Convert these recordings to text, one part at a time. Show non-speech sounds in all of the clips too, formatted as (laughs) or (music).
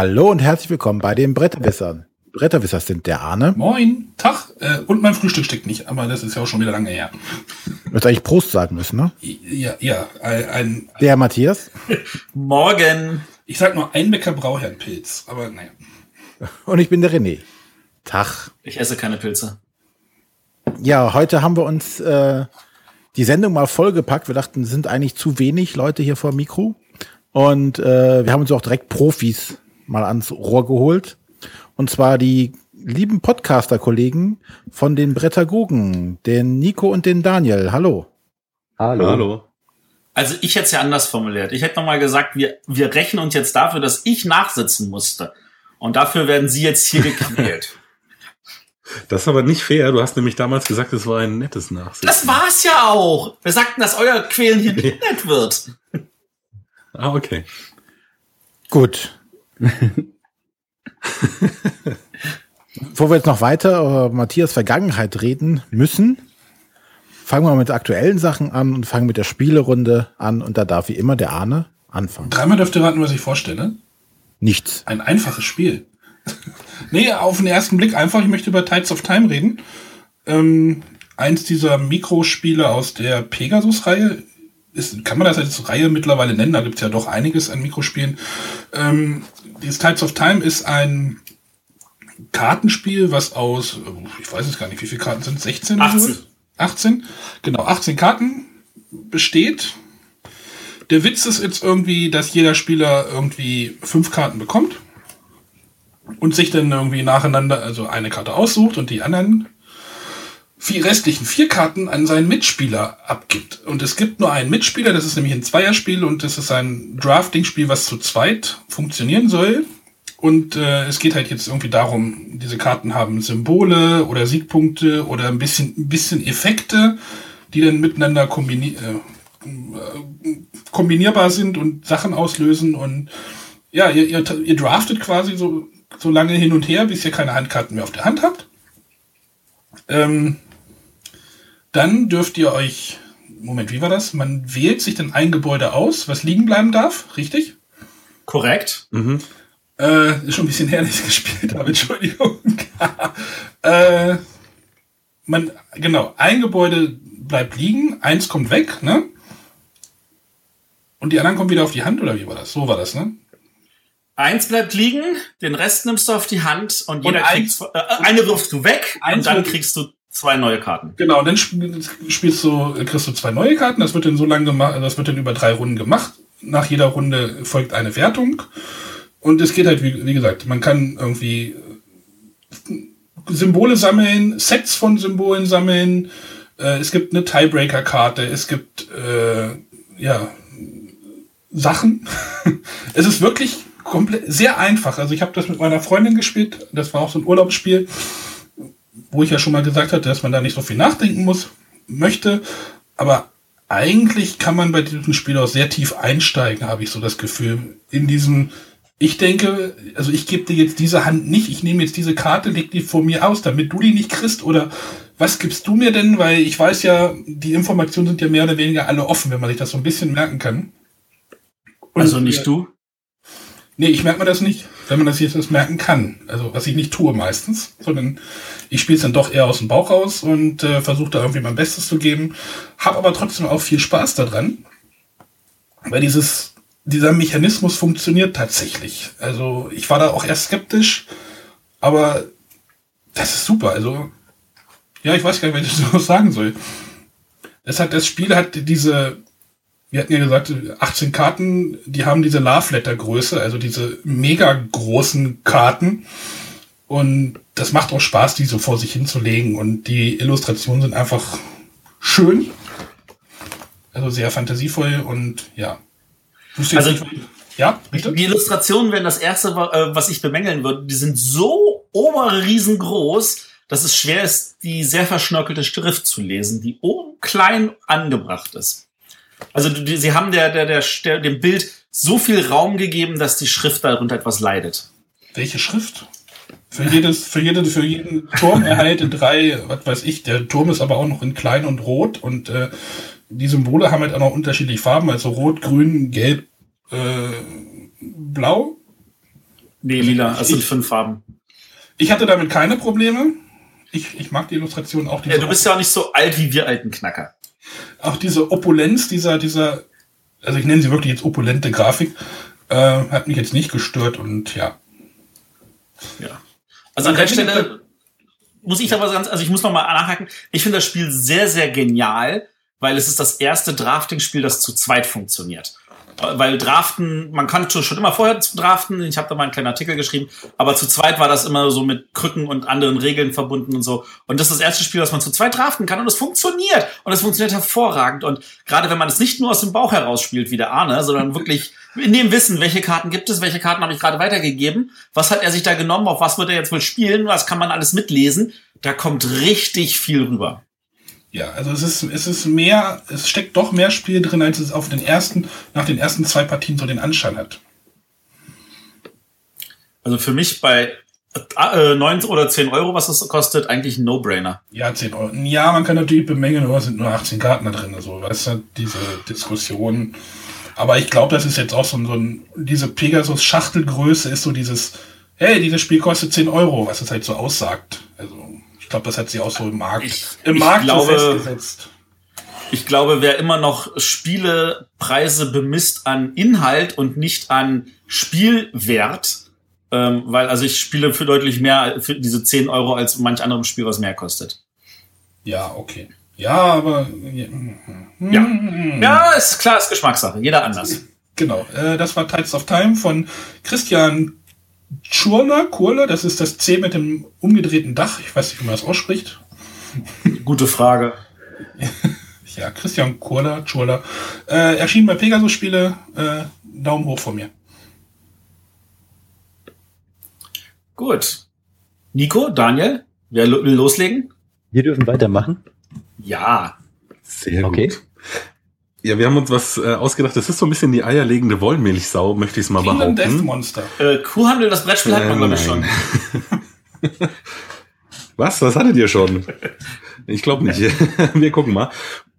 Hallo und herzlich willkommen bei den Bretterwissern. Bretterwisser sind der Arne. Moin, Tag. Äh, und mein Frühstück steckt nicht, aber das ist ja auch schon wieder lange her. Du hättest eigentlich Prost sagen müssen, ne? Ja, ja, ein, ein Der Matthias. (laughs) Morgen. ich sag nur ein Bäcker Brauherrnpilz, aber naja. Und ich bin der René. Tag. Ich esse keine Pilze. Ja, heute haben wir uns äh, die Sendung mal vollgepackt. Wir dachten, es sind eigentlich zu wenig Leute hier vor dem Mikro. Und äh, wir haben uns auch direkt Profis mal ans Rohr geholt. Und zwar die lieben Podcaster-Kollegen von den Brettagogen, den Nico und den Daniel. Hallo. Hallo. Hallo. Also ich hätte es ja anders formuliert. Ich hätte nochmal gesagt, wir, wir rächen uns jetzt dafür, dass ich nachsitzen musste. Und dafür werden Sie jetzt hier gequält. (laughs) Das ist aber nicht fair. Du hast nämlich damals gesagt, es war ein nettes Nachsitzen. das war's ja auch. Wir sagten, dass euer Quälen hier nicht nett wird. Ah, okay. Gut. (laughs) Bevor wir jetzt noch weiter über Matthias Vergangenheit reden müssen, fangen wir mit aktuellen Sachen an und fangen mit der Spielerunde an. Und da darf wie immer der Arne anfangen. Dreimal dürft ihr raten, was ich vorstelle. Nichts. Ein einfaches Spiel. (laughs) nee, auf den ersten Blick einfach. Ich möchte über Tides of Time reden. Ähm, eins dieser Mikrospiele aus der Pegasus-Reihe. Ist, kann man das als Reihe mittlerweile nennen? Da gibt es ja doch einiges an Mikrospielen. Ähm, dieses Tides of Time ist ein Kartenspiel, was aus, ich weiß es gar nicht, wie viele Karten sind 16? oder 18. so? 18? Genau, 18 Karten besteht. Der Witz ist jetzt irgendwie, dass jeder Spieler irgendwie fünf Karten bekommt und sich dann irgendwie nacheinander, also eine Karte aussucht und die anderen vier restlichen vier Karten an seinen Mitspieler abgibt. Und es gibt nur einen Mitspieler, das ist nämlich ein Zweierspiel und das ist ein Drafting-Spiel, was zu zweit funktionieren soll. Und äh, es geht halt jetzt irgendwie darum, diese Karten haben Symbole oder Siegpunkte oder ein bisschen, ein bisschen Effekte, die dann miteinander kombini äh, äh, kombinierbar sind und Sachen auslösen. Und ja, ihr, ihr, ihr draftet quasi so, so lange hin und her, bis ihr keine Handkarten mehr auf der Hand habt. Ähm, dann dürft ihr euch, Moment, wie war das? Man wählt sich dann ein Gebäude aus, was liegen bleiben darf, richtig? Korrekt. Mhm. Äh, ist schon ein bisschen her, dass ich (laughs) gespielt habe, Entschuldigung. (laughs) äh, man, genau, ein Gebäude bleibt liegen, eins kommt weg, ne? Und die anderen kommen wieder auf die Hand, oder wie war das? So war das, ne? Eins bleibt liegen, den Rest nimmst du auf die Hand und jeder Und eins- kriegt, äh, eine wirfst du weg und dann kriegst du zwei neue Karten. Genau, dann sp- spielst du, kriegst du zwei neue Karten. Das wird dann so lange gemacht, das wird dann über drei Runden gemacht. Nach jeder Runde folgt eine Wertung. Und es geht halt, wie, wie gesagt, man kann irgendwie äh, Symbole sammeln, Sets von Symbolen sammeln. Äh, es gibt eine Tiebreaker-Karte, es gibt äh, ja Sachen. (laughs) es ist wirklich komplett sehr einfach. Also ich habe das mit meiner Freundin gespielt. Das war auch so ein Urlaubsspiel wo ich ja schon mal gesagt hatte, dass man da nicht so viel nachdenken muss, möchte. Aber eigentlich kann man bei diesem Spiel auch sehr tief einsteigen, habe ich so das Gefühl. In diesem, ich denke, also ich gebe dir jetzt diese Hand nicht, ich nehme jetzt diese Karte, leg die vor mir aus, damit du die nicht kriegst. Oder was gibst du mir denn? Weil ich weiß ja, die Informationen sind ja mehr oder weniger alle offen, wenn man sich das so ein bisschen merken kann. Und- Also nicht du? Nee, ich merke mir das nicht, wenn man das jetzt das merken kann. Also was ich nicht tue meistens, sondern ich spiele es dann doch eher aus dem Bauch raus und äh, versuche da irgendwie mein Bestes zu geben. Hab aber trotzdem auch viel Spaß daran, weil dieses dieser Mechanismus funktioniert tatsächlich. Also ich war da auch erst skeptisch, aber das ist super. Also ja, ich weiß gar nicht, was ich (laughs) so sagen soll. Es hat das Spiel hat diese wir hatten ja gesagt, 18 Karten, die haben diese Love Letter Größe, also diese mega großen Karten. Und das macht auch Spaß, die so vor sich hinzulegen. Und die Illustrationen sind einfach schön. Also sehr fantasievoll und ja. Also- nicht, ja, bitte? Die Illustrationen wären das erste, äh, was ich bemängeln würde. Die sind so oberriesengroß, dass es schwer ist, die sehr verschnörkelte Schrift zu lesen, die oben klein angebracht ist. Also die, sie haben der, der, der, der, dem Bild so viel Raum gegeben, dass die Schrift darunter etwas leidet. Welche Schrift? Für jedes, für jede, für jeden Turm erhalte drei, was weiß ich, der Turm ist aber auch noch in klein und rot und äh, die Symbole haben halt auch noch unterschiedliche Farben, also rot, grün, gelb, äh, blau. Nee, lila, es sind fünf Farben. Ich hatte damit keine Probleme. Ich, ich mag die Illustration auch. Ja, du bist ja auch nicht so alt wie wir alten Knacker. Auch diese Opulenz dieser, dieser, also ich nenne sie wirklich jetzt opulente Grafik, äh, hat mich jetzt nicht gestört und ja. Ja. Also an der Stelle muss ich aber ganz, also ich muss noch mal nachhaken. Ich finde das Spiel sehr, sehr genial, weil es ist das erste Drafting-Spiel, das zu zweit funktioniert. Weil Draften, man kann schon immer vorher draften, ich habe da mal einen kleinen Artikel geschrieben, aber zu zweit war das immer so mit Krücken und anderen Regeln verbunden und so. Und das ist das erste Spiel, das man zu zweit draften kann und es funktioniert. Und es funktioniert hervorragend. Und gerade wenn man es nicht nur aus dem Bauch heraus spielt, wie der Arne, sondern (laughs) wirklich in dem Wissen, welche Karten gibt es, welche Karten habe ich gerade weitergegeben, was hat er sich da genommen, auf was wird er jetzt wohl spielen, was kann man alles mitlesen, da kommt richtig viel rüber. Ja, also es ist, es ist mehr, es steckt doch mehr Spiel drin, als es auf den ersten, nach den ersten zwei Partien so den Anschein hat. Also für mich bei äh, 9 oder 10 Euro, was das kostet, eigentlich ein No-Brainer. Ja, 10 Euro. Ja, man kann natürlich bemängeln, oh, es sind nur 18 Karten da drin, also, weißt du, diese Diskussion. Aber ich glaube, das ist jetzt auch so ein, so ein diese Pegasus-Schachtelgröße ist so dieses, hey, dieses Spiel kostet 10 Euro, was es halt so aussagt. Also, glaube, das hat sie auch so im Markt, Ich- im ich Markt glaube- so festgesetzt. Ich glaube, wer immer noch Spielepreise bemisst an Inhalt und nicht an Spielwert, ähm, weil also ich spiele für deutlich mehr für diese 10 Euro als manch anderem Spiel, was mehr kostet. Ja, okay. Ja, aber ja, Ja. Ja, ist klar, ist Geschmackssache. Jeder anders. genau. Äh, das war Tides of Time von Christian Schurler, Kurler, das ist das C mit dem umgedrehten Dach. Ich weiß nicht, wie man das ausspricht. Gute Frage. (laughs) Ja, Christian Kurler, Schurler. Äh, erschien bei Pegasus Spiele. Äh, Daumen hoch von mir. Gut. Nico, Daniel, wer will loslegen? Wir dürfen weitermachen. Ja. Sehr Okay. gut. Ja, wir haben uns was äh, ausgedacht. Das ist so ein bisschen die eierlegende Wollmilchsau, möchte ich es mal Kingdom Death behaupten. Monster. Äh, Kuhhandel, das Brettspiel hat man, Äh, glaube ich, schon. (laughs) Was? Was hattet ihr schon? Ich glaube nicht. (laughs) wir gucken mal.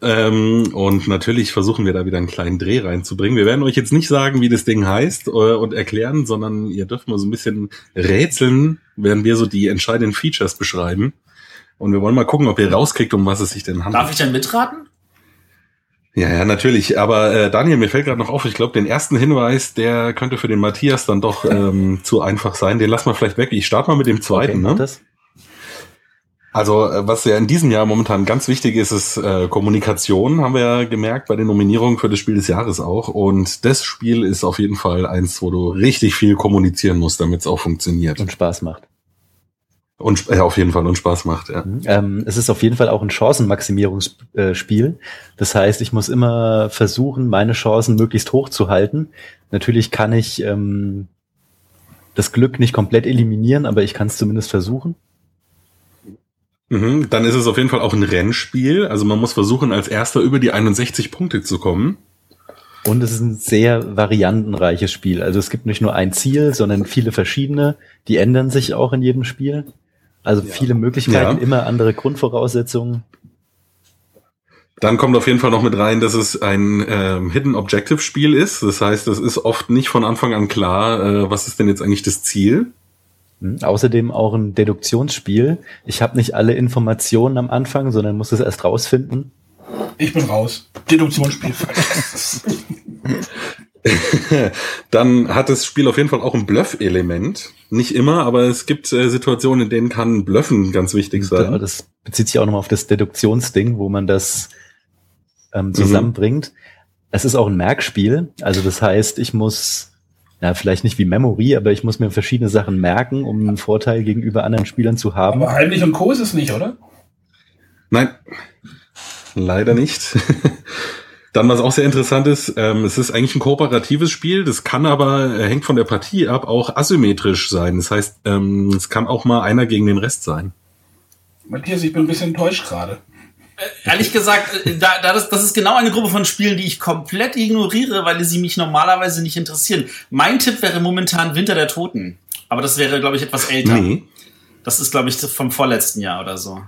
Ähm, und natürlich versuchen wir da wieder einen kleinen Dreh reinzubringen. Wir werden euch jetzt nicht sagen, wie das Ding heißt äh, und erklären, sondern ihr dürft mal so ein bisschen rätseln, während wir so die entscheidenden Features beschreiben. Und wir wollen mal gucken, ob ihr rauskriegt, um was es sich denn handelt. Darf ich dann mitraten? Ja, ja, natürlich. Aber äh, Daniel, mir fällt gerade noch auf, ich glaube, den ersten Hinweis, der könnte für den Matthias dann doch (laughs) ähm, zu einfach sein. Den lassen wir vielleicht weg. Ich starte mal mit dem zweiten. mach ne? das. Also, äh, was ja in diesem Jahr momentan ganz wichtig ist, ist äh, Kommunikation, haben wir ja gemerkt bei den Nominierungen für das Spiel des Jahres auch. Und das Spiel ist auf jeden Fall eins, wo du richtig viel kommunizieren musst, damit es auch funktioniert. Und Spaß macht. Und äh, auf jeden Fall und Spaß macht, ja. Ähm, es ist auf jeden Fall auch ein Chancenmaximierungsspiel. Das heißt, ich muss immer versuchen, meine Chancen möglichst hoch zu halten. Natürlich kann ich ähm, das Glück nicht komplett eliminieren, aber ich kann es zumindest versuchen. Mhm, dann ist es auf jeden Fall auch ein Rennspiel. Also man muss versuchen, als erster über die 61 Punkte zu kommen. Und es ist ein sehr variantenreiches Spiel. Also es gibt nicht nur ein Ziel, sondern viele verschiedene. Die ändern sich auch in jedem Spiel. Also viele Möglichkeiten, Ja. immer andere Grundvoraussetzungen. Dann kommt auf jeden Fall noch mit rein, dass es ein ähm, Hidden Objective Spiel ist. Das heißt, es ist oft nicht von Anfang an klar, äh, was ist denn jetzt eigentlich das Ziel. Hm, Außerdem auch ein Deduktionsspiel. Ich habe nicht alle Informationen am Anfang, sondern muss es erst rausfinden. Ich bin raus. Deduktionsspiel falsch. (laughs) (laughs) (laughs) Dann hat das Spiel auf jeden Fall auch ein Bluff-Element. Nicht immer, aber es gibt äh, Situationen, in denen kann Bluffen ganz wichtig Ja, sein. Das bezieht sich auch nochmal auf das Deduktionsding, wo man das ähm, zusammenbringt. Es ist auch ein Merkspiel. Also das heißt, ich muss, ja, vielleicht nicht wie Memory, aber ich muss mir verschiedene Sachen merken, um einen Vorteil gegenüber anderen Spielern zu haben. Aber Heimlich und Co. ist es nicht, oder? Nein, leider nicht. (laughs) Dann, was auch sehr interessant ist, ähm, es ist eigentlich ein kooperatives Spiel, das kann aber, äh, hängt von der Partie ab, auch asymmetrisch sein. Das heißt, ähm, es kann auch mal einer gegen den Rest sein. Matthias, ich bin ein bisschen enttäuscht gerade. Ehrlich gesagt, äh, da, da das, das ist genau eine Gruppe von Spielen, die ich komplett ignoriere, weil sie mich normalerweise nicht interessieren. Mein Tipp wäre momentan Winter der Toten. Aber das wäre, glaube ich, etwas älter. Nee. Das ist, glaube ich, vom vorletzten Jahr oder so.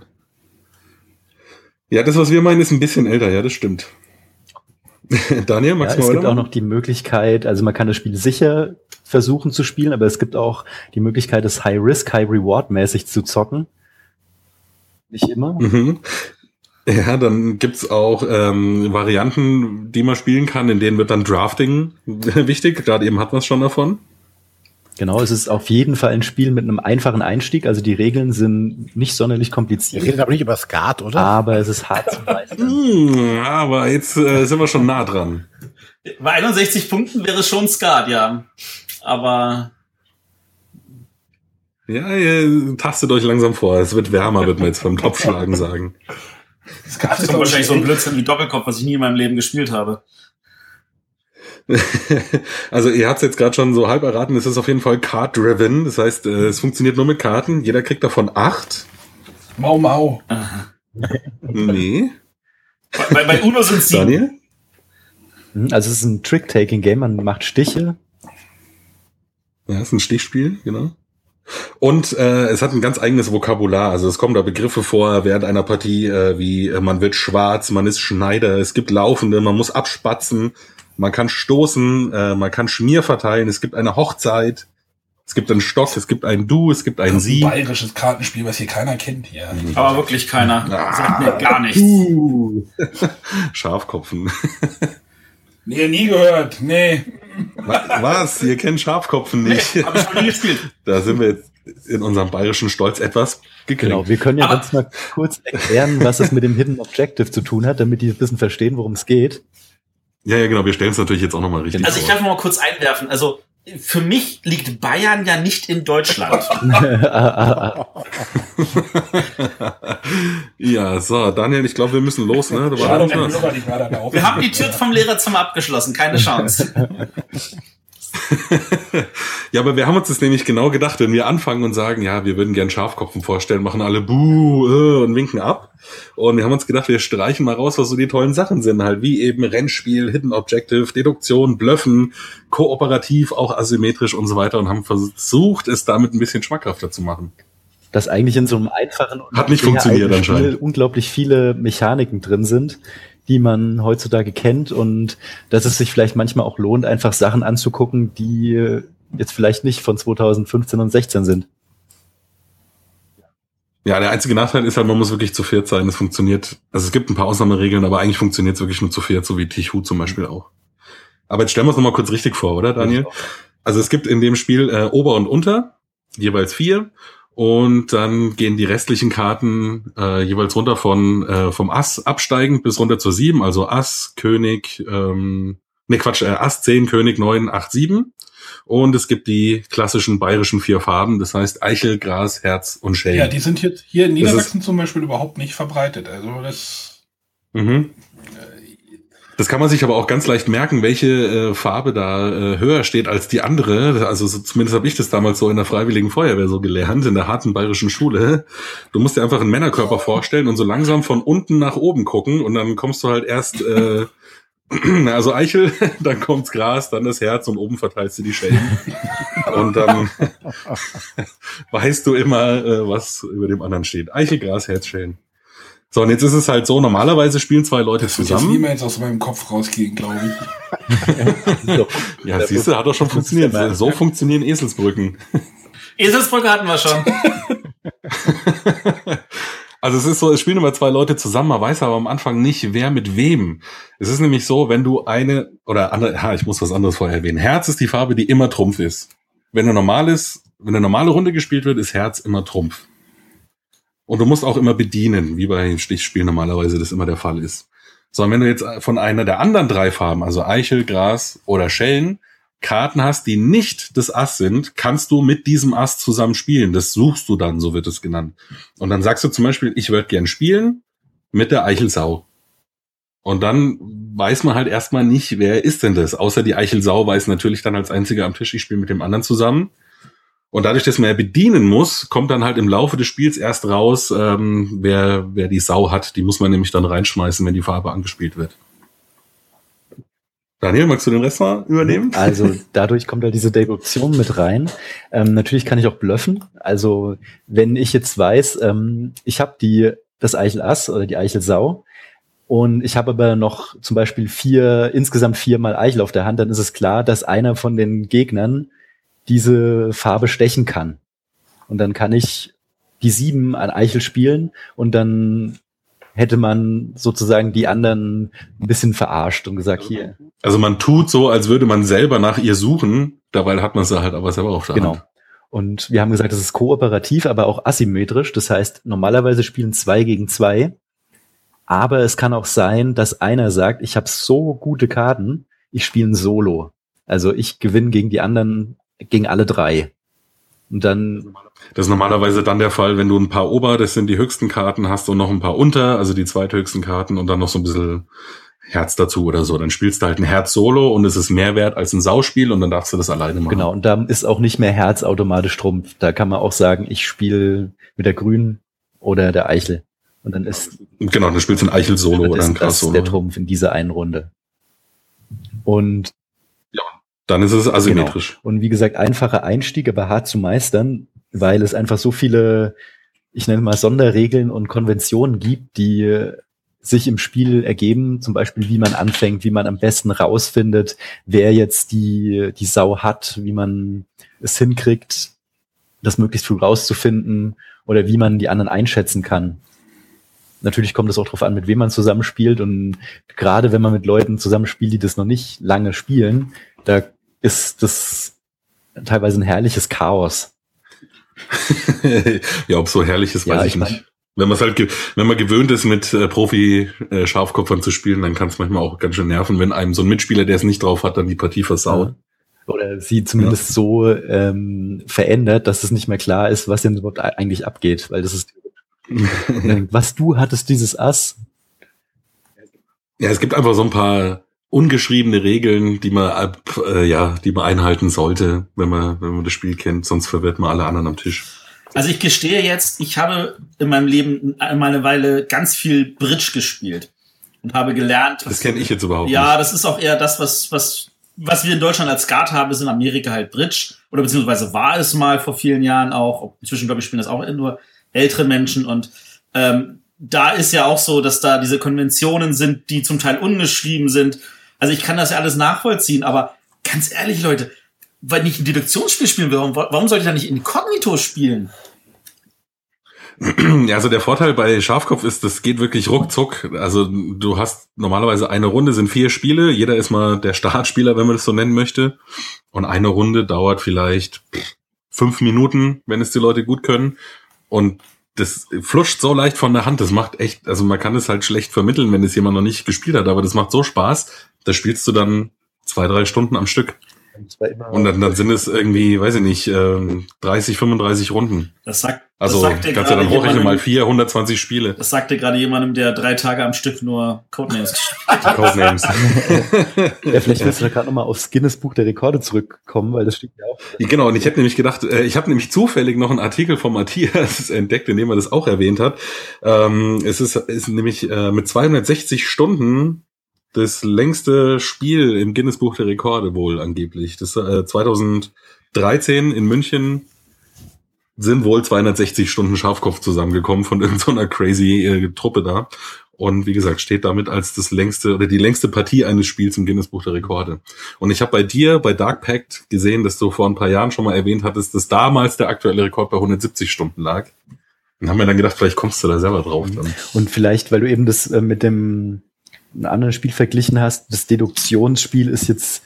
Ja, das, was wir meinen, ist ein bisschen älter, ja, das stimmt. (laughs) Daniel, magst ja, es gibt auch noch die Möglichkeit, also man kann das Spiel sicher versuchen zu spielen, aber es gibt auch die Möglichkeit, es High Risk, High Reward mäßig zu zocken. Nicht immer. Mhm. (laughs) Ja, dann gibt's auch ähm, Varianten, die man spielen kann, in denen wird dann Drafting (laughs) wichtig. Gerade eben hat man es schon davon. Genau, es ist auf jeden Fall ein Spiel mit einem einfachen Einstieg. Also die Regeln sind nicht sonderlich Wir kompliziert, reden aber nicht über Skat, oder? aber es ist hart zu meistern. Hm, aber jetzt äh, (laughs) sind wir schon nah dran. Bei 61 Punkten wäre es schon Skat, ja. Aber Ja, ihr tastet euch langsam vor. Es wird wärmer, wird man jetzt beim Topfschlagen sagen. Das gab das es ist wahrscheinlich so ein Blödsinn wie Doppelkopf, was ich nie in meinem Leben gespielt habe. (laughs) also ihr habt es jetzt gerade schon so halb erraten, es ist auf jeden Fall Card-driven. Das heißt, äh, es funktioniert nur mit Karten. Jeder kriegt davon acht. Mau Mau. (laughs) Nee. Bei, bei Uno sind sieben. Daniel? Mhm, Also es ist ein Trick-Taking-Game, man macht Stiche. Ja, ist ein Stichspiel, genau. Und äh, es hat ein ganz eigenes Vokabular. Also es kommen da Begriffe vor während einer Partie, äh, wie äh, man wird schwarz, man ist Schneider, es gibt Laufende, man muss abspatzen, man kann stoßen, äh, man kann Schmier verteilen, es gibt eine Hochzeit, es gibt einen Stock, es gibt ein Du, es gibt ein Ein Sie. bayerisches Kartenspiel, was hier keiner kennt hier. Aber wirklich keiner. Sagt mir gar nichts. Uh. (laughs) Schafkopfen. (laughs) Nee, nie gehört. Nee. Wa- Was? Ihr kennt Schafkopfen nicht. Hab ich noch nie gespielt. (laughs) Da sind wir jetzt in unserem bayerischen Stolz etwas gekränkt. Genau, wir können ja Aber- ganz mal kurz erklären, was es mit dem Hidden Objective zu tun hat, damit die ein bisschen verstehen, worum es geht. Ja, ja, genau. Wir stellen es natürlich jetzt auch nochmal richtig Also ich darf mal kurz einwerfen. Also für mich liegt Bayern ja nicht in Deutschland. (laughs) (laughs) ja, so, Daniel, ich glaube, wir müssen los, ne? Da war Schade. Wir haben die Tür vom Lehrerzimmer abgeschlossen. Keine Chance. (laughs) (laughs) Ja, aber wir haben uns das nämlich genau gedacht, wenn wir anfangen und sagen, ja, wir würden gern Schafkopfen vorstellen, machen alle Buh äh, und winken ab. Und wir haben uns gedacht, wir streichen mal raus, was so die tollen Sachen sind, halt wie eben Rennspiel, Hidden Objective, Deduktion, Blöffen, kooperativ, auch asymmetrisch und so weiter und haben versucht, es damit ein bisschen schmackhafter zu machen. dass eigentlich in so einem einfachen und Hat nicht funktioniert Spiel anscheinend. unglaublich viele Mechaniken drin sind, die man heutzutage kennt und dass es sich vielleicht manchmal auch lohnt, einfach Sachen anzugucken, die jetzt vielleicht nicht von 2015 und 16 sind. Ja, der einzige Nachteil ist halt, man muss wirklich zu viert sein. Es funktioniert, also es gibt ein paar Ausnahmeregeln, aber eigentlich funktioniert es wirklich nur zu viert, so wie Tichu zum Beispiel auch. Aber jetzt stellen wir es nochmal kurz richtig vor, oder Daniel? Also es gibt in dem Spiel äh, Ober und Unter, jeweils vier. Und dann gehen die restlichen Karten äh, jeweils runter von äh, vom Ass absteigend bis runter zur sieben, also Ass, König, ähm, ne Quatsch, äh, Ass, 10, König, 9, 8, 7. Und es gibt die klassischen bayerischen vier Farben, das heißt Eichel, Gras, Herz und Schelm. Ja, die sind jetzt hier in Niedersachsen zum Beispiel überhaupt nicht verbreitet. Also das. Mhm. Das kann man sich aber auch ganz leicht merken, welche äh, Farbe da äh, höher steht als die andere. Also so, zumindest habe ich das damals so in der Freiwilligen Feuerwehr so gelernt, in der harten bayerischen Schule. Du musst dir einfach einen Männerkörper vorstellen und so langsam von unten nach oben gucken und dann kommst du halt erst, äh, (clears throat) also Eichel, (laughs) dann kommt's Gras, dann das Herz und oben verteilst du die Schellen. und dann (laughs) weißt du immer, äh, was über dem anderen steht. Eichel, Gras, Herz, Schellen. So, und jetzt ist es halt so, normalerweise spielen zwei Leute Das wird jetzt zusammen. niemals aus meinem Kopf rausgehen, glaube ich. (laughs) So. Ja, siehst du, hat doch schon funktioniert. So funktionieren Eselsbrücken. Eselsbrücke hatten wir schon. (laughs) Also es ist so, es spielen immer zwei Leute zusammen, man weiß aber am Anfang nicht, wer mit wem. Es ist nämlich so, wenn du eine, oder andere, ha, ich muss was anderes vorher erwähnen. Herz ist die Farbe, die immer Trumpf ist. Wenn eine normales, wenn eine normale Runde gespielt wird, ist Herz immer Trumpf. Und du musst auch immer bedienen, wie bei Stichspielen normalerweise das immer der Fall ist. So, und wenn du jetzt von einer der anderen drei Farben, also Eichel, Gras oder Schellen, Karten hast, die nicht das Ass sind, kannst du mit diesem Ass zusammen spielen. Das suchst du dann, so wird es genannt. Und dann sagst du zum Beispiel, ich würde gern spielen mit der Eichelsau. Und dann weiß man halt erstmal nicht, wer ist denn das? Außer die Eichelsau weiß natürlich dann als einziger am Tisch, ich spiele mit dem anderen zusammen. Und dadurch, dass man ja bedienen muss, kommt dann halt im Laufe des Spiels erst raus, ähm, wer, wer die Sau hat. Die muss man nämlich dann reinschmeißen, wenn die Farbe angespielt wird. Daniel, magst du den Rest mal übernehmen? Also dadurch kommt halt diese Deduktion mit rein. Ähm, natürlich kann ich auch bluffen. Also wenn ich jetzt weiß, ähm, ich habe die das Eichel Ass oder die Eichel Sau und ich habe aber noch zum Beispiel vier, insgesamt viermal Eichel auf der Hand, dann ist es klar, dass einer von den Gegnern diese Farbe stechen kann. Und dann kann ich die sieben an Eichel spielen und dann hätte man sozusagen die anderen ein bisschen verarscht und gesagt, hier. Also man tut so, als würde man selber nach ihr suchen, dabei hat man sie halt aber selber auf der Genau. Hand. Und wir haben gesagt, das ist kooperativ, aber auch asymmetrisch. Das heißt, normalerweise spielen zwei gegen zwei. Aber es kann auch sein, dass einer sagt, ich habe so gute Karten, ich spiele ein Solo. Also ich gewinne gegen die anderen, gegen alle drei. Und dann, Das ist normalerweise dann der Fall, wenn du ein paar Ober, das sind die höchsten Karten, hast und noch ein paar unter, also die zweithöchsten Karten und dann noch so ein bisschen Herz dazu oder so. Dann spielst du halt ein Herz Solo und es ist mehr wert als ein Sauspiel und dann darfst du das alleine machen. genau, und da ist auch nicht mehr Herz automatisch Trumpf. Da kann man auch sagen, ich spiele mit der Grünen oder der Eichel. Und dann ist Genau, dann spielst du ein Eichel Solo dann oder ist ein Gras das Solo. der Trumpf in dieser einen Runde. Und Dann ist es asymmetrisch. Und wie gesagt, einfacher Einstieg, aber hart zu meistern, weil es einfach so viele, ich nenne mal Sonderregeln und Konventionen gibt, die sich im Spiel ergeben, zum Beispiel wie man anfängt, wie man am besten rausfindet, wer jetzt die, die Sau hat, wie man es hinkriegt, das möglichst früh rauszufinden oder wie man die anderen einschätzen kann. Natürlich kommt es auch darauf an, mit wem man zusammenspielt und gerade wenn man mit Leuten zusammenspielt, die das noch nicht lange spielen, da ist das teilweise ein herrliches Chaos. (laughs) ja, ob so herrlich ist, Ja, weiß ich, ich mein- nicht. Wenn man halt, ge- wenn man gewöhnt ist, mit äh, Profi-Schafkopfern zu spielen, dann kann es manchmal auch ganz schön nerven, wenn einem so ein Mitspieler, der es nicht drauf hat, dann die Partie versaut. Oder sie zumindest so ähm, verändert, dass es nicht mehr klar ist, was denn überhaupt eigentlich abgeht. Weil das ist, (laughs) was du hattest, dieses Ass. Ja, es gibt einfach so ein paar ungeschriebene Regeln, die man ab, äh, ja, die man einhalten sollte, wenn man, wenn man das Spiel kennt, sonst verwirrt man alle anderen am Tisch. Also ich gestehe jetzt, ich habe in meinem Leben einmal eine Weile ganz viel Bridge gespielt und habe gelernt. Das kenne ich jetzt überhaupt Ja, nicht. das ist auch eher das, was, was, was wir in Deutschland als Skat haben, ist in Amerika halt Bridge. Oder beziehungsweise war es mal vor vielen Jahren auch. Inzwischen, glaube ich, spielen das auch nur ältere Menschen. Und ähm, da ist ja auch so, dass da diese Konventionen sind, die zum Teil ungeschrieben sind. Also ich kann das ja alles nachvollziehen, aber ganz ehrlich, Leute, wenn ich ein Deduktionsspiel spielen will, warum, sollte ich da nicht Inkognito spielen? (clears throat) Ja, also der Vorteil bei Schafkopf ist, das geht wirklich ruckzuck. Also du hast normalerweise eine Runde, sind vier Spiele. Jeder ist mal der Startspieler, wenn man das so nennen möchte. Und eine Runde dauert vielleicht fünf Minuten, wenn es die Leute gut können. Und das fluscht so leicht von der Hand. Das macht echt, also man kann es halt schlecht vermitteln, wenn es jemand noch nicht gespielt hat. Aber das macht so Spaß. Da spielst du dann zwei, drei Stunden am Stück. Und dann, dann sind es irgendwie, weiß ich nicht, ähm, 30, 35 Runden. Das sagt, Also das sagt dir kannst du gerade dann hochrechnen, mal vier, 120 Spiele. Das sagte gerade jemandem, der drei Tage am Stück nur Codenames gespielt hat. Codenames. (laughs) Ja, vielleicht willst du da gerade nochmal aufs Guinness Buch der Rekorde zurückkommen, weil das steht ja auch. genau, und ich hätte nämlich gedacht, äh, ich habe nämlich zufällig noch einen Artikel von Matthias (laughs) entdeckt, in dem er das auch erwähnt hat. Ähm, es ist, ist nämlich äh, mit 260 Stunden das längste Spiel im Guinness Buch der Rekorde wohl angeblich. Das äh, 2013 in München sind wohl 260 Stunden Schafkopf zusammengekommen von (laughs) irgendeiner crazy äh, Truppe da. Und wie gesagt, steht damit als das längste oder die längste Partie eines Spiels im Guinness Buch der Rekorde. Und ich habe bei dir, bei Dark Pact, gesehen, dass du vor ein paar Jahren schon mal erwähnt hattest, dass damals der aktuelle Rekord bei 170 Stunden lag. Und haben wir dann gedacht, vielleicht kommst du da selber drauf dann. Und vielleicht, weil du eben das äh, mit dem einem anderen Spiel verglichen hast, das Deduktionsspiel ist jetzt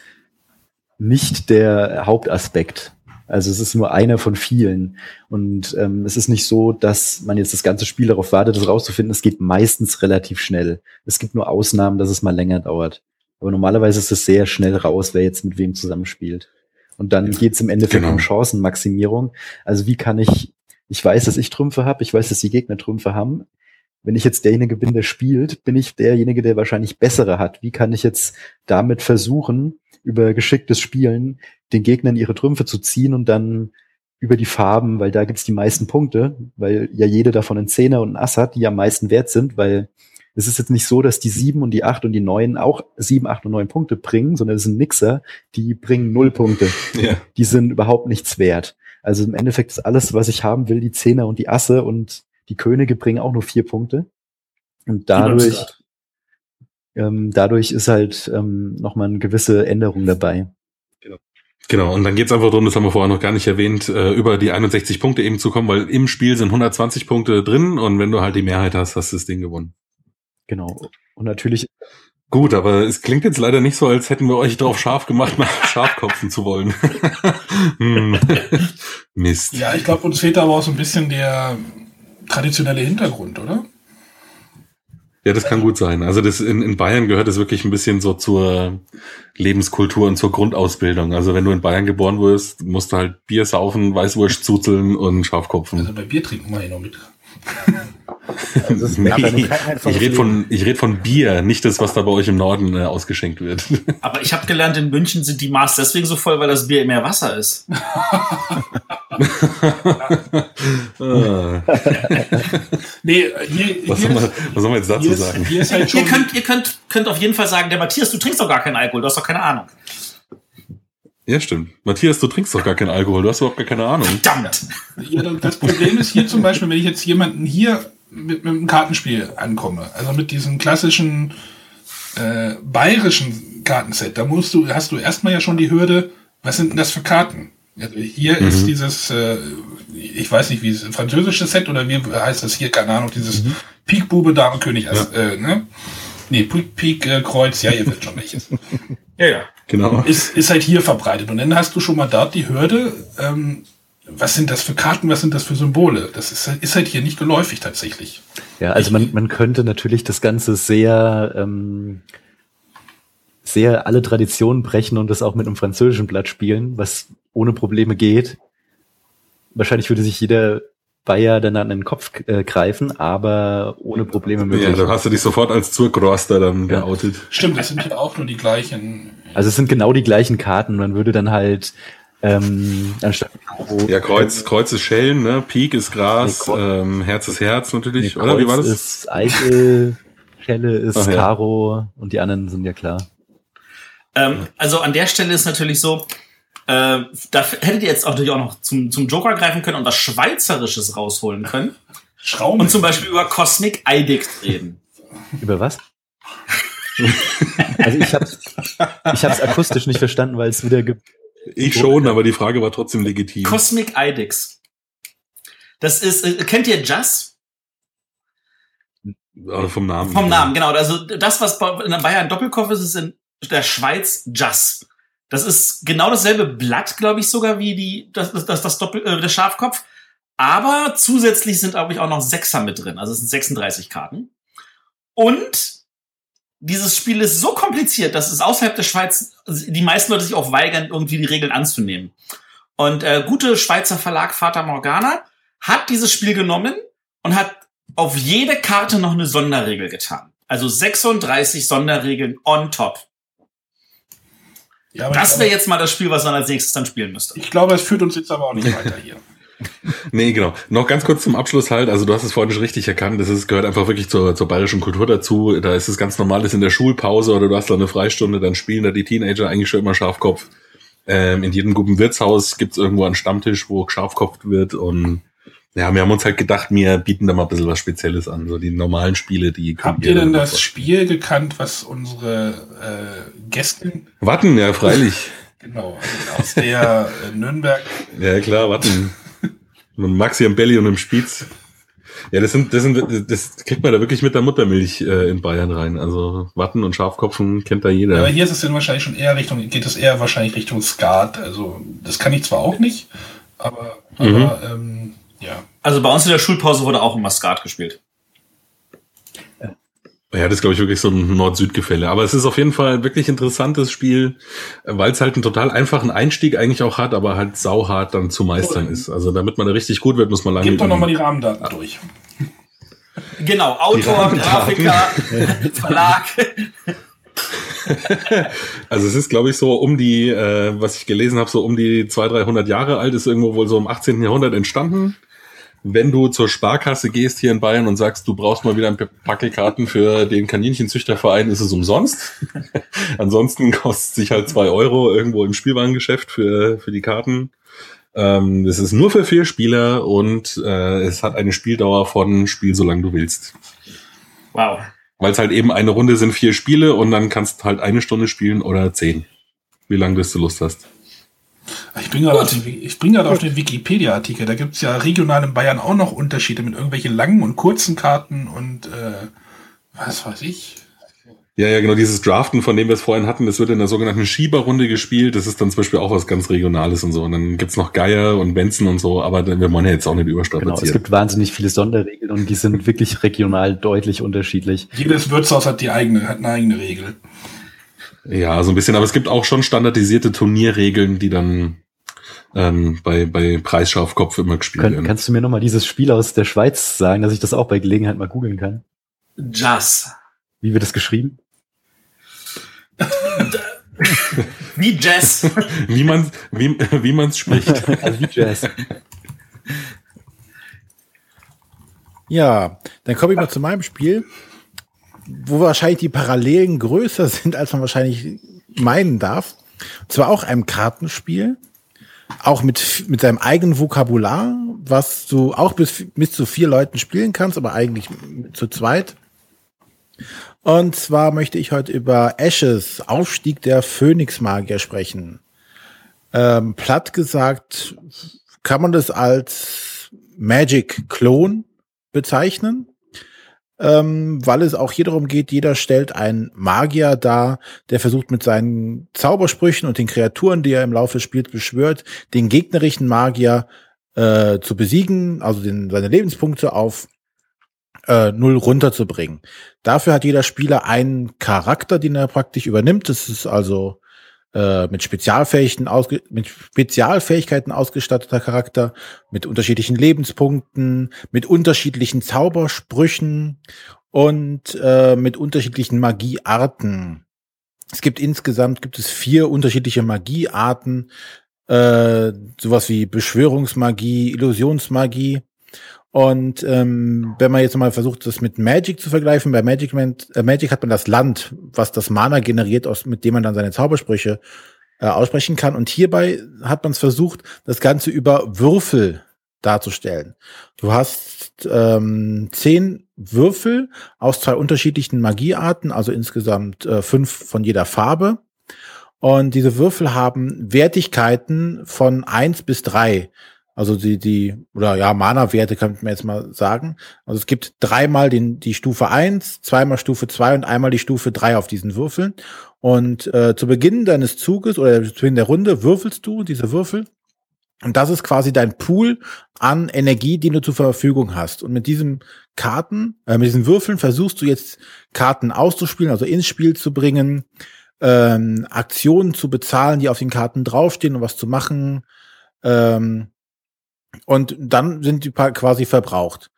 nicht der Hauptaspekt. Also es ist nur einer von vielen. Und ähm, es ist nicht so, dass man jetzt das ganze Spiel darauf wartet, das rauszufinden. Es geht meistens relativ schnell. Es gibt nur Ausnahmen, dass es mal länger dauert. Aber normalerweise ist es sehr schnell raus, wer jetzt mit wem zusammenspielt. Und dann geht es im Endeffekt Genau. um Chancenmaximierung. Also wie kann ich, ich weiß, dass ich Trümpfe habe, ich weiß, dass die Gegner Trümpfe haben. Wenn ich jetzt derjenige bin, der spielt, bin ich derjenige, der wahrscheinlich bessere hat. Wie kann ich jetzt damit versuchen, über geschicktes Spielen den Gegnern ihre Trümpfe zu ziehen und dann über die Farben, weil da gibt's die meisten Punkte, weil ja jede davon einen Zehner und einen Ass hat, die am meisten wert sind, weil es ist jetzt nicht so, dass die sieben und die acht und die neun auch sieben, acht und neun Punkte bringen, sondern es sind Mixer, die bringen null Punkte. (laughs) Ja. Die sind überhaupt nichts wert. Also im Endeffekt ist alles, was ich haben will, die Zehner und die Asse und die Könige bringen auch nur vier Punkte. Und dadurch, ähm, dadurch ist halt ähm, nochmal eine gewisse Änderung dabei. Genau, und dann geht's einfach darum, das haben wir vorher noch gar nicht erwähnt, äh, über die 61 Punkte eben zu kommen, weil im Spiel sind 120 Punkte drin und wenn du halt die Mehrheit hast, hast du das Ding gewonnen. Genau. Und natürlich Gut, aber es klingt jetzt leider nicht so, als hätten wir euch darauf scharf gemacht, mal (laughs) scharfkopfen zu wollen. (laughs) hm. (laughs) Mist. Ja, ich glaube, uns fehlt aber auch so ein bisschen der traditionelle Hintergrund, oder? Ja, das kann gut sein. Also das in, in Bayern gehört es wirklich ein bisschen so zur Lebenskultur und zur Grundausbildung. Also wenn du in Bayern geboren wirst, musst du halt Bier saufen, Weißwurst zuzeln und Schafkopfen. Also bei Bier trinken wir hier noch mit. (laughs) Also Nee, ich rede von, ich red von Bier, nicht das, was da bei euch im Norden äh, ausgeschenkt wird. (laughs) Aber ich habe gelernt, in München sind die Maß deswegen so voll, weil das Bier mehr Wasser ist. Ah, (laughs) Nee, hier, was, hier, soll man, ist, was soll man jetzt dazu hier, ist, sagen? hier ist halt Ihr könnt, ihr könnt, könnt auf jeden Fall sagen, der Matthias, du trinkst doch gar keinen Alkohol, du hast doch keine Ahnung. Ja, stimmt. Matthias, du trinkst doch gar keinen Alkohol, du hast überhaupt gar keine Ahnung. Verdammt! Ja, das Problem ist hier zum Beispiel, wenn ich jetzt jemanden hier mit, mit einem Kartenspiel ankomme, also mit diesem klassischen äh, bayerischen Kartenset, da musst du, hast du erstmal ja schon die Hürde, was sind denn das für Karten? Also hier ist dieses, äh, ich weiß nicht, wie es französische Set oder wie heißt das hier, keine Ahnung, dieses Pik Bube Dame König, also, äh, ne? Nee, Pik, Pik äh, Kreuz, ja, ihr wisst schon welches. (laughs) Ja, ja. Genau. ist, ist halt hier verbreitet. Und dann hast du schon mal dort die Hürde, ähm, was sind das für Karten, was sind das für Symbole? Das ist, halt- ist halt hier nicht geläufig tatsächlich. Ja, also man, man könnte natürlich das Ganze sehr, ähm, sehr alle Traditionen brechen und das auch mit einem französischen Blatt spielen, was ohne Probleme geht. Wahrscheinlich würde sich jeder Bayer dann an den Kopf äh, greifen, aber ohne Probleme Ja, möglich. da hast du dich sofort als Zurgroster dann Ja. geoutet. Stimmt, das sind ja auch nur die gleichen. Also es sind genau die gleichen Karten. Man würde dann halt ähm, anstatt Karo, Ja, Kreuz, Kreuz ist Schellen, ne? Pik ist Gras, Nee, ähm, Herz ist Herz natürlich, nee, oder? Wie war Kreuz das? ist Eichel, Schelle ist Ach ja. Karo und die anderen sind ja klar. Ähm, also an der Stelle ist natürlich so, äh, da hättet ihr jetzt auch natürlich auch noch zum, zum Joker greifen können und was Schweizerisches rausholen können Schrauben. und zum Beispiel über Cosmic Edict reden. Über was? also ich habe ich hab's akustisch nicht verstanden, weil es wieder ge Ich schon, aber die Frage war trotzdem legitim. Cosmic Idix. Das ist, äh, kennt ihr Jazz? Oder vom Namen. Vom Namen, genau. Also das, was bei- in Bayern Doppelkopf ist, ist in der Schweiz Jazz. Das ist genau dasselbe Blatt, glaube ich, sogar wie die, das, das, das, das Doppel, äh, der Schafkopf. Aber zusätzlich sind, glaube ich, auch noch Sechser mit drin. Also es sind 36 Karten. Und dieses Spiel ist so kompliziert, dass es außerhalb der Schweiz die meisten Leute sich auch weigern, irgendwie die Regeln anzunehmen. Und äh, gute Schweizer Verlag Fata Morgana hat dieses Spiel genommen und hat auf jede Karte noch eine Sonderregel getan. Also 36 Sonderregeln on top. Ja, aber Das wäre jetzt mal das Spiel, was man als nächstes dann spielen müsste. ich glaube, es führt uns jetzt aber auch nicht weiter hier. (laughs) Nee, genau. Noch ganz kurz zum Abschluss halt. Also du hast es vorhin schon richtig erkannt. Das ist, gehört einfach wirklich zur, zur bayerischen Kultur dazu. Da ist es ganz normal, dass in der Schulpause oder du hast da eine Freistunde, dann spielen da die Teenager eigentlich schon immer Schafkopf. Ähm, in jedem guten Wirtshaus gibt's irgendwo einen Stammtisch, wo geschafkopft wird und ja, wir haben uns halt gedacht, wir bieten da mal ein bisschen was Spezielles an. So die normalen Spiele, die Habt ihr denn das Spiel gekannt, was unsere äh, Gästin, Warten, ja, freilich. (laughs) genau, aus der äh, Nürnberg, Ja, klar, warten. Mit Maxi am Belly und im Spitz. Ja, das sind, das sind, das kriegt man da wirklich mit der Muttermilch äh, in Bayern rein. Also Watten und Schafkopfen kennt da jeder. aber hier ist es dann wahrscheinlich schon eher Richtung, geht es eher wahrscheinlich Richtung Skat. Also das kann ich zwar auch nicht, aber, aber ähm, ja. Also bei uns in der Schulpause wurde auch immer Skat gespielt. Ja, das ist, glaube ich, wirklich so ein Nord-Süd-Gefälle. Aber es ist auf jeden Fall ein wirklich interessantes Spiel, weil es halt einen total einfachen Einstieg eigentlich auch hat, aber halt sauhart dann zu meistern ist. Also damit man da richtig gut wird, muss man lange Gebt doch nochmal die Rahmendaten durch. Genau, Autor. Grafiker, (laughs) Verlag. (laughs) Also es ist, glaube ich, so um die, äh, was ich gelesen habe, so um die 200, 300 Jahre alt, ist irgendwo wohl so im 18. Jahrhundert entstanden. Wenn du zur Sparkasse gehst hier in Bayern und sagst, du brauchst mal wieder ein paar Packelkarten für den Kaninchenzüchterverein, ist es umsonst. (laughs) Ansonsten kostet es sich halt zwei Euro irgendwo im Spielwarengeschäft für, für die Karten. Ähm, das ist nur für vier Spieler und äh, es hat eine Spieldauer von Spiel, solange du willst. Wow. Weil es halt eben eine Runde sind vier Spiele und dann kannst du halt eine Stunde spielen oder zehn. Wie lange bis du Lust hast. Ich bin gerade auf auf den Wikipedia-Artikel. Da gibt's ja regional in Bayern auch noch Unterschiede mit irgendwelchen langen und kurzen Karten und äh, was weiß ich. Ja, ja, genau, dieses Draften, von dem wir es vorhin hatten, das wird in der sogenannten Schieberrunde gespielt. Das ist dann zum Beispiel auch was ganz Regionales und so. Und dann gibt's noch Geier und Benzen und so, aber wir wollen ja jetzt auch nicht überstrapazieren. Genau, es gibt wahnsinnig viele Sonderregeln und die sind wirklich regional deutlich unterschiedlich. Jedes Wirtshaus hat die eigene, hat eine eigene Regel. Ja, so ein bisschen, aber es gibt auch schon standardisierte Turnierregeln, die dann ähm, bei, bei Preisschau auf Kopf immer gespielt Kön werden. kannst du mir nochmal dieses Spiel aus der Schweiz sagen, dass ich das auch bei Gelegenheit mal googeln kann? Jazz. Wie wird das geschrieben? (laughs) Wie Jazz. (laughs) wie man wie, wie man's spricht. (laughs) also wie Jazz. Ja, dann komme ich mal zu meinem Spiel, wo wahrscheinlich die Parallelen größer sind, als man wahrscheinlich meinen darf. Und zwar auch einem Kartenspiel, auch mit, mit seinem eigenen Vokabular, was du auch bis, bis zu vier Leuten spielen kannst, aber eigentlich zu zweit. Und zwar möchte ich heute über Ashes, Aufstieg der Phönixmagier sprechen. Ähm, platt gesagt kann man das als Magic-Klon bezeichnen, ähm, weil es auch hier darum geht, jeder stellt einen Magier dar, der versucht mit seinen Zaubersprüchen und den Kreaturen, die er im Laufe des Spiels beschwört, den gegnerischen Magier äh, zu besiegen, also den, seine Lebenspunkte auf äh, null runterzubringen. Dafür hat jeder Spieler einen Charakter, den er praktisch übernimmt. Das ist also äh, mit, Spezialfähigkeiten mit Spezialfähigkeiten ausgestatteter Charakter, mit unterschiedlichen Lebenspunkten, mit unterschiedlichen Zaubersprüchen und äh, mit unterschiedlichen Magiearten. Es gibt insgesamt gibt es vier unterschiedliche Magiearten, äh, sowas wie Beschwörungsmagie, Illusionsmagie. Und ähm, wenn man jetzt mal versucht, das mit Magic zu vergleichen, bei Magic, Man, äh, Magic hat man das Land, was das Mana generiert, aus, mit dem man dann seine Zaubersprüche äh, aussprechen kann. Und hierbei hat man es versucht, das Ganze über Würfel darzustellen. Du hast ähm, zehn Würfel aus zwei unterschiedlichen Magiearten, also insgesamt äh, fünf von jeder Farbe. Und diese Würfel haben Wertigkeiten von eins bis drei. Also die, die, oder ja, Mana-Werte kann man jetzt mal sagen. Also es gibt dreimal den, die Stufe eins, zweimal Stufe zwei und einmal die Stufe drei auf diesen Würfeln. Und äh, zu Beginn deines Zuges oder zu Beginn der Runde würfelst du diese Würfel. Und das ist quasi dein Pool an Energie, die du zur Verfügung hast. Und mit diesem Karten, äh, mit diesen Würfeln versuchst du jetzt Karten auszuspielen, also ins Spiel zu bringen, ähm, Aktionen zu bezahlen, die auf den Karten draufstehen und was zu machen. Ähm, und dann sind die quasi verbraucht.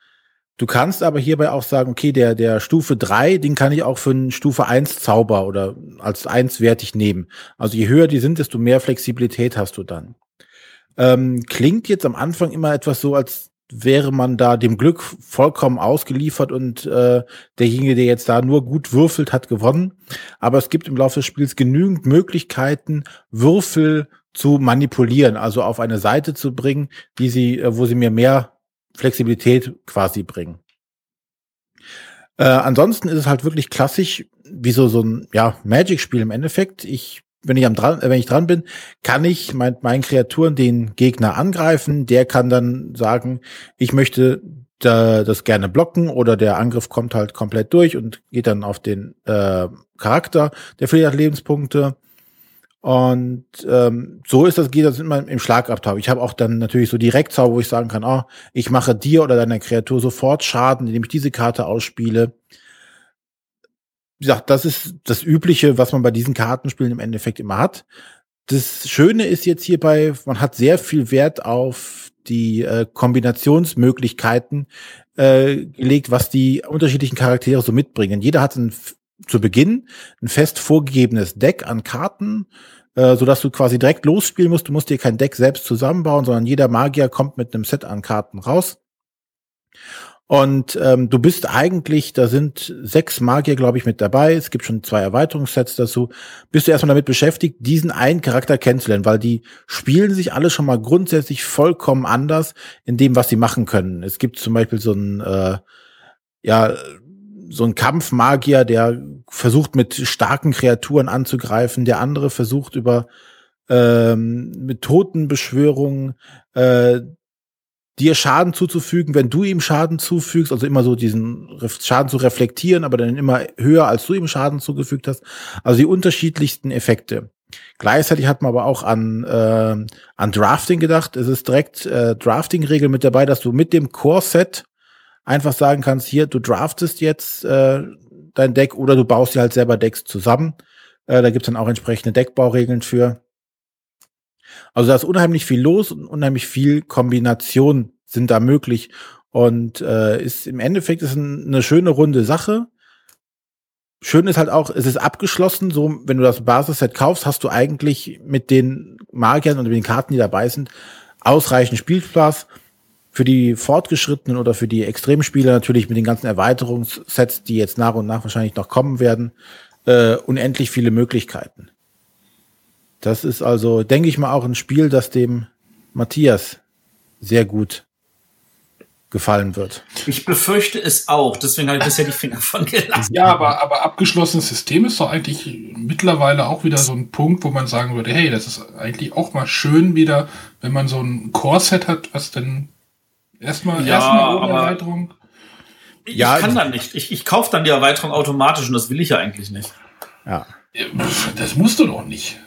Du kannst aber hierbei auch sagen, okay, der, der Stufe 3, den kann ich auch für einen Stufe 1 Zauber oder als 1 wertig nehmen. Also je höher die sind, desto mehr Flexibilität hast du dann. Ähm, klingt jetzt am Anfang immer etwas so, als wäre man da dem Glück vollkommen ausgeliefert und äh, derjenige, der jetzt da nur gut würfelt, hat gewonnen. Aber es gibt im Laufe des Spiels genügend Möglichkeiten, Würfel zu manipulieren, also auf eine Seite zu bringen, die sie, äh, wo sie mir mehr Flexibilität quasi bringen. Äh, ansonsten ist es halt wirklich klassisch, wie so, so ein ja, Magic-Spiel im Endeffekt. Ich, wenn ich am dran, äh, wenn ich dran bin, kann ich mein, meinen Kreaturen den Gegner angreifen. Der kann dann sagen, ich möchte da, das gerne blocken oder der Angriff kommt halt komplett durch und geht dann auf den äh, Charakter. Der verliert Lebenspunkte. Und ähm, so ist das, geht das immer im Schlagabtausch. Ich habe auch dann natürlich so Direktzauber, wo ich sagen kann, oh, ich mache dir oder deiner Kreatur sofort Schaden, indem ich diese Karte ausspiele. Wie gesagt, das ist das Übliche, was man bei diesen Kartenspielen im Endeffekt immer hat. Das Schöne ist jetzt hierbei, man hat sehr viel Wert auf die äh, Kombinationsmöglichkeiten äh, gelegt, was die unterschiedlichen Charaktere so mitbringen. Jeder hat ein zu Beginn ein fest vorgegebenes Deck an Karten, äh, so dass du quasi direkt losspielen musst. Du musst dir kein Deck selbst zusammenbauen, sondern jeder Magier kommt mit einem Set an Karten raus. Und ähm, du bist eigentlich, da sind sechs Magier, glaube ich, mit dabei. Es gibt schon zwei Erweiterungssets dazu. Bist du erstmal damit beschäftigt, diesen einen Charakter kennenzulernen, weil die spielen sich alle schon mal grundsätzlich vollkommen anders in dem, was sie machen können. Es gibt zum Beispiel so ein, äh, ja, so ein Kampfmagier, der versucht mit starken Kreaturen anzugreifen, der andere versucht über ähm, mit Totenbeschwörungen äh, dir Schaden zuzufügen, wenn du ihm Schaden zufügst, also immer so diesen Schaden zu reflektieren, aber dann immer höher, als du ihm Schaden zugefügt hast. Also die unterschiedlichsten Effekte. Gleichzeitig hat man aber auch an, äh, an Drafting gedacht. Es ist direkt äh, Drafting-Regel mit dabei, dass du mit dem Core-Set einfach sagen kannst, hier, du draftest jetzt äh, dein Deck oder du baust dir halt selber Decks zusammen. Äh, da gibt's dann auch entsprechende Deckbauregeln für. Also da ist unheimlich viel los und unheimlich viel Kombination sind da möglich. Und äh, ist im Endeffekt ist eine schöne runde Sache. Schön ist halt auch, es ist abgeschlossen. So, wenn du das Basisset kaufst, hast du eigentlich mit den Magiern und mit den Karten, die dabei sind, ausreichend Spielspaß. Für die Fortgeschrittenen oder für die Extremspieler natürlich mit den ganzen Erweiterungssets, die jetzt nach und nach wahrscheinlich noch kommen werden, äh, unendlich viele Möglichkeiten. Das ist also, denke ich mal, auch ein Spiel, das dem Matthias sehr gut gefallen wird. Ich befürchte es auch, deswegen habe ich bisher die Finger von gelassen. Ja, aber, aber abgeschlossenes System ist doch eigentlich mittlerweile auch wieder so ein Punkt, wo man sagen würde, hey, das ist eigentlich auch mal schön wieder, wenn man so ein Core-Set hat, was dann erstmal Ja, erstmal ohne aber- Erweiterung. Ich Ja, kann dann nicht. Ich, ich kaufe dann die Erweiterung automatisch und das will ich ja eigentlich nicht. Ja. Das musst du doch nicht.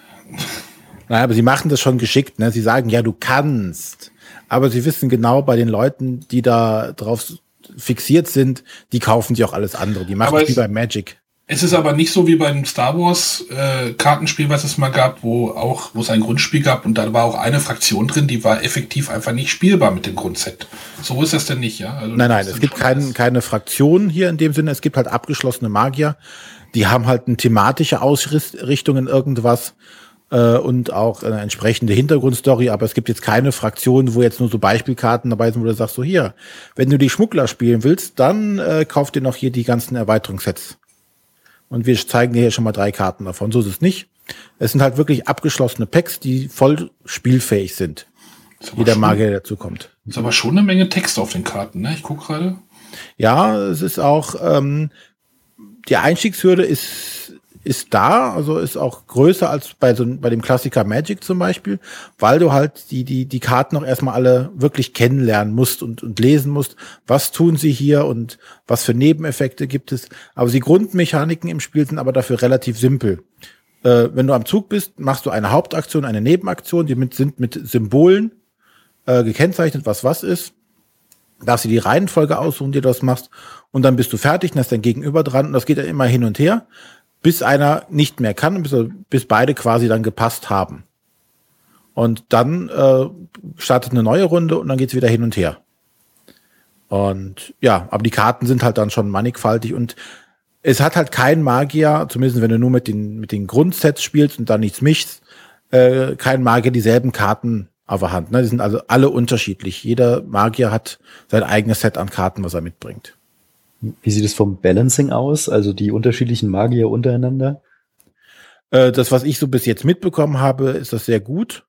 Naja, aber sie machen das schon geschickt, ne? Sie sagen, ja, du kannst. Aber sie wissen genau, bei den Leuten, die da drauf fixiert sind, die kaufen sich auch alles andere. Die machen es wie bei Magic. Es ist aber nicht so wie beim Star Wars äh, Kartenspiel, was es mal gab, wo auch, wo es ein Grundspiel gab und da war auch eine Fraktion drin, die war effektiv einfach nicht spielbar mit dem Grundset. So ist das denn nicht, ja? Also Nein, nein, es gibt kein, keine Fraktion hier in dem Sinne. Es gibt halt abgeschlossene Magier. Die haben halt eine thematische Ausrichtung in irgendwas äh, und auch eine entsprechende Hintergrundstory. Aber es gibt jetzt keine Fraktion, wo jetzt nur so Beispielkarten dabei sind, wo du sagst, so hier, wenn du die Schmuggler spielen willst, dann äh, kauf dir noch hier die ganzen Erweiterungssets. Und wir zeigen dir hier schon mal drei Karten davon. So ist es nicht. Es sind halt wirklich abgeschlossene Packs, die voll spielfähig sind. Jeder schon- Magier, der dazu kommt. Ist aber schon eine Menge Text auf den Karten, ne? Ich guck gerade. Ja, es ist auch, ähm, die Einstiegshürde ist, ist da, also ist auch größer als bei so bei dem Klassiker Magic zum Beispiel, weil du halt die, die, die Karten auch erstmal alle wirklich kennenlernen musst und, und lesen musst, was tun sie hier und was für Nebeneffekte gibt es. Aber die Grundmechaniken im Spiel sind aber dafür relativ simpel. Äh, wenn du am Zug bist, machst du eine Hauptaktion, eine Nebenaktion, die mit, sind mit Symbolen äh, gekennzeichnet, was was ist. Darfst du die Reihenfolge aussuchen, die du das machst, und dann bist du fertig, dann ist dein Gegenüber dran, und das geht dann immer hin und her, bis einer nicht mehr kann, bis, bis beide quasi dann gepasst haben. Und dann äh, startet eine neue Runde und dann geht's wieder hin und her. Und ja, aber die Karten sind halt dann schon mannigfaltig und es hat halt kein Magier, zumindest wenn du nur mit den, mit den Grundsets spielst und dann nichts mischst, äh, kein Magier dieselben Karten auf der Hand. Ne? Die sind also alle unterschiedlich. Jeder Magier hat sein eigenes Set an Karten, was er mitbringt. Wie sieht es vom Balancing aus? Also die unterschiedlichen Magier untereinander? Äh, das, was ich so bis jetzt mitbekommen habe, ist das sehr gut.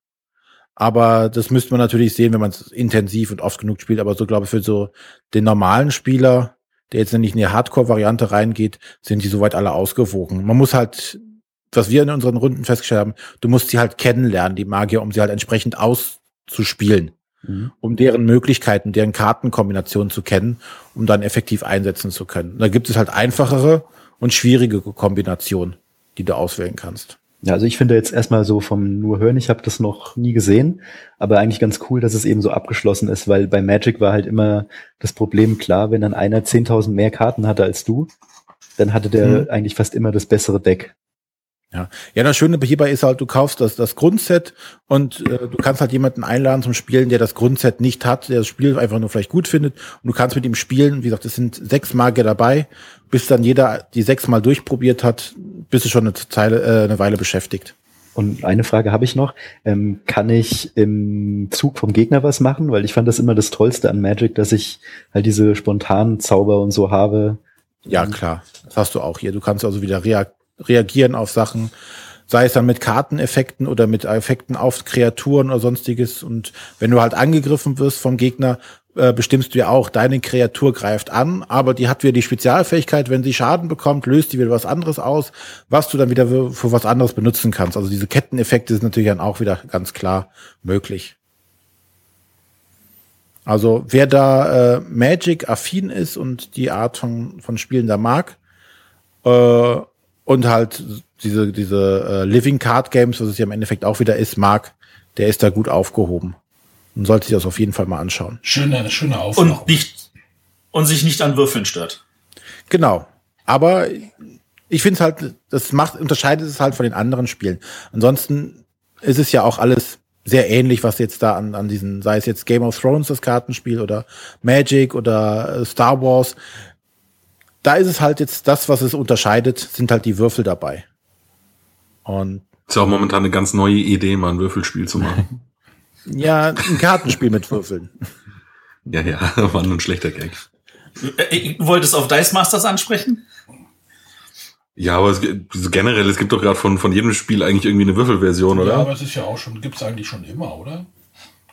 Aber das müsste man natürlich sehen, wenn man es intensiv und oft genug spielt. Aber so glaube ich, für so den normalen Spieler, der jetzt nicht in die Hardcore-Variante reingeht, sind die soweit alle ausgewogen. Man muss halt, was wir in unseren Runden festgestellt haben, du musst sie halt kennenlernen, die Magier, um sie halt entsprechend auszuspielen. Mhm. um deren Möglichkeiten, deren Kartenkombinationen zu kennen, um dann effektiv einsetzen zu können. Da gibt es halt einfachere und schwierige Kombinationen, die du auswählen kannst. Ja, also ich finde jetzt erstmal so vom nur hören, ich habe das noch nie gesehen, aber eigentlich ganz cool, dass es eben so abgeschlossen ist, weil bei Magic war halt immer das Problem klar, wenn dann einer 10.000 mehr Karten hatte als du, dann hatte der Mhm. eigentlich fast immer das bessere Deck. Ja, ja, das Schöne hierbei ist halt, du kaufst das, das Grundset und äh, du kannst halt jemanden einladen zum Spielen, der das Grundset nicht hat, der das Spiel einfach nur vielleicht gut findet und du kannst mit ihm spielen. Wie gesagt, es sind sechs Magier dabei, bis dann jeder die sechs Mal durchprobiert hat, bist du schon eine, Zeile, äh, eine Weile beschäftigt. Und eine Frage habe ich noch. Ähm, kann ich im Zug vom Gegner was machen? Weil ich fand das immer das Tollste an Magic, dass ich halt diese spontanen Zauber und so habe. Ja, klar. Das hast du auch hier. Du kannst also wieder rea reagieren auf Sachen. sei es dann mit Karteneffekten oder mit Effekten auf Kreaturen oder sonstiges. Und wenn du halt angegriffen wirst vom Gegner, äh, bestimmst du ja auch, deine Kreatur greift an, aber die hat wieder die Spezialfähigkeit, wenn sie Schaden bekommt, löst die wieder was anderes aus, was du dann wieder für was anderes benutzen kannst. Also diese Ketteneffekte sind natürlich dann auch wieder ganz klar möglich. Also wer da äh, Magic affin ist und die Art von, von Spielen da mag, äh, und halt diese, diese äh, Living Card Games, was es ja im Endeffekt auch wieder ist, mag, der ist da gut aufgehoben. Und sollte sich das auf jeden Fall mal anschauen. Schöne, schöne Aufmachung. Und nicht, und sich nicht an Würfeln stört. Genau. Aber ich finde es halt, das macht, unterscheidet es halt von den anderen Spielen. Ansonsten ist es ja auch alles sehr ähnlich, was jetzt da an, an diesen, sei es jetzt Game of Thrones, das Kartenspiel, oder Magic oder äh, Star Wars. Da ist es halt jetzt das, was es unterscheidet, sind halt die Würfel dabei. Und ist ja auch momentan eine ganz neue Idee, mal ein Würfelspiel zu machen. (laughs) ja, ein Kartenspiel mit Würfeln. Ja, ja, (laughs) war nur ein schlechter Gag. Äh, du wolltest auf Dice Masters ansprechen? Ja, aber es, generell, es gibt doch gerade von, von jedem Spiel eigentlich irgendwie eine Würfelversion, oder? Ja, aber es ist ja auch schon, gibt's eigentlich schon immer, oder?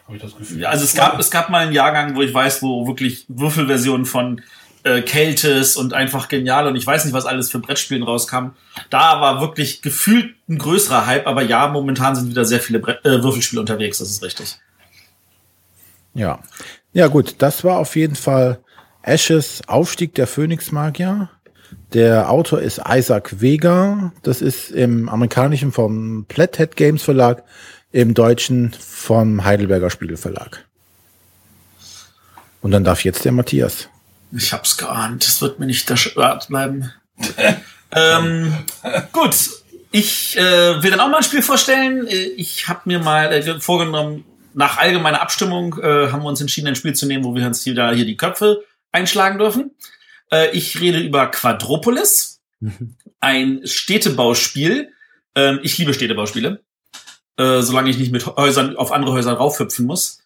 Habe ich das Gefühl. Ja, also es gab, es gab mal einen Jahrgang, wo ich weiß, wo wirklich Würfelversionen von äh, und einfach genial und ich weiß nicht, was alles für Brettspielen rauskam. Da war wirklich gefühlt ein größerer Hype, aber ja, momentan sind wieder sehr viele Brett, äh, Würfelspiele unterwegs, das ist richtig. Ja. Ja, gut, das war auf jeden Fall Ashes Aufstieg der Phönix-Magier. Der Autor ist Isaac Vega. Das ist im amerikanischen vom Plathead Games Verlag, im deutschen vom Heidelberger Spiegelverlag. Und dann darf jetzt der Matthias. Ich hab's geahnt. Es wird mir nicht der Schwert bleiben. (laughs) ähm, gut. Ich äh, will dann auch mal ein Spiel vorstellen. Ich habe mir mal äh, vorgenommen, nach allgemeiner Abstimmung äh, haben wir uns entschieden, ein Spiel zu nehmen, wo wir uns wieder hier die Köpfe einschlagen dürfen. Äh, ich rede über Quadropolis, ein Städtebauspiel. Ähm, ich liebe Städtebauspiele, äh, solange ich nicht mit Häusern auf andere Häuser raufhüpfen muss.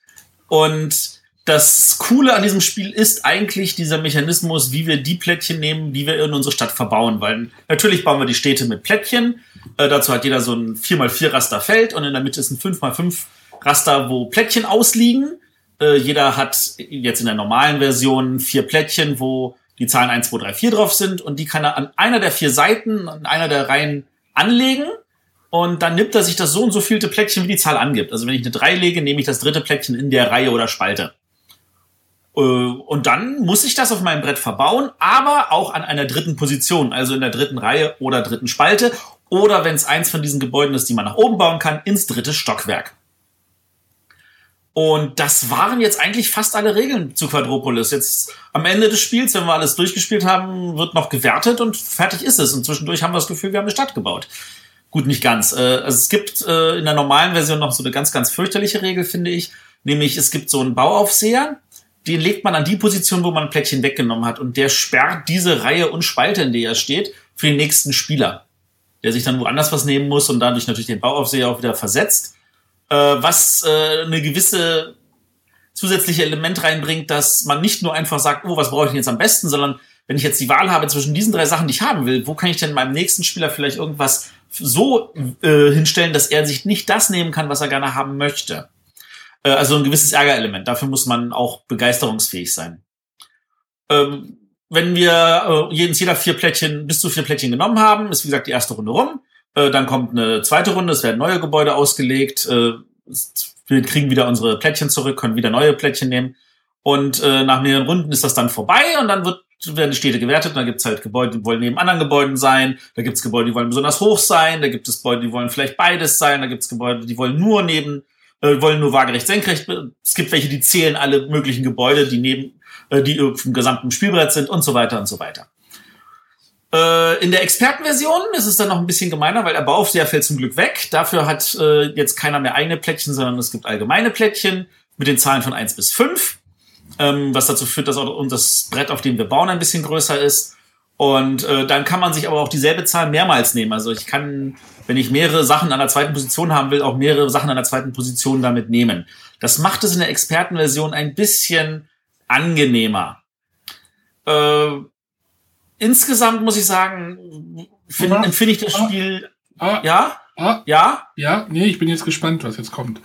Und das Coole an diesem Spiel ist eigentlich dieser Mechanismus, wie wir die Plättchen nehmen, die wir in unsere Stadt verbauen. Weil natürlich bauen wir die Städte mit Plättchen. Äh, dazu hat jeder so ein 4x4 Raster Feld und in der Mitte ist ein 5x5 Raster, wo Plättchen ausliegen. Äh, jeder hat jetzt in der normalen Version vier Plättchen, wo die Zahlen 1, 2, 3, 4 drauf sind und die kann er an einer der vier Seiten, an einer der Reihen anlegen und dann nimmt er sich das so und so vielte Plättchen, wie die Zahl angibt. Also wenn ich eine 3 lege, nehme ich das dritte Plättchen in der Reihe oder Spalte. Äh, und dann muss ich das auf meinem Brett verbauen, aber auch an einer dritten Position, also in der dritten Reihe oder dritten Spalte. Oder wenn es eins von diesen Gebäuden ist, die man nach oben bauen kann, ins dritte Stockwerk. Und das waren jetzt eigentlich fast alle Regeln zu Quadropolis. Jetzt am Ende des Spiels, wenn wir alles durchgespielt haben, wird noch gewertet und fertig ist es. Und zwischendurch haben wir das Gefühl, wir haben eine Stadt gebaut. Gut, nicht ganz. Äh, also es gibt äh, in der normalen Version noch so eine ganz, ganz fürchterliche Regel, finde ich. Nämlich, es gibt so einen Bauaufseher, den legt man an die Position, wo man ein Plättchen weggenommen hat. Und der sperrt diese Reihe und Spalte, in der er steht, für den nächsten Spieler. Der sich dann woanders was nehmen muss und dadurch natürlich den Bauaufseher auch wieder versetzt. Äh, was äh, eine gewisse zusätzliche Element reinbringt, dass man nicht nur einfach sagt, oh, was brauche ich denn jetzt am besten, sondern wenn ich jetzt die Wahl habe zwischen diesen drei Sachen, die ich haben will, wo kann ich denn meinem nächsten Spieler vielleicht irgendwas so äh, hinstellen, dass er sich nicht das nehmen kann, was er gerne haben möchte. Äh, also ein gewisses Ärgerelement. Dafür muss man auch begeisterungsfähig sein. Ähm, wenn wir äh, jedes jeder vier Plättchen, bis zu vier Plättchen genommen haben, ist wie gesagt die erste Runde rum. Äh, dann kommt eine zweite Runde, es werden neue Gebäude ausgelegt. Äh, wir kriegen wieder unsere Plättchen zurück, können wieder neue Plättchen nehmen. Und äh, nach mehreren Runden ist das dann vorbei und dann wird, werden die Städte gewertet. Und dann gibt es halt Gebäude, die wollen neben anderen Gebäuden sein. Da gibt es Gebäude, die wollen besonders hoch sein. Da gibt es Gebäude, die wollen vielleicht beides sein. Da gibt es Gebäude, die wollen nur neben äh, wollen nur waagerecht senkrecht. Es gibt welche, die zählen alle möglichen Gebäude, die neben, äh, die im gesamten Spielbrett sind und so weiter und so weiter. Äh, in der Expertenversion ist es dann noch ein bisschen gemeiner, weil der Bauaufseher fällt zum Glück weg. Dafür hat äh, jetzt keiner mehr eigene Plättchen, sondern es gibt allgemeine Plättchen mit den Zahlen von eins bis fünf, ähm, was dazu führt, dass auch das Brett, auf dem wir bauen, ein bisschen größer ist. Und äh, dann kann man sich aber auch dieselbe Zahl mehrmals nehmen. Also ich kann wenn ich mehrere Sachen an der zweiten Position haben will, auch mehrere Sachen an der zweiten Position damit nehmen. Das macht es in der Expertenversion ein bisschen angenehmer. Äh, insgesamt muss ich sagen, find, empfinde ich das Spiel, ah, ja? Ah, Ja, ja, nee, ich bin jetzt gespannt, was jetzt kommt.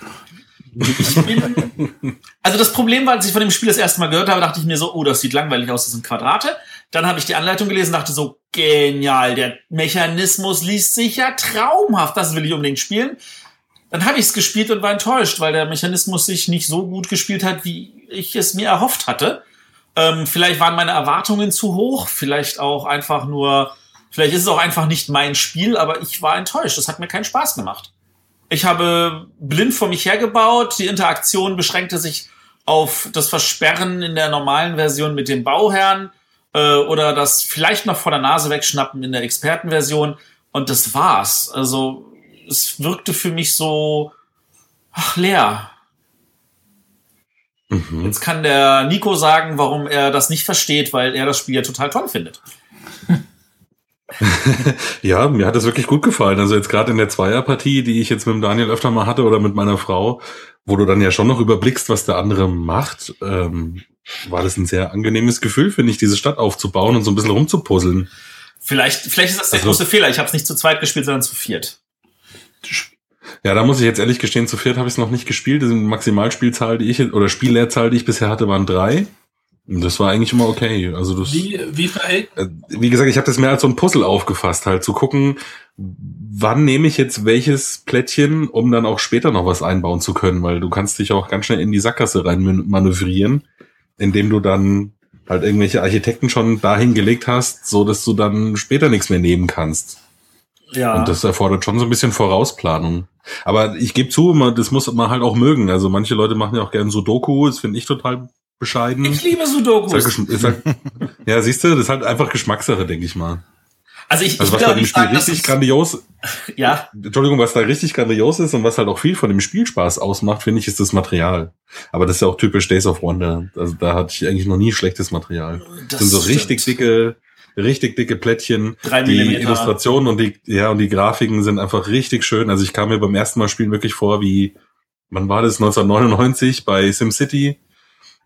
bin. Also das Problem war, als ich von dem Spiel das erste Mal gehört habe, dachte ich mir so, oh, das sieht langweilig aus, das sind Quadrate. Dann habe ich die Anleitung gelesen, dachte so, genial, der Mechanismus liest sich ja traumhaft, das will ich unbedingt spielen. Dann habe ich es gespielt und war enttäuscht, weil der Mechanismus sich nicht so gut gespielt hat, wie ich es mir erhofft hatte. Ähm, vielleicht waren meine Erwartungen zu hoch, vielleicht auch einfach nur, vielleicht ist es auch einfach nicht mein Spiel, aber ich war enttäuscht. Es hat mir keinen Spaß gemacht. Ich habe blind vor mich hergebaut. Die Interaktion beschränkte sich auf das Versperren in der normalen Version mit dem Bauherrn äh, oder das vielleicht noch vor der Nase wegschnappen in der Expertenversion. Und das war's. Also es wirkte für mich so ach, leer. Mhm. Jetzt kann der Nico sagen, warum er das nicht versteht, weil er das Spiel ja total toll findet. (laughs) Ja, mir hat das wirklich gut gefallen. Also jetzt gerade in der Zweierpartie, die ich jetzt mit dem Daniel öfter mal hatte oder mit meiner Frau, wo du dann ja schon noch überblickst, was der andere macht, ähm, war das ein sehr angenehmes Gefühl, finde ich, diese Stadt aufzubauen und so ein bisschen rumzupuzzeln. Vielleicht, vielleicht ist das der Also- große Fehler. Ich habe es nicht zu zweit gespielt, sondern zu viert. Ja, da muss ich jetzt ehrlich gestehen, zu viert habe ich es noch nicht gespielt. Die Maximalspielzahl, die ich oder Spielleerzahl, die ich bisher hatte, waren drei. Und das war eigentlich immer okay. Also das, Wie, wie verhält, äh, wie gesagt, ich habe das mehr als so ein Puzzle aufgefasst, halt zu gucken, wann nehme ich jetzt welches Plättchen, um dann auch später noch was einbauen zu können, weil du kannst dich auch ganz schnell in die Sackgasse rein man- manövrieren, indem du dann halt irgendwelche Architekten schon dahin gelegt hast, so dass du dann später nichts mehr nehmen kannst. Ja. Und das erfordert schon so ein bisschen Vorausplanung. Aber ich gebe zu, man, das muss man halt auch mögen. Also manche Leute machen ja auch gerne Sudoku, das finde ich total bescheiden. ich liebe halt, Sudokus. Ist halt, (laughs) ja, siehst du, das ist halt einfach Geschmackssache, denke ich mal. Also ich, Also ich was bei dem Spiel sagen, richtig grandios, (laughs) ja, Entschuldigung, was da richtig grandios ist und was halt auch viel von dem Spielspaß ausmacht, finde ich, ist das Material. Aber das ist ja auch typisch Days of Wonder. Also da hatte ich eigentlich noch nie schlechtes Material. das Das sind so stimmt. richtig dicke, richtig dicke Plättchen. Drei die Millimeter. Illustrationen und die, ja, und die Grafiken sind einfach richtig schön. Also ich kam mir beim ersten Mal spielen wirklich vor wie, wann war das? 1999 bei SimCity.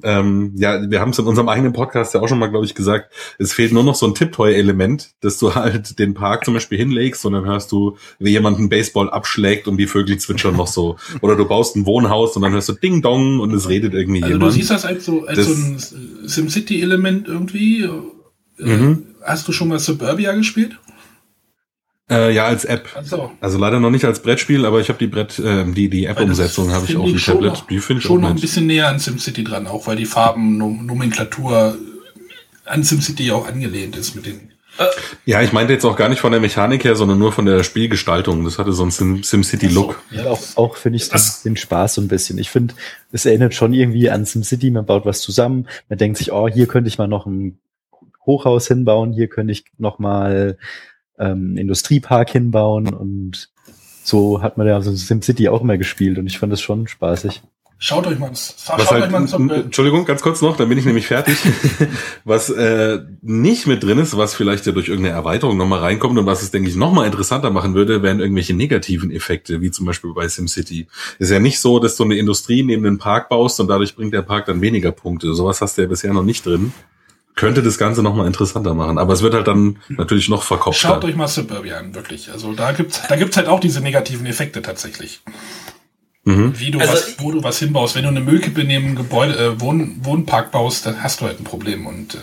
Ähm, ja, wir haben es in unserem eigenen Podcast ja auch schon mal, glaube ich, gesagt. Es fehlt nur noch so ein Tipptoy-Element, dass du halt den Park zum Beispiel hinlegst und dann hörst du, wie jemand einen Baseball abschlägt und die Vögel zwitschern noch so. Oder du baust ein Wohnhaus und dann hörst du Ding Dong und es redet irgendwie also du jemand. siehst das als so, als Das- so ein SimCity-Element irgendwie. Äh, Mhm. Hast du schon mal Suburbia gespielt? Äh, ja, als App. Also, Also leider noch nicht als Brettspiel, aber ich habe die Brett, äh, die die App-Umsetzung habe ich auf dem schon Tablet. noch- die finde ich schon auch noch ein bisschen näher an SimCity dran, auch weil die Farben, Nom- Nomenklatur an SimCity auch angelehnt ist mit den. Ja, ich meinte jetzt auch gar nicht von der Mechanik her, sondern nur von der Spielgestaltung. Das hatte so einen Sim SimCity-Look. Ja, Auch, auch finde ich Das- den Spaß so ein bisschen. Ich finde, es erinnert schon irgendwie an SimCity. Man baut was zusammen. Man denkt sich, oh, hier könnte ich mal noch ein Hochhaus hinbauen. Hier könnte ich noch mal ähm, Industriepark hinbauen. Und so hat man ja so SimCity auch immer gespielt. Und ich fand das schon spaßig. Schaut euch mal, das- schaut Was euch halt, mal n- Sub- Entschuldigung, ganz kurz noch, dann bin ich nämlich fertig. (laughs) was äh, nicht mit drin ist, was vielleicht ja durch irgendeine Erweiterung nochmal reinkommt und was es, denke ich, nochmal interessanter machen würde, wären irgendwelche negativen Effekte, wie zum Beispiel bei SimCity. Ist ja nicht so, dass du eine Industrie neben den Park baust und dadurch bringt der Park dann weniger Punkte. Sowas hast du ja bisher noch nicht drin. Könnte das Ganze nochmal interessanter machen. Aber es wird halt dann natürlich noch verkopfter. Schaut euch mal Suburbia an, wirklich. Also da gibt's, da gibt's halt auch diese negativen Effekte tatsächlich. Mhm. Wie du Also was, wo du was hinbaust. Wenn du eine Müllkippe neben einem Gebäude, äh, Wohn, Wohnpark baust, dann hast du halt ein Problem und äh,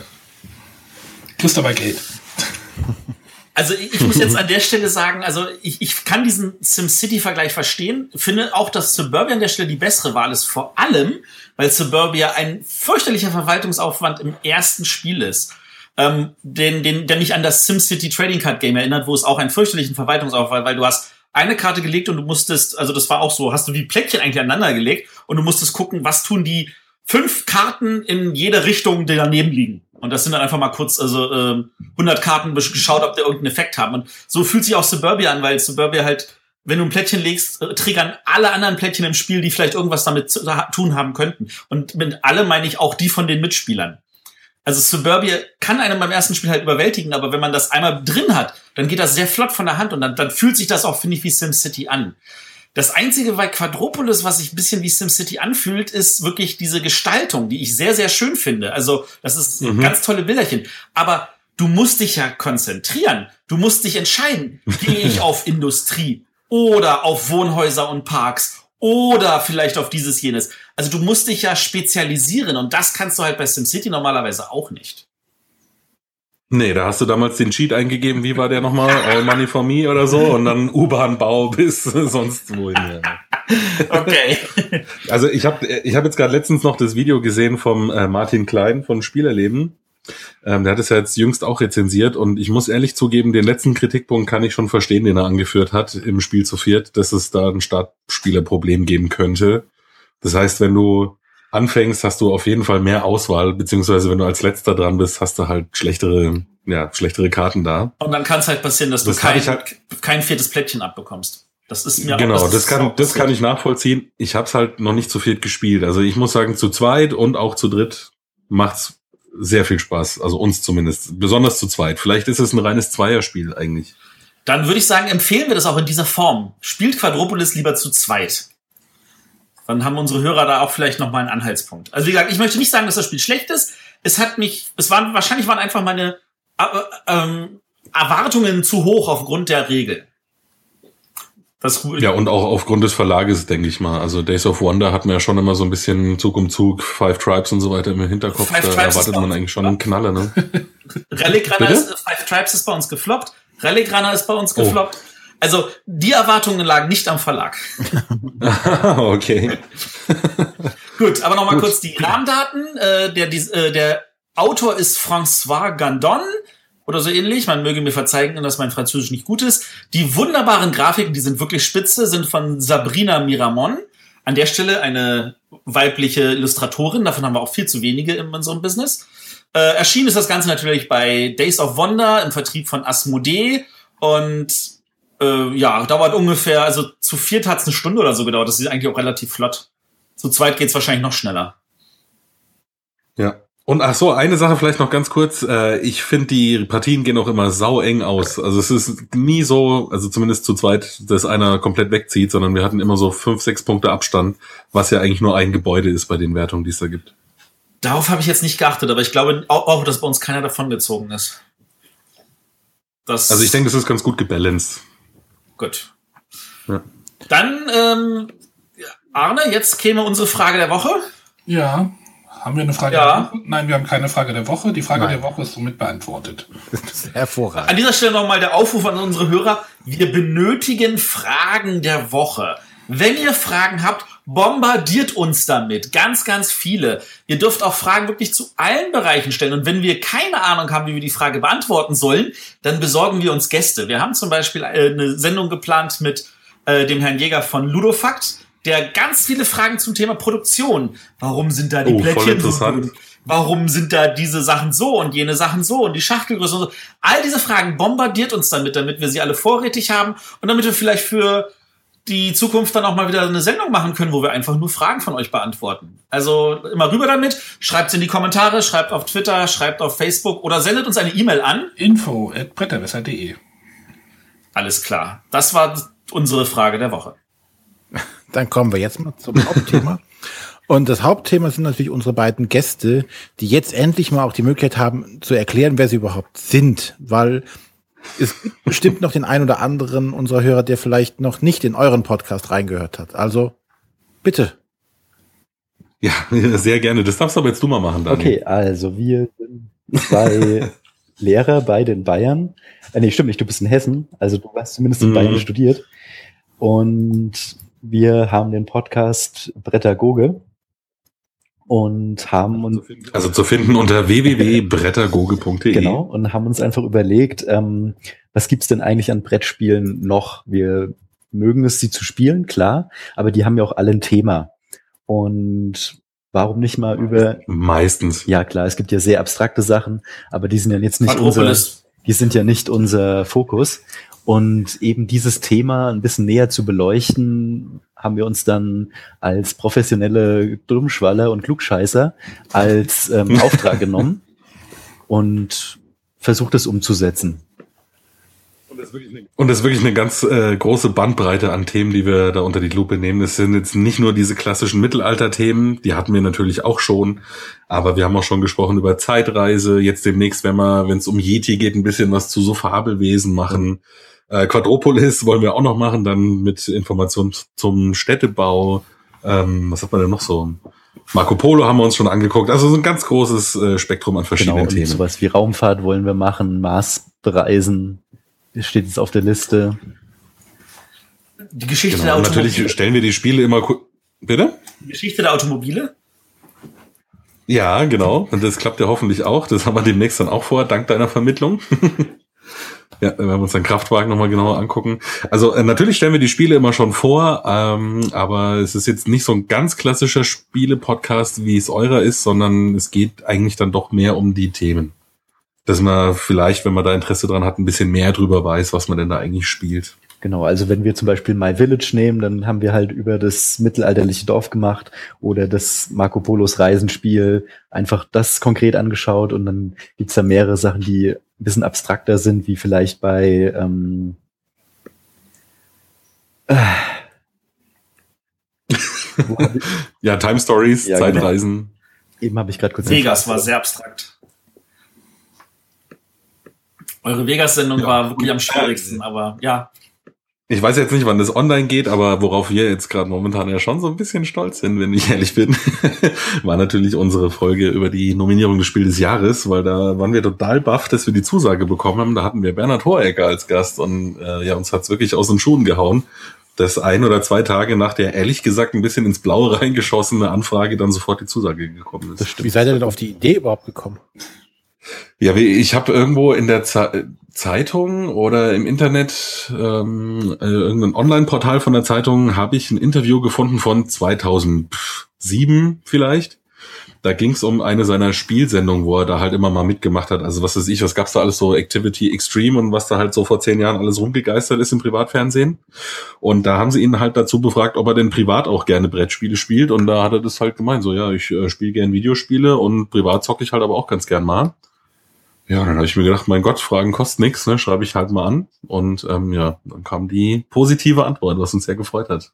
kriegst dabei Geld. (laughs) Also ich ich muss jetzt (laughs) an der Stelle sagen, also ich, ich kann diesen SimCity-Vergleich verstehen, finde auch, dass Suburbia an der Stelle die bessere Wahl ist, vor allem, weil Suburbia ein fürchterlicher Verwaltungsaufwand im ersten Spiel ist. Ähm, den, den, der mich an das SimCity Trading Card Game erinnert, wo es auch einen fürchterlichen Verwaltungsaufwand, weil du hast eine Karte gelegt und du musstest, also das war auch so, hast du die Plättchen eigentlich aneinander gelegt und du musstest gucken, was tun die fünf Karten in jede Richtung, die daneben liegen. Und das sind dann einfach mal kurz, also ähm, 100 Karten geschaut, ob die irgendeinen Effekt haben. Und so fühlt sich auch Suburbia an, weil Suburbia halt, wenn du ein Plättchen legst, äh, triggern alle anderen Plättchen im Spiel, die vielleicht irgendwas damit zu ha- tun haben könnten. Und mit alle meine ich auch die von den Mitspielern. Also Suburbia kann einen beim ersten Spiel halt überwältigen, aber wenn man das einmal drin hat, dann geht das sehr flott von der Hand und dann, dann fühlt sich das auch, finde ich, wie SimCity an. Das einzige bei Quadropolis, was sich ein bisschen wie SimCity anfühlt, ist wirklich diese Gestaltung, die ich sehr, sehr schön finde. Also, das ist Mhm. ganz tolle Bilderchen. Aber du musst dich ja konzentrieren. Du musst dich entscheiden. Gehe ich (laughs) auf Industrie oder auf Wohnhäuser und Parks oder vielleicht auf dieses jenes. Also du musst dich ja spezialisieren und das kannst du halt bei SimCity normalerweise auch nicht. Nee, da hast du damals den Cheat eingegeben, wie war der nochmal? All Money for Me oder so und dann (laughs) U-Bahn-Bau bis (laughs) sonst wohin. Ja. Okay. Also ich habe ich hab jetzt gerade letztens noch das Video gesehen vom äh, Martin Klein von Spielerleben. Ähm, der hat es ja jetzt jüngst auch rezensiert und ich muss ehrlich zugeben, den letzten Kritikpunkt kann ich schon verstehen, den er angeführt hat im Spiel zu viert, dass es da ein Startspielerproblem geben könnte. Das heißt, wenn du anfängst, hast du auf jeden Fall mehr Auswahl, beziehungsweise wenn du als letzter dran bist, hast du halt schlechtere, ja, schlechtere Karten da. Und dann kann es halt passieren, dass Das du kein, halt- kein viertes Plättchen abbekommst. Das ist mir genau, auch, das, ist kann, das kann ich nachvollziehen. Ich habe es halt noch nicht zu viert gespielt. Also ich muss sagen, zu zweit und auch zu dritt macht's sehr viel Spaß. Also uns zumindest. Besonders zu zweit. Vielleicht ist es ein reines Zweierspiel eigentlich. Dann würde ich sagen, empfehlen wir das auch in dieser Form. Spielt Quadropolis lieber zu zweit. Dann haben unsere Hörer da auch vielleicht noch mal einen Anhaltspunkt. Also wie gesagt, ich möchte nicht sagen, dass das Spiel schlecht ist. Es hat mich, es waren wahrscheinlich waren einfach meine äh, ähm, Erwartungen zu hoch aufgrund der Regel. Das Ja, und auch aufgrund des Verlages, denke ich mal. Also Days of Wonder hat man ja schon immer so ein bisschen Zug um Zug, Five Tribes und so weiter im Hinterkopf. Five da Tribes erwartet man eigentlich schon einen Knaller, ne? Relic Runner ist, Five Tribes ist bei uns gefloppt. Relic Runner ist bei uns Oh. Also die Erwartungen lagen nicht am Verlag. (laughs) okay. (laughs) Gut, aber nochmal kurz die Rahmendaten. Äh, der, dies- äh, der Autor ist François Gandon oder so ähnlich. Man möge mir verzeihen, dass mein Französisch nicht gut ist. Die wunderbaren Grafiken, die sind wirklich spitze, sind von Sabrina Miramon. An der Stelle eine weibliche Illustratorin. Davon haben wir auch viel zu wenige in unserem Business. Äh, erschienen ist das Ganze natürlich bei Days of Wonder im Vertrieb von Asmodee und äh, ja, dauert ungefähr, also zu viert hat es eine Stunde oder so gedauert. Das ist eigentlich auch relativ flott. Zu zweit geht's wahrscheinlich noch schneller. Ja. Und ach so, eine Sache vielleicht noch ganz kurz. Äh, ich finde, die Partien gehen auch immer sau eng aus. Also es ist nie so, also zumindest zu zweit, dass einer komplett wegzieht, sondern wir hatten immer so fünf, sechs Punkte Abstand, was ja eigentlich nur ein Gebäude ist bei den Wertungen, die es da gibt. Darauf habe ich jetzt nicht geachtet, aber ich glaube auch, auch dass bei uns keiner davon gezogen ist. Das, Also ich denke, das ist ganz gut gebalanced. Gut. Ja. Dann, ähm, Arne, jetzt käme unsere Frage der Woche. Ja. Haben wir eine Frage Ja. der Woche? Nein, wir haben keine Frage der Woche. Die Frage Nein. der Woche ist somit beantwortet. Das ist hervorragend. An dieser Stelle nochmal der Aufruf an unsere Hörer. Wir benötigen Fragen der Woche. Wenn ihr Fragen habt, bombardiert uns damit. Ganz, ganz viele. Ihr dürft auch Fragen wirklich zu allen Bereichen stellen. Und wenn wir keine Ahnung haben, wie wir die Frage beantworten sollen, dann besorgen wir uns Gäste. Wir haben zum Beispiel äh, eine Sendung geplant mit äh, dem Herrn Jäger von Ludofakt, der ganz viele Fragen zum Thema Produktion. Warum sind da die Oh, Plättchen so dünn? Warum sind da diese Sachen so und jene Sachen so und die Schachtelgröße und so? All diese Fragen bombardiert uns damit, damit wir sie alle vorrätig haben und damit wir vielleicht für die Zukunft dann auch mal wieder eine Sendung machen können, wo wir einfach nur Fragen von euch beantworten. Also immer rüber damit, schreibt in die Kommentare, schreibt auf Twitter, schreibt auf Facebook oder sendet uns eine E-Mail an. Info at bretterwisser.de. Alles klar. Das war unsere Frage der Woche. (laughs) Dann kommen wir jetzt mal zum Hauptthema. Und das Hauptthema sind natürlich unsere beiden Gäste, die jetzt endlich mal auch die Möglichkeit haben, zu erklären, wer sie überhaupt sind. Weil es gibt bestimmt noch den einen oder anderen unserer Hörer, der vielleicht noch nicht in euren Podcast reingehört hat. Also bitte. Ja, (laughs) sehr gerne. Das darfst du aber jetzt du mal machen, Daniel. Okay, also wir sind zwei (laughs) Lehrer bei den Bayern. Äh, nee, stimmt nicht, du bist in Hessen. Also du hast zumindest in Mhm. Bayern studiert. Und wir haben den Podcast Brettagoge und haben uns Also zu finden unter www.brettergoge.de. Genau, und haben uns einfach überlegt, ähm, was gibt's denn eigentlich an Brettspielen noch? Wir mögen es, sie zu spielen, klar, aber die haben ja auch alle ein Thema. Und warum nicht mal über, Meistens. ja klar, es gibt ja sehr abstrakte Sachen, aber die sind ja jetzt nicht unser, Quadropolis. die sind ja nicht unser Fokus. Und eben dieses Thema ein bisschen näher zu beleuchten, haben wir uns dann als professionelle Dummschwaller und Klugscheißer als ähm, (laughs) Auftrag genommen und versucht es umzusetzen. Und das ist wirklich eine ganz äh, große Bandbreite an Themen, die wir da unter die Lupe nehmen. Es sind jetzt nicht nur diese klassischen Mittelalter-Themen, die hatten wir natürlich auch schon, aber wir haben auch schon gesprochen über Zeitreise. Jetzt demnächst, wenn wir, wenn es um Yeti geht, ein bisschen was zu so Fabelwesen machen. Äh, Quadropolis wollen wir auch noch machen, dann mit Informationen zum Städtebau. Ähm, was hat man denn noch so? Marco Polo haben wir uns schon angeguckt. Also so ein ganz großes äh, Spektrum an verschiedenen Genau, und Themen. sowas wie Raumfahrt wollen wir machen, Mars bereisen, steht jetzt auf der Liste. Die Geschichte Genau. der Und Automobile. natürlich stellen wir die Spiele immer Bitte? Die Geschichte der Automobile. Ja, genau. Und das klappt ja hoffentlich auch. Das haben wir demnächst dann auch vor, dank deiner Vermittlung. (laughs) ja, wenn wir uns dann Kraftwagen nochmal genauer angucken. Also äh, natürlich stellen wir die Spiele immer schon vor, ähm, aber es ist jetzt nicht so ein ganz klassischer Spiele-Podcast, wie es eurer ist, sondern es geht eigentlich dann doch mehr um die Themen. Dass man vielleicht, wenn man da Interesse dran hat, ein bisschen mehr drüber weiß, was man denn da eigentlich spielt. Genau, also wenn wir zum Beispiel My Village nehmen, dann haben wir halt über das mittelalterliche Dorf gemacht oder das Marco Polos Reisenspiel einfach das konkret angeschaut und dann gibt's da mehrere Sachen, die ein bisschen abstrakter sind, wie vielleicht bei ähm, äh, (laughs) Ja, Time Stories, Ja, genau. Zeitreisen. eben habe ich gerade kurz Vegas war sehr abstrakt. Eure Vegas-Sendung Ja. war wirklich am schwierigsten, aber ja. Ich weiß jetzt nicht, wann das online geht, aber worauf wir jetzt gerade momentan ja schon so ein bisschen stolz sind, wenn ich ehrlich bin, (laughs) war natürlich unsere Folge über die Nominierung des Spiels des Jahres, weil da waren wir total baff, dass wir die Zusage bekommen haben. Da hatten wir Bernhard Hohecker als Gast und äh, ja, uns hat's wirklich aus den Schuhen gehauen, dass ein oder zwei Tage nach der ehrlich gesagt ein bisschen ins Blaue (laughs) reingeschossene Anfrage dann sofort die Zusage gekommen ist. Wie seid ihr denn auf die Idee überhaupt gekommen? Ja, ich habe irgendwo in der Ze Zeitung oder im Internet, ähm, äh, irgendein Online-Portal von der Zeitung, habe ich ein Interview gefunden von 2007 vielleicht. Da ging es um eine seiner Spielsendungen, wo er da halt immer mal mitgemacht hat. Also was weiß ich, was gab's da alles so Activity Extreme und was da halt so vor zehn Jahren alles rumgegeistert ist im Privatfernsehen. Und da haben sie ihn halt dazu befragt, ob er denn privat auch gerne Brettspiele spielt. Und da hat er das halt gemeint, so ja, ich äh, spiele gern Videospiele und privat zocke ich halt aber auch ganz gern mal. Ja, dann habe ich mir gedacht, mein Gott, Fragen kostet nichts, ne? schreibe ich halt mal an. Und ähm, ja, dann kam die positive Antwort, was uns sehr gefreut hat.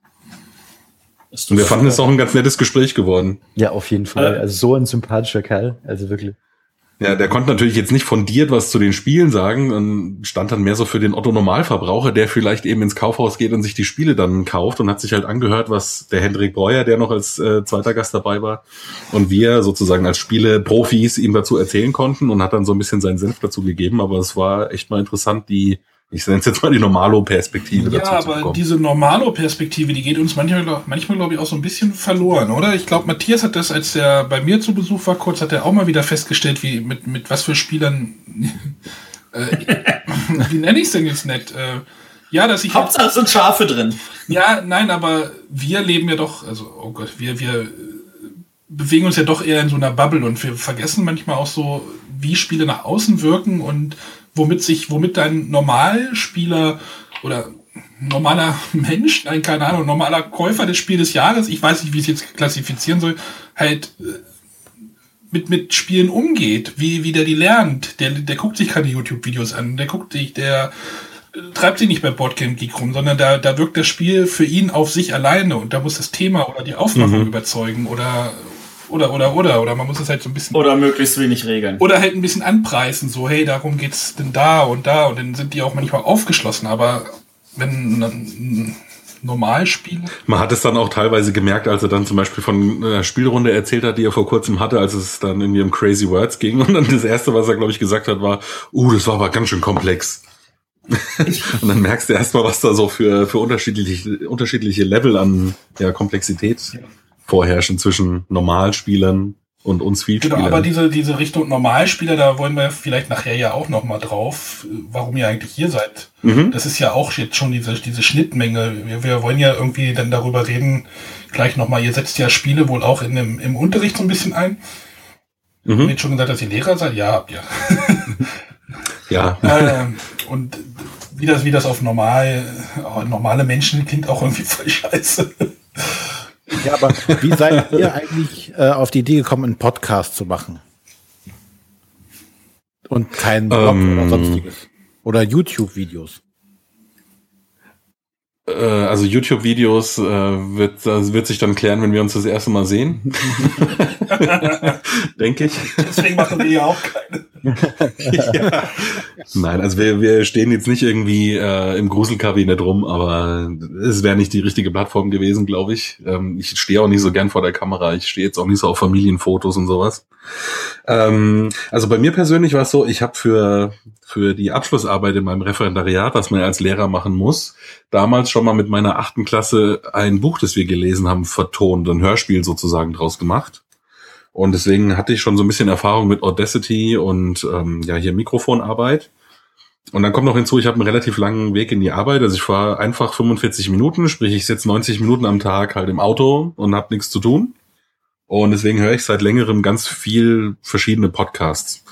Und wir fanden es auch ein ganz nettes Gespräch geworden. Ja, auf jeden Fall. Äh. Also so ein sympathischer Kerl, also wirklich. Ja, der konnte natürlich jetzt nicht fundiert was zu den Spielen sagen und stand dann mehr so für den Otto Normalverbraucher, der vielleicht eben ins Kaufhaus geht und sich die Spiele dann kauft und hat sich halt angehört, was der Hendrik Breuer, der noch als äh, zweiter Gast dabei war, und wir sozusagen als Spieleprofis ihm dazu erzählen konnten und hat dann so ein bisschen seinen Senf dazu gegeben. Aber es war echt mal interessant, die, ich nenne es jetzt mal die Normalo-Perspektive Ja, dazu zu aber bekommen. diese Normalo-Perspektive, die geht uns manchmal, manchmal glaube ich, auch so ein bisschen verloren, oder? Ich glaube, Matthias hat das, als er bei mir zu Besuch war, kurz, hat er auch mal wieder festgestellt, wie mit, mit was für Spielern, (laughs) äh, wie nenne ich es denn jetzt nicht? Äh, ja, dass ich Hauptsache es sind Schafe drin. Ja, nein, aber wir leben ja doch, also, oh Gott, wir, wir bewegen uns ja doch eher in so einer Bubble und wir vergessen manchmal auch so, wie Spiele nach außen wirken und womit sich, womit dein Normalspieler oder normaler (laughs) Mensch, nein, keine Ahnung, normaler Käufer des Spiels des Jahres, ich weiß nicht, wie ich es jetzt klassifizieren soll, halt äh, mit, mit Spielen umgeht, wie, wie der die lernt. Der, der guckt sich keine YouTube-Videos an, der guckt sich, der äh, treibt sich nicht bei Boardgame Geek rum, sondern da, da wirkt das Spiel für ihn auf sich alleine und da muss das Thema oder die Aufmachung überzeugen oder, oder, oder, oder, oder man muss es halt so ein bisschen Oder möglichst wenig Regeln. oder halt ein bisschen anpreisen, so, hey, darum geht's denn da und da und dann sind die auch manchmal aufgeschlossen, aber wenn ein Normalspiel, Man hat es dann auch teilweise gemerkt, als er dann zum Beispiel von einer Spielrunde erzählt hat, die er vor kurzem hatte, als es dann irgendwie um Crazy Words ging. Und dann das Erste, was er, glaube ich, gesagt hat, war, uh, das war aber ganz schön komplex. (laughs) und dann merkst du erstmal, was da so für, für unterschiedliche, unterschiedliche Level an ja, Komplexität vorherrschen zwischen Normalspielern und uns genau, Vielspielern. aber diese, diese Richtung Normalspieler, da wollen wir vielleicht nachher ja auch nochmal drauf, warum ihr eigentlich hier seid. Mhm. Das ist ja auch jetzt schon diese, diese Schnittmenge. Wir, wir wollen ja irgendwie dann darüber reden, gleich nochmal, ihr setzt ja Spiele wohl auch in dem, im Unterricht so ein bisschen ein. Habt ihr Mhm. jetzt schon gesagt, dass ihr Lehrer seid? Ja, habt ihr. (laughs) Ja, (laughs) ähm, und wie das, wie das auf normal, äh, normale Menschen klingt auch irgendwie voll scheiße. Ja, aber wie seid ihr eigentlich äh, auf die Idee gekommen, einen Podcast zu machen? Und keinen Blog Ähm. oder sonstiges? Oder YouTube-Videos? äh, also YouTube-Videos äh, wird, das wird sich dann klären, wenn wir uns das erste Mal sehen. (laughs) Denke ich. Deswegen machen wir ja auch keine. (laughs) Nein, also wir, wir stehen jetzt nicht irgendwie äh, im Gruselkabinett rum, aber es wäre nicht die richtige Plattform gewesen, glaube ich. Ähm, ich stehe auch nicht so gern vor der Kamera. Ich stehe jetzt auch nicht so auf Familienfotos und sowas. Ähm, also bei mir persönlich war es so, ich habe für, für die Abschlussarbeit in meinem Referendariat, was man als Lehrer machen muss, damals schon mal mit meiner achten Klasse ein Buch, das wir gelesen haben, vertont, ein Hörspiel sozusagen draus gemacht. Und deswegen hatte ich schon so ein bisschen Erfahrung mit Audacity und ähm, ja hier Mikrofonarbeit. Und dann kommt noch hinzu, ich habe einen relativ langen Weg in die Arbeit. Also ich fahre einfach 45 Minuten, sprich ich sitze 90 Minuten am Tag halt im Auto und habe nichts zu tun. Und deswegen höre ich seit längerem ganz viel verschiedene Podcasts.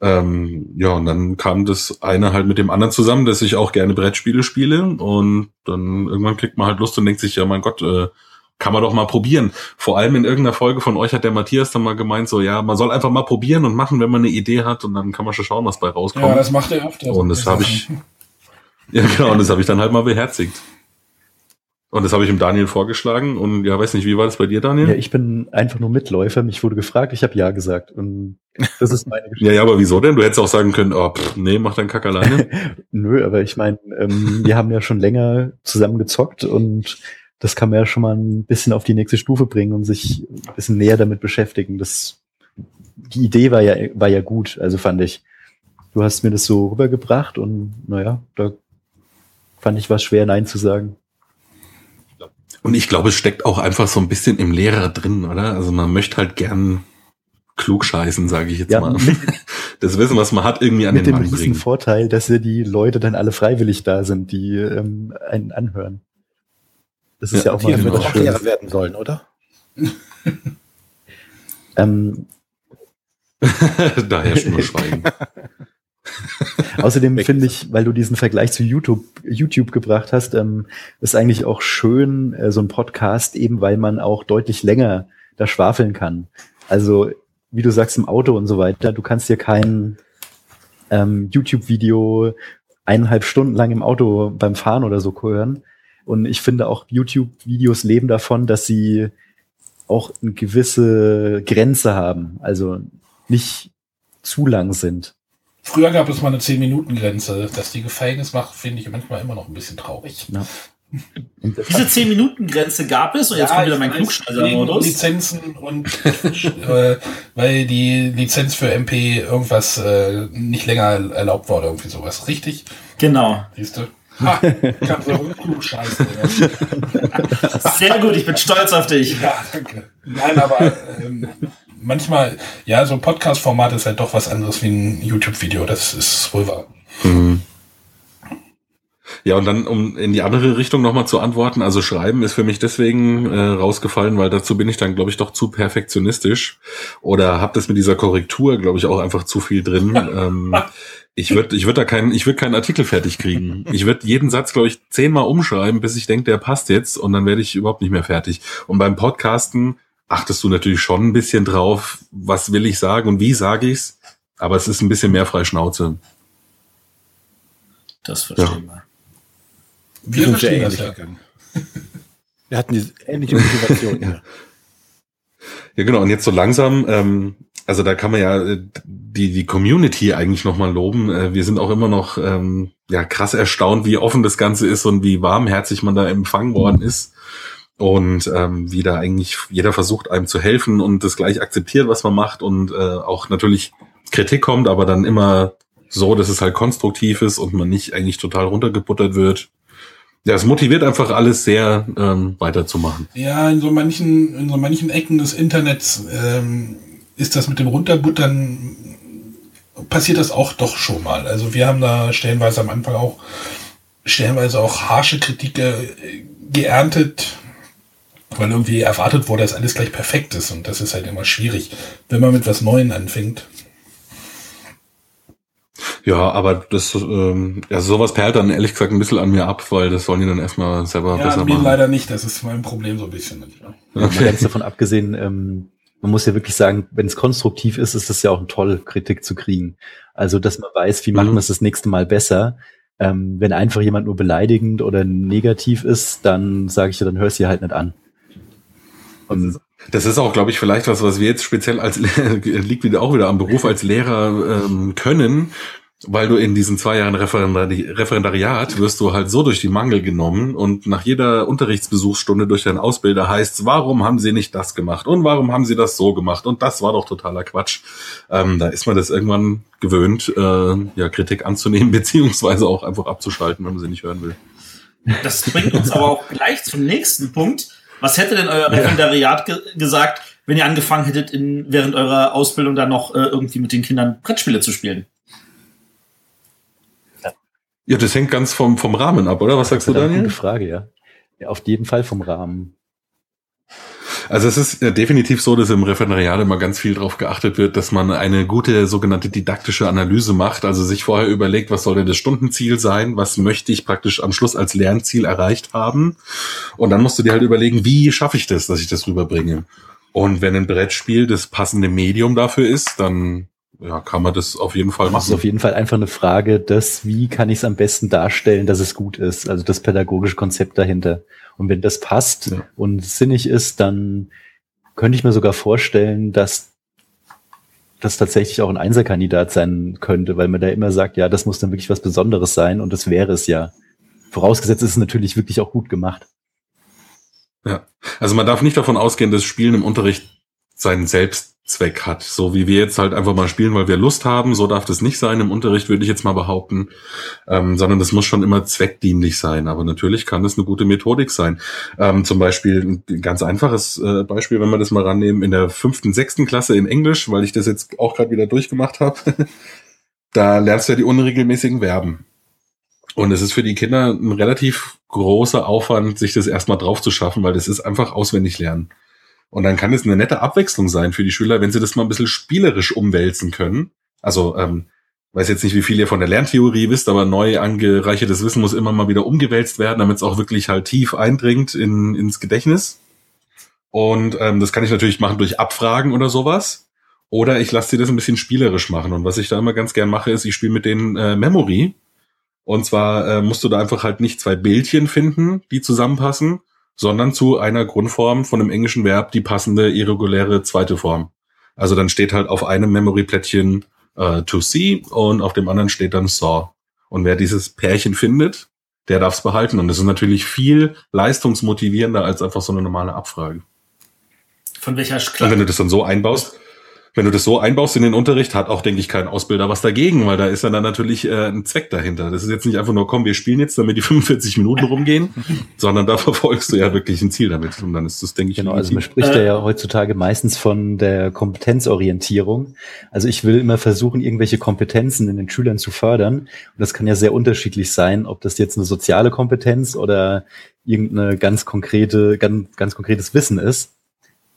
Ähm, ja, und dann kam das eine halt mit dem anderen zusammen, dass ich auch gerne Brettspiele spiele. Und dann irgendwann kriegt man halt Lust und denkt sich, ja mein Gott, äh, kann man doch mal probieren. Vor allem in irgendeiner Folge von euch hat der Matthias dann mal gemeint, so ja, man soll einfach mal probieren und machen, wenn man eine Idee hat und dann kann man schon schauen, was bei rauskommt. Ja, das macht er öfter. Und das habe ich, (laughs) ja genau, und das habe ich dann halt mal beherzigt. Und das habe ich dem Daniel vorgeschlagen und ja, weiß nicht, wie war das bei dir, Daniel? Ja, ich bin einfach nur Mitläufer. Mich wurde gefragt, ich habe ja gesagt und das ist meine Geschichte. (laughs) ja, ja, aber wieso denn? Du hättest auch sagen können, oh, pff, nee, mach deinen Kack alleine. (laughs) Nö, aber ich meine, ähm, wir haben ja schon länger zusammen gezockt und das kann man ja schon mal ein bisschen auf die nächste Stufe bringen und sich ein bisschen näher damit beschäftigen. Das, die Idee war ja, war ja gut, also fand ich. Du hast mir das so rübergebracht und naja, da fand ich was schwer, Nein zu sagen. Und ich glaube, es steckt auch einfach so ein bisschen im Lehrer drin, oder? Also man möchte halt gern klug scheißen, sage ich jetzt ja, mal. (laughs) das Wissen, was man hat, irgendwie an den Mann bringen. Mit dem Vorteil, dass ja die Leute dann alle freiwillig da sind, die ähm, einen anhören. Das ist ja, ja auch mal wird auch Lehrer werden sollen, oder? (laughs) ähm, (laughs) da herrscht nur Schweigen. (laughs) Außerdem finde ich, weil du diesen Vergleich zu YouTube, YouTube gebracht hast, ähm, ist eigentlich auch schön, äh, so ein Podcast, eben weil man auch deutlich länger da schwafeln kann. Also, wie du sagst, im Auto und so weiter, du kannst dir kein ähm, YouTube-Video eineinhalb Stunden lang im Auto beim Fahren oder so hören, und ich finde auch YouTube-Videos leben davon, dass sie auch eine gewisse Grenze haben, also nicht zu lang sind. Früher gab es mal eine 10-Minuten-Grenze. Dass die Gefängnis macht, finde ich manchmal immer noch ein bisschen traurig. Ja. Diese 10-Minuten-Grenze gab es und jetzt ja, kommt wieder mein Klugscheißer-Modus. Lizenzen und (laughs) äh, weil die Lizenz für MP irgendwas äh, nicht länger erlaubt wurde, irgendwie sowas. Richtig? Genau. Siehst du? Ha, kannst du auch scheiße. (laughs) Sehr gut, ich bin stolz auf dich. Ja, danke. Nein, aber ähm, manchmal, ja, so ein Podcast-Format ist halt doch was anderes wie ein YouTube-Video, das ist wohl wahr. Mhm. Ja, und dann, um in die andere Richtung nochmal zu antworten, also Schreiben ist für mich deswegen äh, rausgefallen, weil dazu bin ich dann, glaube ich, doch zu perfektionistisch oder habe das mit dieser Korrektur, glaube ich, auch einfach zu viel drin. (laughs) ähm, ich würde ich würd da keinen, ich würde keinen Artikel fertig kriegen. Ich würde jeden Satz, glaube ich, zehnmal umschreiben, bis ich denke, der passt jetzt und dann werde ich überhaupt nicht mehr fertig. Und beim Podcasten achtest du natürlich schon ein bisschen drauf, was will ich sagen und wie sage ich's, aber es ist ein bisschen mehr frei Schnauze. Das verstehen wir. Wir, wir verstehen das ja. Wir hatten die ähnliche Motivation. (laughs) ja. ja, genau. Und jetzt so langsam ähm, also da kann man ja äh, die, die Community eigentlich nochmal loben. Äh, wir sind auch immer noch ähm, ja krass erstaunt, wie offen das Ganze ist und wie warmherzig man da empfangen worden ist. Und ähm, wie da eigentlich jeder versucht, einem zu helfen und das gleich akzeptiert, was man macht und äh, auch natürlich Kritik kommt, aber dann immer so, dass es halt konstruktiv ist und man nicht eigentlich total runtergebuttert wird. Ja, es motiviert einfach alles sehr, ähm, weiterzumachen. Ja, in so manchen, in so manchen Ecken des Internets ähm, ist das mit dem Runterbuttern, passiert das auch doch schon mal. Also wir haben da stellenweise am Anfang auch stellenweise auch harsche Kritik geerntet, weil irgendwie erwartet wurde, dass alles gleich perfekt ist. Und das ist halt immer schwierig, wenn man mit was Neuem anfängt. Ja, aber das, ähm, ja, sowas perlt dann ehrlich gesagt ein bisschen an mir ab, weil das sollen die dann erstmal selber ja, besser machen. leider nicht, das ist mein Problem so ein bisschen. Ja, okay. Ganz davon abgesehen, ähm, man muss ja wirklich sagen, wenn es konstruktiv ist, ist es ja auch toll, Kritik zu kriegen. Also, dass man weiß, wie machen wir es das nächste Mal besser. Ähm, wenn einfach jemand nur beleidigend oder negativ ist, dann sage ich ja, dann hörst du halt nicht an. Und Das ist auch, glaube ich, vielleicht was, was wir jetzt speziell als (laughs) liegt wieder auch wieder am Beruf als Lehrer ähm, können, weil du in diesen zwei Jahren Referendari Referendariat wirst du halt so durch die Mangel genommen und nach jeder Unterrichtsbesuchsstunde durch deinen Ausbilder heißt, warum haben sie nicht das gemacht und warum haben sie das so gemacht und das war doch totaler Quatsch. Ähm, da ist man das irgendwann gewöhnt, äh, ja Kritik anzunehmen (laughs) beziehungsweise auch einfach abzuschalten, wenn man sie nicht hören will. Das bringt uns aber auch gleich zum nächsten Punkt. Was hätte denn euer Referendariat ge gesagt, wenn ihr angefangen hättet, in, während eurer Ausbildung dann noch äh, irgendwie mit den Kindern Brettspiele zu spielen? Ja, das hängt ganz vom, vom Rahmen ab, oder? Was sagst du, Daniel? Gute Frage, ja. ja. Auf jeden Fall vom Rahmen. Also es ist definitiv so, dass im Referendariat immer ganz viel darauf geachtet wird, dass man eine gute sogenannte didaktische Analyse macht, also sich vorher überlegt, was soll denn das Stundenziel sein, was möchte ich praktisch am Schluss als Lernziel erreicht haben. Und dann musst du dir halt überlegen, wie schaffe ich das, dass ich das rüberbringe. Und wenn ein Brettspiel das passende Medium dafür ist, dann ja, kann man das auf jeden Fall machen. Das ist auf jeden Fall einfach eine Frage, dass, wie kann ich es am besten darstellen, dass es gut ist? Also das pädagogische Konzept dahinter. Und wenn das passt ja. und sinnig ist, dann könnte ich mir sogar vorstellen, dass das tatsächlich auch ein Einserkandidat sein könnte, weil man da immer sagt, ja, das muss dann wirklich was Besonderes sein und das wäre es ja. Vorausgesetzt ist es natürlich wirklich auch gut gemacht. Ja, also man darf nicht davon ausgehen, dass Spielen im Unterricht seinen Selbstzweck hat. So wie wir jetzt halt einfach mal spielen, weil wir Lust haben, so darf das nicht sein im Unterricht, würde ich jetzt mal behaupten, ähm, sondern das muss schon immer zweckdienlich sein. Aber natürlich kann das eine gute Methodik sein. Ähm, zum Beispiel ein ganz einfaches äh, Beispiel, wenn wir das mal rannehmen, in der fünften, sechsten Klasse in Englisch, weil ich das jetzt auch gerade wieder durchgemacht habe, (laughs) da lernst du ja die unregelmäßigen Verben. Und es ist für die Kinder ein relativ großer Aufwand, sich das erstmal drauf zu schaffen, weil das ist einfach auswendig lernen. Und dann kann es eine nette Abwechslung sein für die Schüler, wenn sie das mal ein bisschen spielerisch umwälzen können. Also, ähm, weiß jetzt nicht, wie viel ihr von der Lerntheorie wisst, aber neu angereichertes Wissen muss immer mal wieder umgewälzt werden, damit es auch wirklich halt tief eindringt in, ins Gedächtnis. Und ähm, das kann ich natürlich machen durch Abfragen oder sowas. Oder ich lasse sie das ein bisschen spielerisch machen. Und was ich da immer ganz gern mache, ist, ich spiele mit denen äh, Memory. Und zwar äh, musst du da einfach halt nicht zwei Bildchen finden, die zusammenpassen, sondern zu einer Grundform von einem englischen Verb die passende irreguläre zweite Form. Also dann steht halt auf einem Memory-Plättchen äh, to see und auf dem anderen steht dann saw. Und wer dieses Pärchen findet, der darf es behalten. Und das ist natürlich viel leistungsmotivierender als einfach so eine normale Abfrage. Von welcher Klasse? Und wenn du das dann so einbaust, wenn du das so einbaust in den Unterricht, hat auch, denke ich, kein Ausbilder was dagegen, weil da ist ja dann natürlich äh, ein Zweck dahinter. Das ist jetzt nicht einfach nur, komm, wir spielen jetzt, damit die (laughs) 45 Minuten rumgehen, (laughs) sondern da verfolgst du ja wirklich ein Ziel damit. Und dann ist das, denke ich, genau. Also man spricht äh, ja heutzutage meistens von der Kompetenzorientierung. Also ich will immer versuchen, irgendwelche Kompetenzen in den Schülern zu fördern. Und das kann ja sehr unterschiedlich sein, ob das jetzt eine soziale Kompetenz oder irgendeine ganz konkrete, ganz, ganz konkretes Wissen ist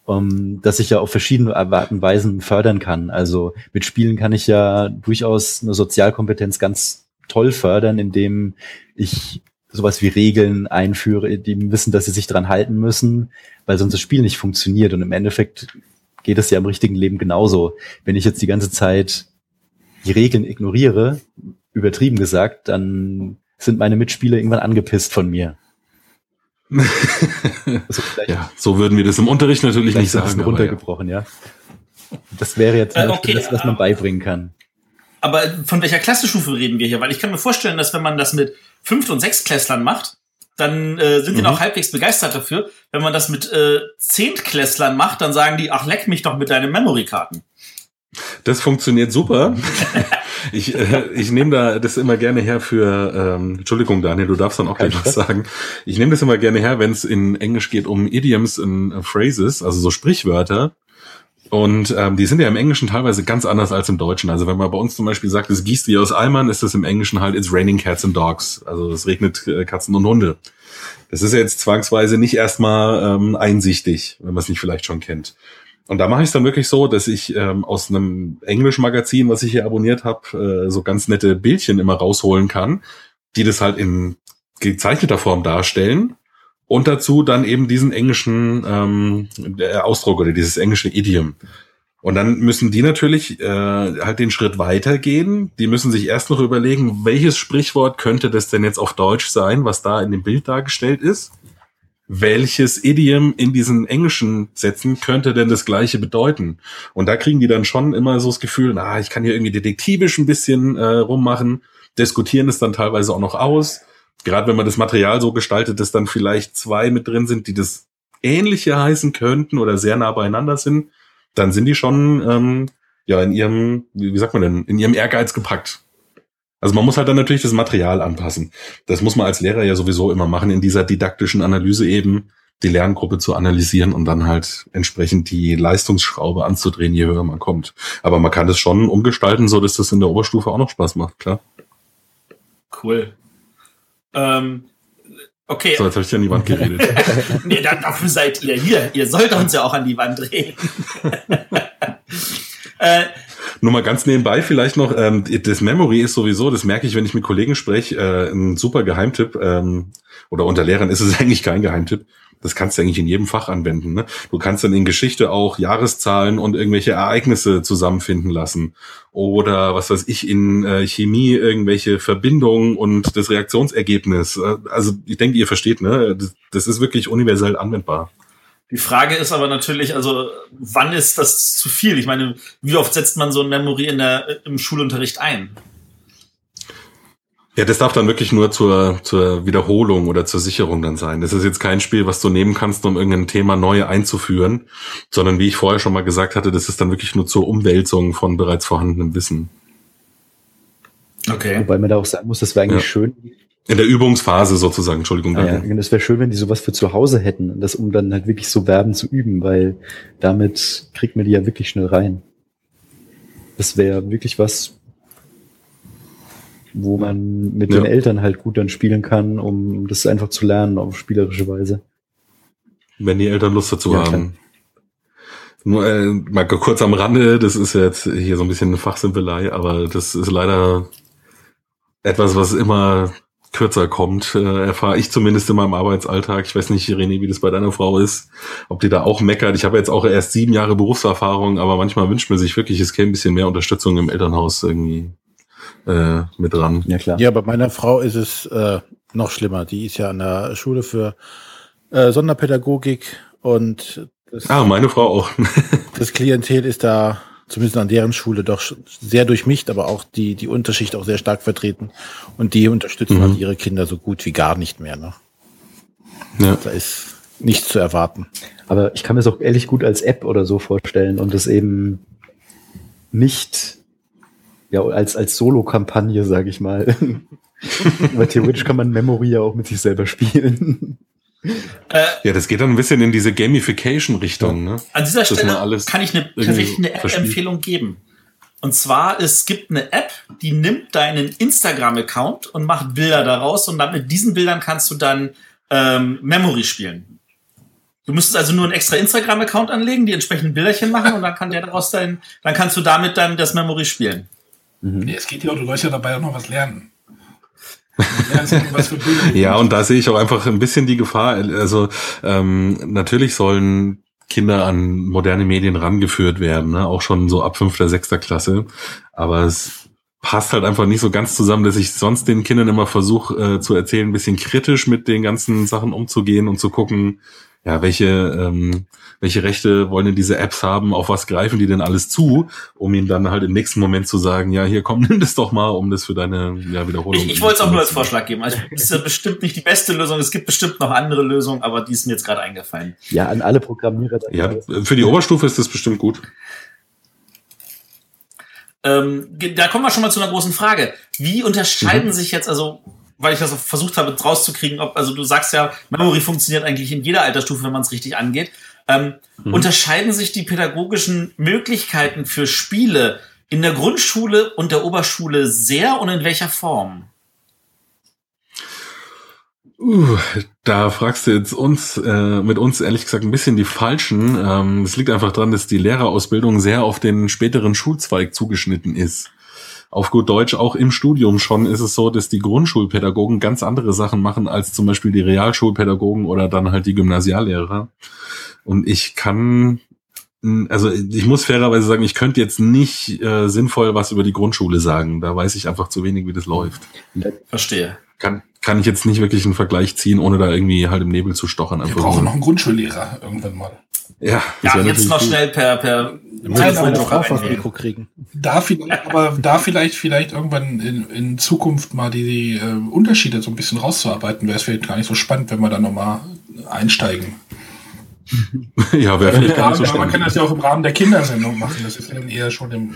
um, ähm, dass ich ja auf verschiedene Arten und Weisen fördern kann. Also mit Spielen kann ich ja durchaus eine Sozialkompetenz ganz toll fördern, indem ich sowas wie Regeln einführe, die wissen, dass sie sich dran halten müssen, weil sonst das Spiel nicht funktioniert. Und im Endeffekt geht es ja im richtigen Leben genauso. Wenn ich jetzt die ganze Zeit die Regeln ignoriere, übertrieben gesagt, dann sind meine Mitspieler irgendwann angepisst von mir. (laughs) also ja, so würden wir das im Unterricht natürlich nicht sagen. runtergebrochen, ja. ja. Das wäre jetzt äh, okay, das, was man beibringen kann. Aber von welcher Klassenstufe reden wir hier? Weil ich kann mir vorstellen, dass wenn man das mit Fünft- und Sechstklässlern macht, dann äh, sind die mhm. noch halbwegs begeistert dafür. Wenn man das mit äh, Zehntklässlern macht, dann sagen die, ach, leck mich doch mit deinen Memory-Karten. Das funktioniert super. (laughs) ich äh, ich nehme da das immer gerne her für, ähm, Entschuldigung, Daniel, du darfst dann auch gleich was sagen. Ich nehme das immer gerne her, wenn es in Englisch geht um Idioms und uh, Phrases, also so Sprichwörter. Und ähm, die sind ja im Englischen teilweise ganz anders als im Deutschen. Also wenn man bei uns zum Beispiel sagt, es gießt wie aus Eimern, ist das im Englischen halt, it's raining cats and dogs. Also es regnet äh, Katzen und Hunde. Das ist ja jetzt zwangsweise nicht erstmal ähm, einsichtig, wenn man es nicht vielleicht schon kennt. Und da mache ich es dann wirklich so, dass ich ähm, aus einem Englisch-Magazin, was ich hier abonniert habe, äh, so ganz nette Bildchen immer rausholen kann, die das halt in gezeichneter Form darstellen und dazu dann eben diesen englischen ähm, Ausdruck oder dieses englische Idiom. Und dann müssen die natürlich äh, halt den Schritt weitergehen. Die müssen sich erst noch überlegen, welches Sprichwort könnte das denn jetzt auf Deutsch sein, was da in dem Bild dargestellt ist. Welches Idiom in diesen englischen Sätzen könnte denn das gleiche bedeuten? Und da kriegen die dann schon immer so das Gefühl, na, ich kann hier irgendwie detektivisch ein bisschen äh, rummachen, diskutieren es dann teilweise auch noch aus. Gerade wenn man das Material so gestaltet, dass dann vielleicht zwei mit drin sind, die das ähnliche heißen könnten oder sehr nah beieinander sind, dann sind die schon ähm, ja in ihrem, wie sagt man denn, in ihrem Ehrgeiz gepackt. Also man muss halt dann natürlich das Material anpassen. Das muss man als Lehrer ja sowieso immer machen, in dieser didaktischen Analyse eben die Lerngruppe zu analysieren und dann halt entsprechend die Leistungsschraube anzudrehen, je höher man kommt. Aber man kann das schon umgestalten, so dass das in der Oberstufe auch noch Spaß macht, klar. Cool. Ähm, okay. So, jetzt habe ich ja an die Wand geredet. (laughs) nee, dann, dafür seid ihr hier. Ihr sollt uns ja auch an die Wand reden. (laughs) äh, nur mal ganz nebenbei vielleicht noch, ähm, das Memory ist sowieso, das merke ich, wenn ich mit Kollegen spreche, äh, ein super Geheimtipp. Ähm, oder unter Lehrern ist es (laughs) eigentlich kein Geheimtipp. Das kannst du eigentlich in jedem Fach anwenden. Ne? Du kannst dann in Geschichte auch Jahreszahlen und irgendwelche Ereignisse zusammenfinden lassen. Oder was weiß ich, in äh, Chemie irgendwelche Verbindungen und das Reaktionsergebnis. Äh, also ich denke, ihr versteht, ne? Das, das ist wirklich universell anwendbar. Die Frage ist aber natürlich, also wann ist das zu viel? Ich meine, wie oft setzt man so ein Memory in der, im Schulunterricht ein? Ja, das darf dann wirklich nur zur, zur Wiederholung oder zur Sicherung dann sein. Das ist jetzt kein Spiel, was du nehmen kannst, um irgendein Thema neu einzuführen, sondern wie ich vorher schon mal gesagt hatte, das ist dann wirklich nur zur Umwälzung von bereits vorhandenem Wissen. Okay. Wobei man da auch sagen muss, das wäre eigentlich ja. schön, in der Übungsphase sozusagen, Entschuldigung. Ah, ja, das wäre schön, wenn die sowas für zu Hause hätten, das um dann halt wirklich so Verben zu üben, weil damit kriegt man die ja wirklich schnell rein. Das wäre wirklich was, wo man mit ja. den Eltern halt gut dann spielen kann, um das einfach zu lernen auf spielerische Weise. Wenn die Eltern Lust dazu ja, haben. Nur äh, mal kurz am Rande, das ist jetzt hier so ein bisschen eine Fachsimpelei, aber das ist leider etwas, was immer kürzer kommt, äh, erfahre ich zumindest in meinem Arbeitsalltag. Ich weiß nicht, René, wie das bei deiner Frau ist, ob die da auch meckert. Ich habe jetzt auch erst sieben Jahre Berufserfahrung, aber manchmal wünscht man sich wirklich, es käme ein bisschen mehr Unterstützung im Elternhaus irgendwie äh, mit dran. Ja, klar. Ja, bei meiner Frau ist es äh, noch schlimmer. Die ist ja an der Schule für äh, Sonderpädagogik und das, Ah, meine Frau auch. (laughs) das Klientel ist da zumindest an deren Schule doch sehr durchmischt, aber auch die, die Unterschicht auch sehr stark vertreten. Und die unterstützen mhm. halt ihre Kinder so gut wie gar nicht mehr. Ne? Ja. Da ist nichts zu erwarten. Aber ich kann mir es auch ehrlich gut als App oder so vorstellen und das eben nicht ja, als, als Solo-Kampagne, sage ich mal. (laughs) Weil theoretisch kann man Memory ja auch mit sich selber spielen. Äh, ja, das geht dann ein bisschen in diese Gamification-Richtung. Ne? An dieser Stelle kann ich eine, tatsächlich eine App-Empfehlung geben. Und zwar, es gibt eine App, die nimmt deinen Instagram-Account und macht Bilder daraus und dann mit diesen Bildern kannst du dann ähm, Memory spielen. Du müsstest also nur einen extra Instagram-Account anlegen, die entsprechenden Bilderchen machen und dann kann der daraus dein, dann kannst du damit dann das Memory spielen. Mhm. Nee, es geht ja auch, du sollst ja dabei auch noch was lernen. Ja, und da sehe ich auch einfach ein bisschen die Gefahr. Also ähm, natürlich sollen Kinder an moderne Medien rangeführt werden, ne? auch schon so ab fünfter, sechster Klasse. Aber es passt halt einfach nicht so ganz zusammen, dass ich sonst den Kindern immer versuche äh, zu erzählen, ein bisschen kritisch mit den ganzen Sachen umzugehen und zu gucken, ja, welche, ähm, welche Rechte wollen denn diese Apps haben, auf was greifen die denn alles zu, um ihnen dann halt im nächsten Moment zu sagen, ja, hier komm, (laughs) nimm das doch mal, um das für deine ja, Wiederholung. Ich, ich wollte es auch nur als Vorschlag geben. Also das (laughs) ist ja bestimmt nicht die beste Lösung, es gibt bestimmt noch andere Lösungen, aber die ist mir jetzt gerade eingefallen. Ja, an alle Programmierer. Ja, für die Oberstufe ist das bestimmt gut. Ähm, da kommen wir schon mal zu einer großen Frage. Wie unterscheiden mhm. sich jetzt, also weil ich das versucht habe rauszukriegen, ob, also du sagst ja, Memory funktioniert eigentlich in jeder Altersstufe, wenn man es richtig angeht. Ähm, mhm. Unterscheiden sich die pädagogischen Möglichkeiten für Spiele in der Grundschule und der Oberschule sehr und in welcher Form? Uh, da fragst du jetzt uns, äh, mit uns ehrlich gesagt ein bisschen die Falschen. Ähm, es liegt einfach daran, dass die Lehrerausbildung sehr auf den späteren Schulzweig zugeschnitten ist auf gut Deutsch auch im Studium schon ist es so, dass die Grundschulpädagogen ganz andere Sachen machen als zum Beispiel die Realschulpädagogen oder dann halt die Gymnasiallehrer. Und ich kann, also ich muss fairerweise sagen, ich könnte jetzt nicht äh, sinnvoll was über die Grundschule sagen. Da weiß ich einfach zu wenig, wie das läuft. Verstehe. Kann, kann ich jetzt nicht wirklich einen Vergleich ziehen, ohne da irgendwie halt im Nebel zu stochern. Wir brauchen noch einen Grundschullehrer irgendwann mal. Ja, ja jetzt noch gut. schnell per, per Telefon auf das Mikro kriegen. Da vielleicht, aber da vielleicht, vielleicht irgendwann in, in Zukunft mal die, die äh, Unterschiede so ein bisschen rauszuarbeiten, wäre es vielleicht gar nicht so spannend, wenn wir da nochmal einsteigen. (laughs) ja, wäre vielleicht gar nicht so spannend. Man kann das ja auch im Rahmen der Kindersendung machen. Das ist dann eher schon im.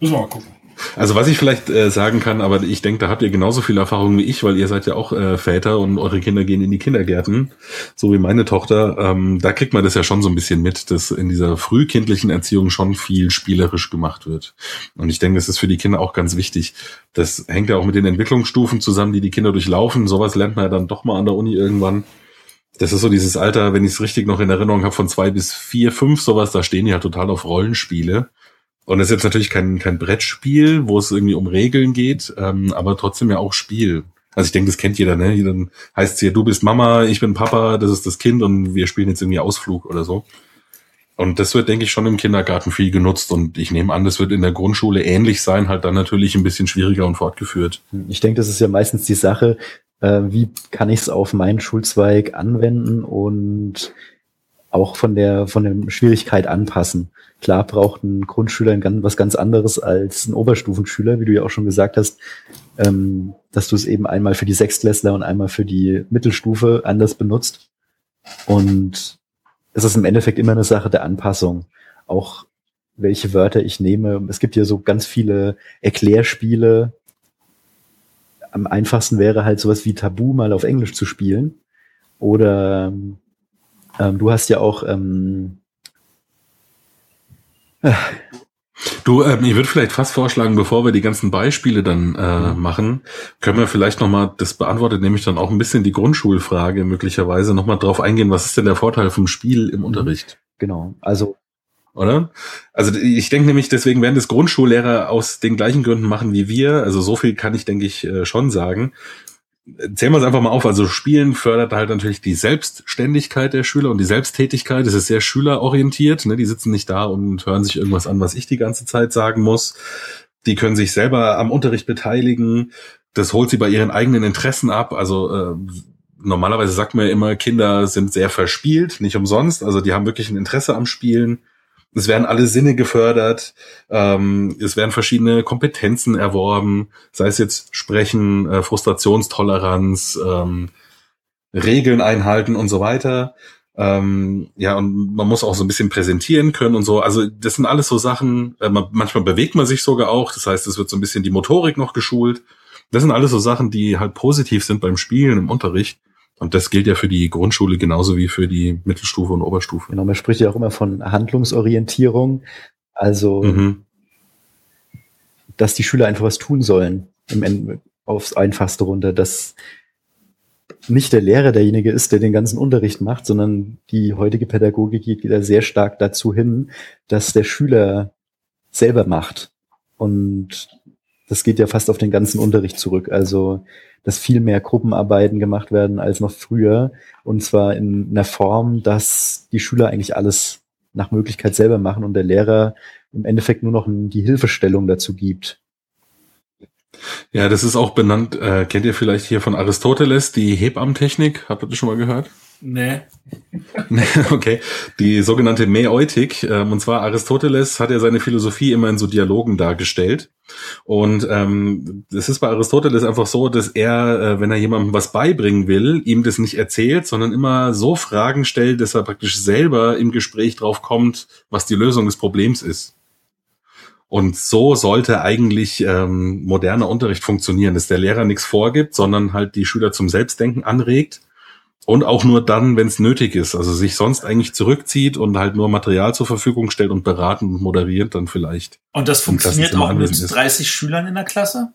Müssen wir mal gucken. Also was ich vielleicht äh, sagen kann, aber ich denke, da habt ihr genauso viel Erfahrung wie ich, weil ihr seid ja auch äh, Väter und eure Kinder gehen in die Kindergärten, so wie meine Tochter. Ähm, da kriegt man das ja schon so ein bisschen mit, dass in dieser frühkindlichen Erziehung schon viel spielerisch gemacht wird. Und ich denke, das ist für die Kinder auch ganz wichtig. Das hängt ja auch mit den Entwicklungsstufen zusammen, die die Kinder durchlaufen. Sowas lernt man ja dann doch mal an der Uni irgendwann. Das ist so dieses Alter, wenn ich es richtig noch in Erinnerung habe, von zwei bis vier, fünf, sowas, da stehen die ja total auf Rollenspiele. Und das ist jetzt natürlich kein, kein Brettspiel, wo es irgendwie um Regeln geht, ähm, aber trotzdem ja auch Spiel. Also ich denke, das kennt jeder, ne? Dann heißt es hier, du bist Mama, ich bin Papa, das ist das Kind und wir spielen jetzt irgendwie Ausflug oder so. Und das wird, denke ich, schon im Kindergarten viel genutzt und ich nehme an, das wird in der Grundschule ähnlich sein, halt dann natürlich ein bisschen schwieriger und fortgeführt. Ich denke, das ist ja meistens die Sache, äh, wie kann ich es auf meinen Schulzweig anwenden und auch von der, von der Schwierigkeit anpassen. Klar braucht ein Grundschüler was ganz anderes als ein Oberstufenschüler, wie du ja auch schon gesagt hast, ähm, dass du es eben einmal für die Sechstklässler und einmal für die Mittelstufe anders benutzt. Und es ist im Endeffekt immer eine Sache der Anpassung. Auch welche Wörter ich nehme. Es gibt ja so ganz viele Erklärspiele. Am einfachsten wäre halt sowas wie Tabu mal auf Englisch zu spielen. Oder ähm, du hast ja auch ähm, Du, ähm, ich würde vielleicht fast vorschlagen, bevor wir die ganzen Beispiele dann äh, mhm. machen, können wir vielleicht nochmal, das beantwortet nämlich dann auch ein bisschen die Grundschulfrage möglicherweise, nochmal drauf eingehen, was ist denn der Vorteil vom Spiel im mhm. Unterricht? Genau, also. Oder? Also ich denke nämlich, deswegen werden das Grundschullehrer aus den gleichen Gründen machen wie wir. Also so viel kann ich, denke ich, äh, schon sagen zählen wir es einfach mal auf. Also Spielen fördert halt natürlich die Selbstständigkeit der Schüler und die Selbsttätigkeit. Es ist sehr schülerorientiert. Ne? Die sitzen nicht da und hören sich irgendwas an, was ich die ganze Zeit sagen muss. Die können sich selber am Unterricht beteiligen. Das holt sie bei ihren eigenen Interessen ab. Also äh, normalerweise sagt man ja immer, Kinder sind sehr verspielt, nicht umsonst. Also die haben wirklich ein Interesse am Spielen es werden alle Sinne gefördert, ähm, es werden verschiedene Kompetenzen erworben, sei es jetzt Sprechen, äh, Frustrationstoleranz, ähm, Regeln einhalten und so weiter. Ähm, ja, und man muss auch so ein bisschen präsentieren können und so. Also das sind alles so Sachen, äh, man, manchmal bewegt man sich sogar auch, das heißt, es wird so ein bisschen die Motorik noch geschult. Das sind alles so Sachen, die halt positiv sind beim Spielen im Unterricht. Und das gilt ja für die Grundschule genauso wie für die Mittelstufe und Oberstufe. Genau, man spricht ja auch immer von Handlungsorientierung. Also, mhm. dass die Schüler einfach was tun sollen, im Ende, aufs Einfachste runter, dass nicht der Lehrer derjenige ist, der den ganzen Unterricht macht, sondern die heutige Pädagogik geht wieder sehr stark dazu hin, dass der Schüler selber macht. Und das geht ja fast auf den ganzen Unterricht zurück. Also dass viel mehr Gruppenarbeiten gemacht werden als noch früher. Und zwar in einer Form, dass die Schüler eigentlich alles nach Möglichkeit selber machen und der Lehrer im Endeffekt nur noch die Hilfestellung dazu gibt. Ja, das ist auch benannt, äh, kennt ihr vielleicht hier von Aristoteles, die Hebammentechnik? Habt ihr das schon mal gehört? Nee. (laughs) okay. Die sogenannte Mäeutik. Ähm, und zwar Aristoteles hat ja seine Philosophie immer in so Dialogen dargestellt. Und ähm, es ist bei Aristoteles einfach so, dass er, äh, wenn er jemandem was beibringen will, ihm das nicht erzählt, sondern immer so Fragen stellt, dass er praktisch selber im Gespräch drauf kommt, was die Lösung des Problems ist. Und so sollte eigentlich ähm, moderner Unterricht funktionieren, dass der Lehrer nichts vorgibt, sondern halt die Schüler zum Selbstdenken anregt und auch nur dann, wenn es nötig ist. Also sich sonst eigentlich zurückzieht und halt nur Material zur Verfügung stellt und beraten und moderiert dann vielleicht. Und das funktioniert auch mit 30 ist. Schülern in der Klasse?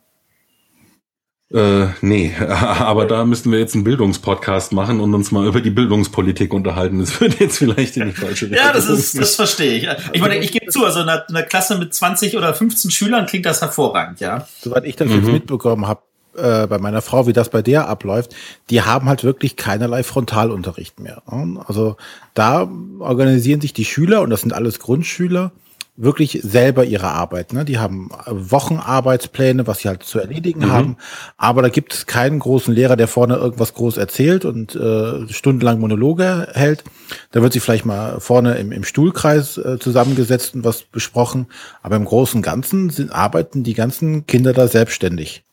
Äh, nee, (laughs) aber da müssten wir jetzt einen Bildungspodcast machen und uns mal über die Bildungspolitik unterhalten. Das (laughs) würde jetzt vielleicht in die falsche Richtung. ja, das ist, (laughs) das verstehe ich. Ich meine, ich gebe zu, also in einer, in einer, Klasse mit 20 oder 15 Schülern klingt das hervorragend, ja. Soweit ich das mhm. jetzt mitbekommen habe, äh, bei meiner Frau, wie das bei der abläuft, die haben halt wirklich keinerlei Frontalunterricht mehr. Also da organisieren sich die Schüler, und das sind alles Grundschüler, wirklich selber ihre Arbeit. Ne? Die haben Wochenarbeitspläne, was sie halt zu erledigen Mhm. haben. Aber da gibt es keinen großen Lehrer, der vorne irgendwas groß erzählt und äh, stundenlang Monologe hält. Da wird sich vielleicht mal vorne im, im Stuhlkreis äh, zusammengesetzt und was besprochen. Aber im Großen und Ganzen sind, arbeiten die ganzen Kinder da selbstständig.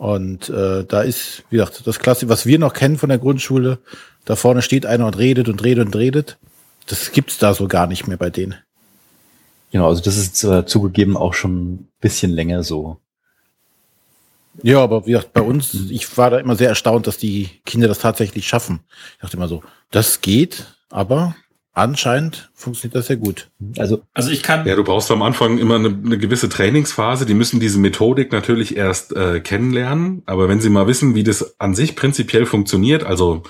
Und äh, da ist, wie gesagt, das Klasse, was wir noch kennen von der Grundschule, da vorne steht einer und redet und redet und redet. Das gibt's da so gar nicht mehr bei denen. Genau, also das ist äh, zugegeben auch schon ein bisschen länger so. Ja, aber wie gesagt, bei uns, ich war da immer sehr erstaunt, dass die Kinder das tatsächlich schaffen. Ich dachte immer so, das geht, aber anscheinend funktioniert das sehr gut. Also Also ich kann, Ja, du brauchst am Anfang immer eine, eine gewisse Trainingsphase. Die müssen diese Methodik natürlich erst äh, kennenlernen. Aber wenn sie mal wissen, wie das an sich prinzipiell funktioniert, also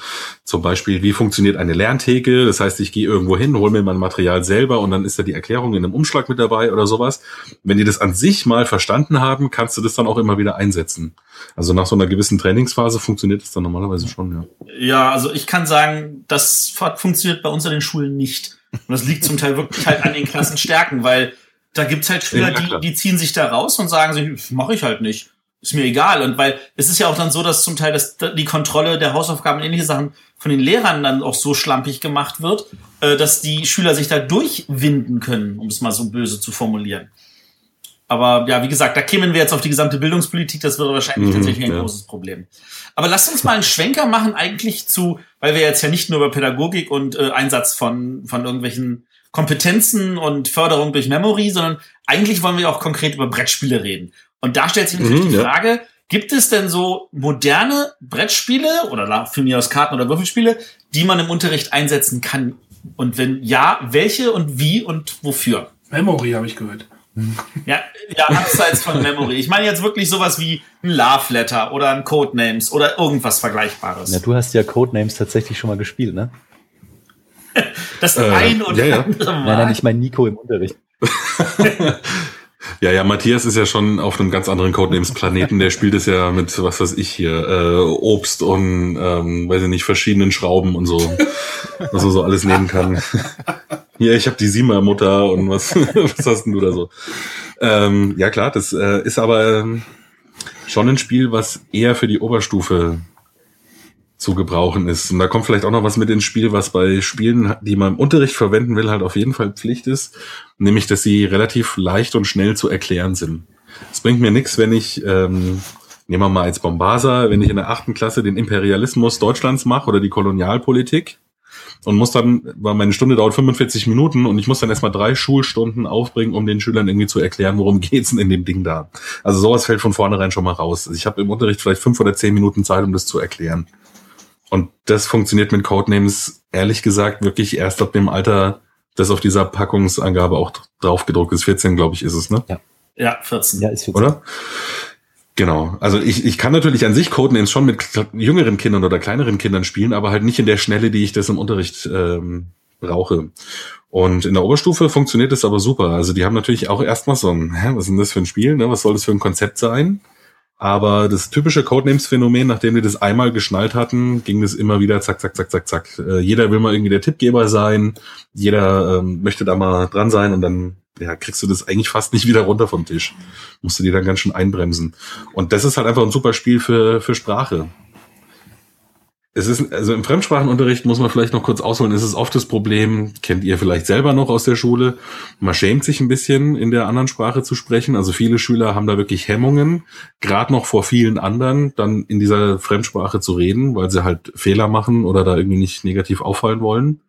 zum Beispiel, wie funktioniert eine Lerntheke, das heißt, ich gehe irgendwo hin, hole mir mein Material selber und dann ist da die Erklärung in einem Umschlag mit dabei oder sowas. Wenn die das an sich mal verstanden haben, kannst du das dann auch immer wieder einsetzen. Also nach so einer gewissen Trainingsphase funktioniert das dann normalerweise schon, ja. ja, also ich kann sagen, das funktioniert bei uns an den Schulen nicht. Und das liegt zum Teil wirklich halt an den Klassenstärken, weil da gibt's halt klar. die, die ziehen sich da raus und sagen sich, mache ich halt nicht. Ist mir egal. Und weil es ist ja auch dann so, dass zum Teil das, die Kontrolle der Hausaufgaben und ähnliche Sachen von den Lehrern dann auch so schlampig gemacht wird, äh, dass die Schüler sich da durchwinden können, um es mal so böse zu formulieren. Aber ja, wie gesagt, da kämen wir jetzt auf die gesamte Bildungspolitik, das wäre wahrscheinlich Mhm, tatsächlich ein ja. großes Problem. Aber lasst uns mal einen Schwenker machen eigentlich zu, weil wir jetzt ja nicht nur über Pädagogik und äh, Einsatz von, von irgendwelchen Kompetenzen und Förderung durch Memory, sondern eigentlich wollen wir auch konkret über Brettspiele reden. Und da stellt sich natürlich Mhm, die ja. Frage, gibt es denn so moderne Brettspiele oder für mich aus Karten- oder Würfelspiele, die man im Unterricht einsetzen kann? Und wenn ja, welche und wie und wofür? Memory habe ich gehört. Ja, ja, abseits von Memory. Ich meine jetzt wirklich sowas wie ein Love Letter oder ein Codenames oder irgendwas Vergleichbares. ja, du hast ja Codenames tatsächlich schon mal gespielt, ne? Das Äh, ein oder ja, ja. andere Mal. Nein, nein, ich meine Nico im Unterricht. (laughs) Ja, ja, Matthias ist ja schon auf einem ganz anderen Codenames-Planeten. Der spielt es ja mit, was weiß ich hier, äh, Obst und, ähm, weiß ich nicht, verschiedenen Schrauben und so, was man so alles nehmen kann. Hier, ich habe die Sima-Mutter und was, (laughs) was hast denn du da so? Ähm, ja, klar, das äh, ist aber ähm, schon ein Spiel, was eher für die Oberstufe zu gebrauchen ist. Und da kommt vielleicht auch noch was mit ins Spiel, was bei Spielen, die man im Unterricht verwenden will, halt auf jeden Fall Pflicht ist, nämlich dass sie relativ leicht und schnell zu erklären sind. Es bringt mir nichts, wenn ich, ähm, nehmen wir mal als Bombasa, wenn ich in der achten Klasse den Imperialismus Deutschlands mache oder die Kolonialpolitik und muss dann, weil meine Stunde dauert 45 Minuten und ich muss dann erstmal drei Schulstunden aufbringen, um den Schülern irgendwie zu erklären, worum geht's denn in dem Ding da. Also sowas fällt von vornherein schon mal raus. Also ich habe im Unterricht vielleicht fünf oder zehn Minuten Zeit, um das zu erklären. Und das funktioniert mit Codenames ehrlich gesagt wirklich erst ab dem Alter, das auf dieser Packungsangabe auch drauf gedruckt ist. 14, glaube ich, ist es, ne? Ja, 14. Ja, ist für Oder? Genau. Also ich, ich kann natürlich an sich Codenames schon mit jüngeren Kindern oder kleineren Kindern spielen, aber halt nicht in der Schnelle, die ich das im Unterricht ähm, brauche. Und in der Oberstufe funktioniert das aber super. Also die haben natürlich auch erstmal so ein, hä, was ist denn das für ein Spiel, ne? Was soll das für ein Konzept sein? Aber das typische Codenames-Phänomen, nachdem wir das einmal geschnallt hatten, ging das immer wieder zack, zack, zack, zack, zack. Äh, jeder will mal irgendwie der Tippgeber sein, jeder ähm, möchte da mal dran sein und dann ja, kriegst du das eigentlich fast nicht wieder runter vom Tisch. Musst du dir dann ganz schön einbremsen. Und das ist halt einfach ein super Spiel für, für Sprache. Es ist, also im Fremdsprachenunterricht muss man vielleicht noch kurz ausholen, ist es oft das Problem, kennt ihr vielleicht selber noch aus der Schule, man schämt sich ein bisschen in der anderen Sprache zu sprechen. Also viele Schüler haben da wirklich Hemmungen, gerade noch vor vielen anderen, dann in dieser Fremdsprache zu reden, weil sie halt Fehler machen oder da irgendwie nicht negativ auffallen wollen.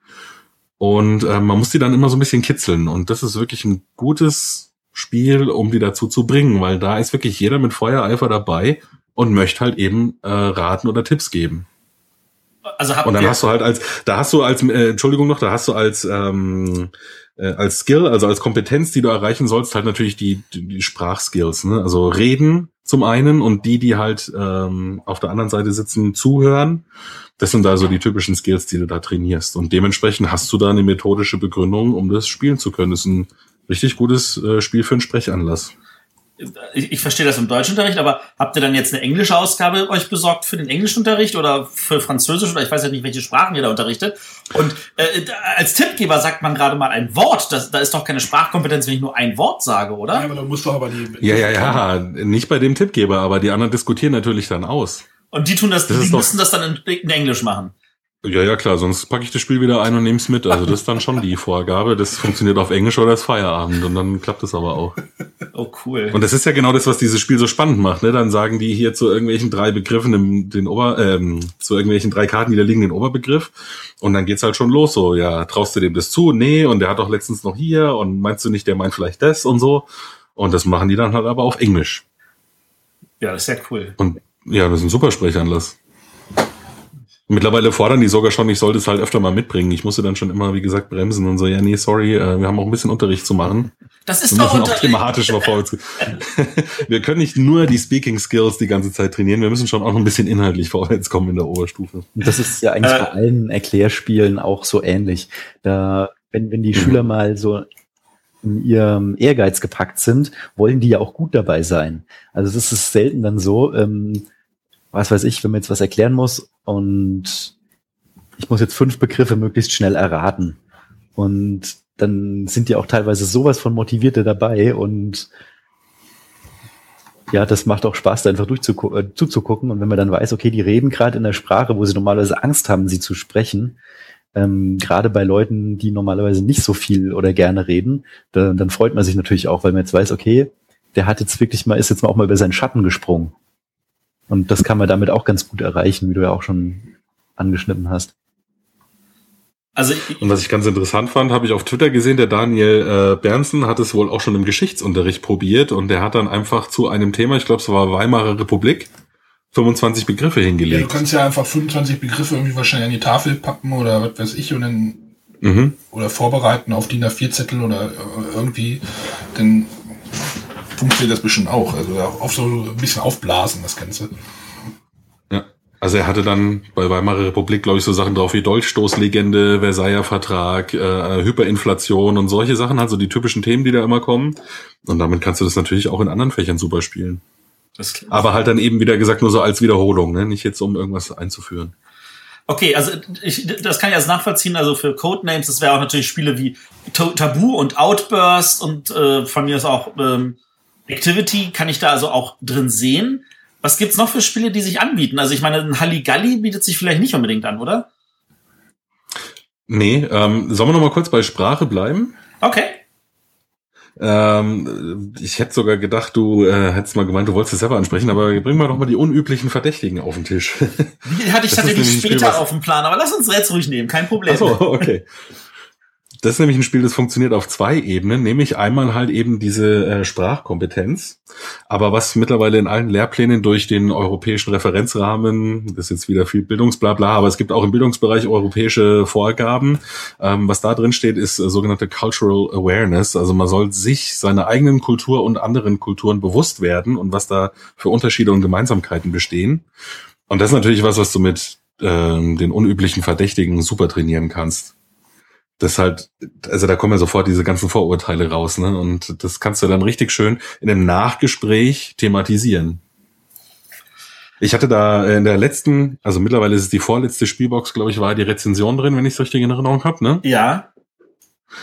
Und äh, man muss die dann immer so ein bisschen kitzeln. Und das ist wirklich ein gutes Spiel, um die dazu zu bringen, weil da ist wirklich jeder mit Feuereifer dabei und möchte halt eben äh, raten oder Tipps geben. Also Und dann hast du halt als, da hast du als, äh, Entschuldigung noch, da hast du als, ähm, äh, als Skill, also als Kompetenz, die du erreichen sollst, halt natürlich die, die, die Sprachskills, ne? Also reden zum einen und die, die halt ähm, auf der anderen Seite sitzen, zuhören. Das sind da so die typischen Skills, die du da trainierst. Und dementsprechend hast du da eine methodische Begründung, um das spielen zu können. Das ist ein richtig gutes äh, Spiel für einen Sprechanlass. Ich, ich verstehe das im Deutschunterricht, aber habt ihr dann jetzt eine englische Ausgabe euch besorgt für den Englischunterricht oder für Französisch oder ich weiß ja nicht, welche Sprachen ihr da unterrichtet? Und äh, als Tippgeber sagt man gerade mal ein Wort. Das, da ist doch keine Sprachkompetenz, wenn ich nur ein Wort sage, oder? Ja, aber du musst doch aber die. Ja, ja, ja, nicht bei dem Tippgeber, aber die anderen diskutieren natürlich dann aus. Und die tun das, Das die müssen das dann in, in Englisch machen. Ja, ja, klar, sonst packe ich das Spiel wieder ein und nehme es mit. Also das ist dann schon die Vorgabe. Das funktioniert auf Englisch oder ist Feierabend und dann klappt es aber auch. (laughs) Oh, cool. Und das ist ja genau das, was dieses Spiel so spannend macht. Ne? Dann sagen die hier zu irgendwelchen drei Begriffen im, den Ober, ähm, zu irgendwelchen drei Karten, die da liegen, den Oberbegriff. Und dann geht's halt schon los. So, ja, traust du dem das zu? Nee, und der hat doch letztens noch hier und meinst du nicht, der meint vielleicht das und so. Und das machen die dann halt aber auf Englisch. ja, das ist ja cool. Und ja, das ist ein super Sprechanlass. Mittlerweile fordern die sogar schon, ich sollte es halt öfter mal mitbringen. Ich musste dann schon immer, wie gesagt, bremsen und so, ja, nee, sorry, äh, wir haben auch ein bisschen Unterricht zu machen. Das ist Wir doch müssen auch thematisch vorwärts. (laughs) wir können nicht nur die Speaking Skills die ganze Zeit trainieren, wir müssen schon auch noch ein bisschen inhaltlich vorwärts kommen in der Oberstufe. Das ist ja eigentlich Äh. bei allen Erklärspielen auch so ähnlich. Da, wenn, wenn die Schüler mal so in ihrem Ehrgeiz gepackt sind, wollen die ja auch gut dabei sein. Also das ist selten dann so, ähm, was weiß ich, wenn man jetzt was erklären muss und ich muss jetzt fünf Begriffe möglichst schnell erraten. Und dann sind die auch teilweise sowas von Motivierte dabei und ja, das macht auch Spaß, da einfach durchzugu äh, zuzugucken. Und wenn man dann weiß, okay, die reden gerade in der Sprache, wo sie normalerweise Angst haben, sie zu sprechen, ähm, gerade bei Leuten, die normalerweise nicht so viel oder gerne reden, da, dann freut man sich natürlich auch, weil man jetzt weiß, okay, der hat jetzt wirklich mal, ist jetzt mal auch mal über seinen Schatten gesprungen. Und das kann man damit auch ganz gut erreichen, wie du ja auch schon angeschnitten hast. Also ich, Und was ich ganz interessant fand, habe ich auf Twitter gesehen, der Daniel äh, Bernsen hat es wohl auch schon im Geschichtsunterricht probiert und der hat dann einfach zu einem Thema, ich glaube es war Weimarer Republik, 25 Begriffe Ja, du hingelegt. kannst ja einfach 25 Begriffe irgendwie wahrscheinlich an die Tafel pappen oder was weiß ich und dann Mhm. oder vorbereiten auf DIN A4-Zettel oder äh, irgendwie, dann funktioniert das bestimmt auch. Also auf so ein bisschen aufblasen, das Ganze. Ja. Also er hatte dann bei Weimarer Republik, glaube ich, so Sachen drauf wie Dolchstoßlegende, Versailler Vertrag, äh, Hyperinflation und solche Sachen, also die typischen Themen, die da immer kommen. Und damit kannst du das natürlich auch in anderen Fächern super spielen. Aber halt dann eben wieder gesagt nur so als Wiederholung, ne? nicht jetzt um irgendwas einzuführen. Okay, also ich, das kann ich als nachvollziehen. Also für Codenames, das wäre auch natürlich Spiele wie Tabu und Outburst und äh, von mir ist auch ähm, Activity kann ich da also auch drin sehen. Was gibt's noch für Spiele, die sich anbieten? Also ich meine, ein Halligalli bietet sich vielleicht nicht unbedingt an, oder? Nee, ähm, sollen wir noch mal kurz bei Sprache bleiben? Okay. Ähm, ich hätte sogar gedacht, du äh, hättest mal gemeint, du wolltest es selber ansprechen, aber bring mal doch mal die unüblichen Verdächtigen auf den Tisch. Die hatte ich Das tatsächlich Spiel, später was- auf dem Plan, aber lass uns jetzt ruhig nehmen, kein Problem. Ach so, okay. Das ist nämlich ein Spiel, das funktioniert auf zwei Ebenen, nämlich einmal halt eben diese äh, Sprachkompetenz, aber was mittlerweile in allen Lehrplänen durch den europäischen Referenzrahmen, das ist jetzt wieder viel Bildungsblabla, aber es gibt auch im Bildungsbereich europäische Vorgaben. Ähm, was da drin steht, ist äh, sogenannte Cultural Awareness, also man soll sich seiner eigenen Kultur und anderen Kulturen bewusst werden und was da für Unterschiede und Gemeinsamkeiten bestehen. Und das ist natürlich was, was du mit ähm, den unüblichen Verdächtigen super trainieren kannst. Das halt, also da kommen ja sofort diese ganzen Vorurteile raus, ne? Und das kannst du dann richtig schön in einem Nachgespräch thematisieren. Ich hatte da in der letzten, also mittlerweile ist es die vorletzte Spielbox, glaube ich, war die Rezension drin, wenn ich es richtig in Erinnerung habe, ne? Ja.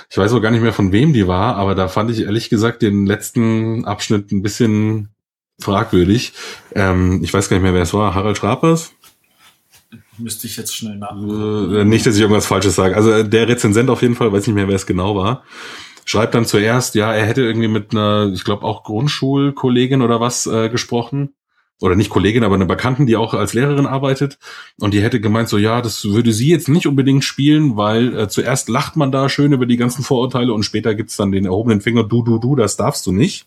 Ich weiß auch gar nicht mehr, von wem die war, aber da fand ich ehrlich gesagt den letzten Abschnitt ein bisschen fragwürdig. Ähm, ich weiß gar nicht mehr, wer es war. Harald Schrapers? Müsste ich jetzt schnell nach. Äh, nicht, dass ich irgendwas Falsches sage. Also äh, der Rezensent auf jeden Fall, weiß nicht mehr, wer es genau war, schreibt dann zuerst, ja, er hätte irgendwie mit einer, ich glaube auch Grundschulkollegin oder was äh, gesprochen. Oder nicht Kollegin, aber eine Bekannten, die auch als Lehrerin arbeitet. Und die hätte gemeint, so ja, das würde sie jetzt nicht unbedingt spielen, weil äh, zuerst lacht man da schön über die ganzen Vorurteile und später gibt's dann den erhobenen Finger, du, du, du, das darfst du nicht.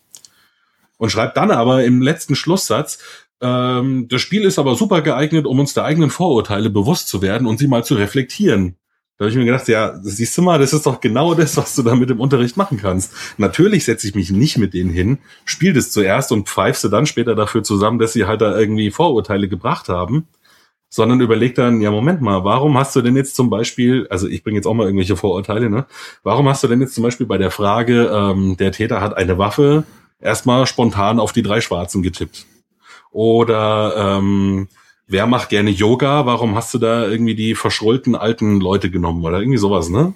Und schreibt dann aber im letzten Schlusssatz, ähm, das Spiel ist aber super geeignet, um uns der eigenen Vorurteile bewusst zu werden und sie mal zu reflektieren. Da habe ich mir gedacht, ja, siehst du mal, das ist doch genau das, was du da mit dem Unterricht machen kannst. Natürlich setze ich mich nicht mit denen hin, spiel das zuerst und pfeifst du dann später dafür zusammen, dass sie halt da irgendwie Vorurteile gebracht haben, sondern überleg dann, ja, Moment mal, warum hast du denn jetzt zum Beispiel, also ich bringe jetzt auch mal irgendwelche Vorurteile, ne? Warum hast du denn jetzt zum Beispiel bei der Frage, ähm, der Täter hat eine Waffe, erstmal spontan auf die drei Schwarzen getippt. Oder ähm, wer macht gerne Yoga? Warum hast du da irgendwie die verschrollten alten Leute genommen oder irgendwie sowas, ne?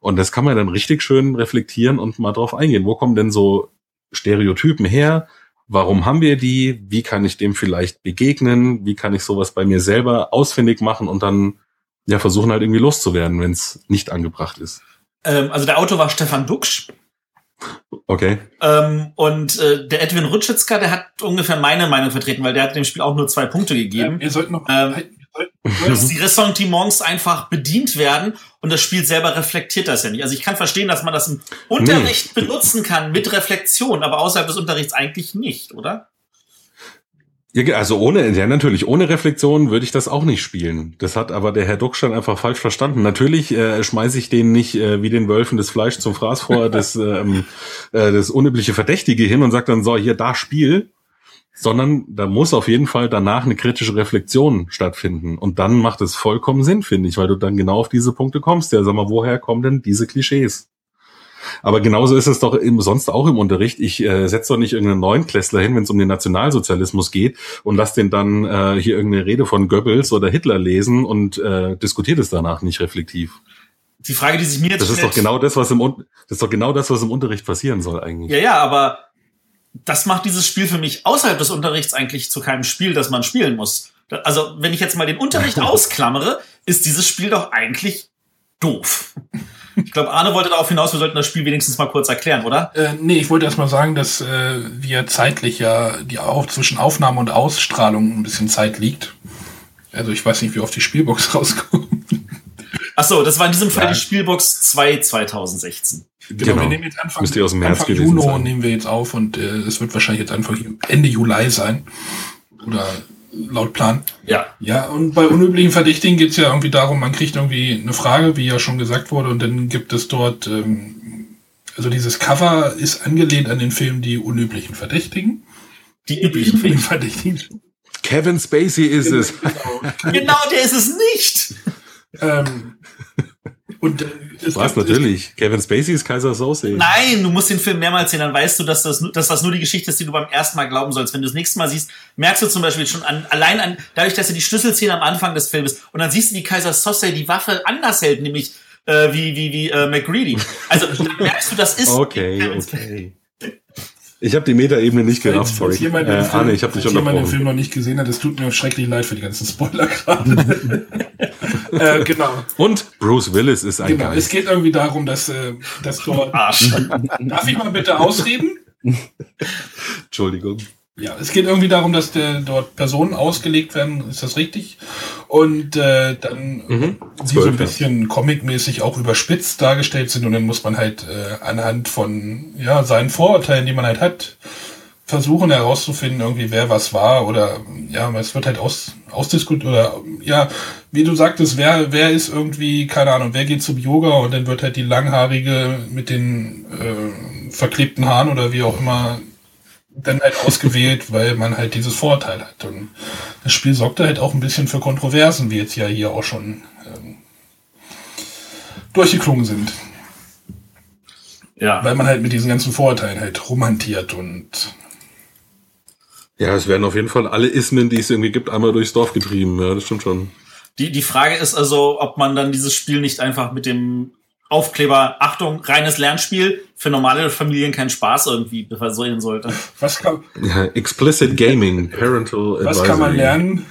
Und das kann man dann richtig schön reflektieren und mal drauf eingehen. Wo kommen denn so Stereotypen her? Warum haben wir die? Wie kann ich dem vielleicht begegnen? Wie kann ich sowas bei mir selber ausfindig machen und dann ja versuchen halt irgendwie loszuwerden, wenn es nicht angebracht ist? Ähm, also der Autor war Stefan Duxch. Okay. Ähm, und äh, der Edwin Rutschitzer, der hat ungefähr meine Meinung vertreten, weil der hat dem Spiel auch nur zwei Punkte gegeben. Ja, ihr sollt noch. Ähm, dass die Ressentiments einfach bedient werden und das Spiel selber reflektiert das ja nicht. Also ich kann verstehen, dass man das im Unterricht nee. benutzen kann mit Reflexion, aber außerhalb des Unterrichts eigentlich nicht, oder? Ja, also ohne, ja natürlich, ohne Reflexion würde ich das auch nicht spielen. Das hat aber der Herr Duckstein einfach falsch verstanden. Natürlich äh, schmeiße ich den nicht äh, wie den Wölfen das Fleisch zum Fraß vor, (laughs) das, ähm, äh, das unübliche Verdächtige hin und sagt dann so, hier, da Spiel sondern da muss auf jeden Fall danach eine kritische Reflexion stattfinden. Und dann macht es vollkommen Sinn, finde ich, weil du dann genau auf diese Punkte kommst. Ja, sag mal, woher kommen denn diese Klischees? Aber genauso ist es doch im, sonst auch im Unterricht. Ich äh, setze doch nicht irgendeinen neuen Klässler hin, wenn es um den Nationalsozialismus geht und lass den dann äh, hier irgendeine Rede von Goebbels oder Hitler lesen und äh, diskutiert es danach nicht reflektiv. Die Frage, die sich mir jetzt das ist doch genau das, was im das ist doch genau das, was im Unterricht passieren soll eigentlich. Ja, ja, aber das macht dieses Spiel für mich außerhalb des Unterrichts eigentlich zu keinem Spiel, das man spielen muss. Also, wenn ich jetzt mal den Unterricht (laughs) ausklammere, ist dieses Spiel doch eigentlich doof. Ich glaube, Arne wollte darauf hinaus, wir sollten das Spiel wenigstens mal kurz erklären, oder? Äh, nee, ich wollte erst mal sagen, dass äh, wir zeitlich ja die auf, zwischen Aufnahme und Ausstrahlung ein bisschen Zeit liegt. Also ich weiß nicht, wie oft die Spielbox (laughs) rauskommt. Ach so, das war in diesem Fall ja. die Spielbox 2 2016. Genau, genau. wir nehmen jetzt Anfang, aus dem März Anfang Juni sein. nehmen wir jetzt auf und äh, es wird wahrscheinlich jetzt Anfang Ende Juli sein. Oder laut Plan. Ja. Ja, und bei unüblichen Verdächtigen geht es ja irgendwie darum, man kriegt irgendwie eine Frage, wie ja schon gesagt wurde, und dann gibt es dort, ähm, also dieses Cover ist angelehnt an den Film Die unüblichen Verdächtigen. Die üblichen Die Verdächtigen. Kevin Spacey ist es. Genau, genau der ist es nicht. ähm, und es Was natürlich? Kevin Spacey ist Kaiser Sose. Nein, du musst den Film mehrmals sehen, dann weißt du, dass das, dass das nur die Geschichte ist, die du beim ersten Mal glauben sollst. Wenn du das nächste Mal siehst, merkst du zum Beispiel schon an, allein an, dadurch, dass er die Schlüsselszene am Anfang des Films und dann siehst du, wie Kaiser Sose die Waffe anders hält, nämlich äh, wie, wie, wie äh, McGreedy. Also dann merkst du, das ist. Okay, okay. Ich habe die Metaebene nicht gerafft, sorry. Falls jemand, äh, Film, Arne, ich habe dich jemand den Film noch nicht gesehen hat, es tut mir schrecklich leid für die ganzen Spoiler gerade. (laughs) äh, genau. Und Bruce Willis ist ein genau. Geist. Es geht irgendwie darum, dass, äh, dass dort... Arsch. Darf ich mal bitte ausreden? Entschuldigung. Ja, es geht irgendwie darum, dass der, dort Personen ausgelegt werden, ist das richtig? Und äh, dann mhm. die so ein bisschen comicmäßig auch überspitzt dargestellt sind. Und dann muss man halt äh, anhand von ja seinen Vorurteilen, die man halt hat, versuchen herauszufinden, irgendwie wer was war. Oder ja, es wird halt aus, ausdiskutiert. Oder ja, wie du sagtest, wer wer ist irgendwie keine Ahnung, wer geht zum Yoga? Und dann wird halt die langhaarige mit den äh, verklebten Haaren oder wie auch immer dann halt ausgewählt, weil man halt dieses Vorurteil hat. Und das Spiel sorgte halt auch ein bisschen für Kontroversen, wie jetzt ja hier auch schon ähm, durchgeklungen sind. Ja. Weil man halt mit diesen ganzen Vorurteilen halt romantiert und ja, es werden auf jeden Fall alle Ismen, die es irgendwie gibt, einmal durchs Dorf getrieben. Ja, das stimmt schon. Die, die Frage ist also, ob man dann dieses Spiel nicht einfach mit dem Aufkleber, Achtung, reines Lernspiel, für normale Familien kein Spaß irgendwie versehen sollte. Was kann, ja, explicit Gaming, Parental Was kann man lernen?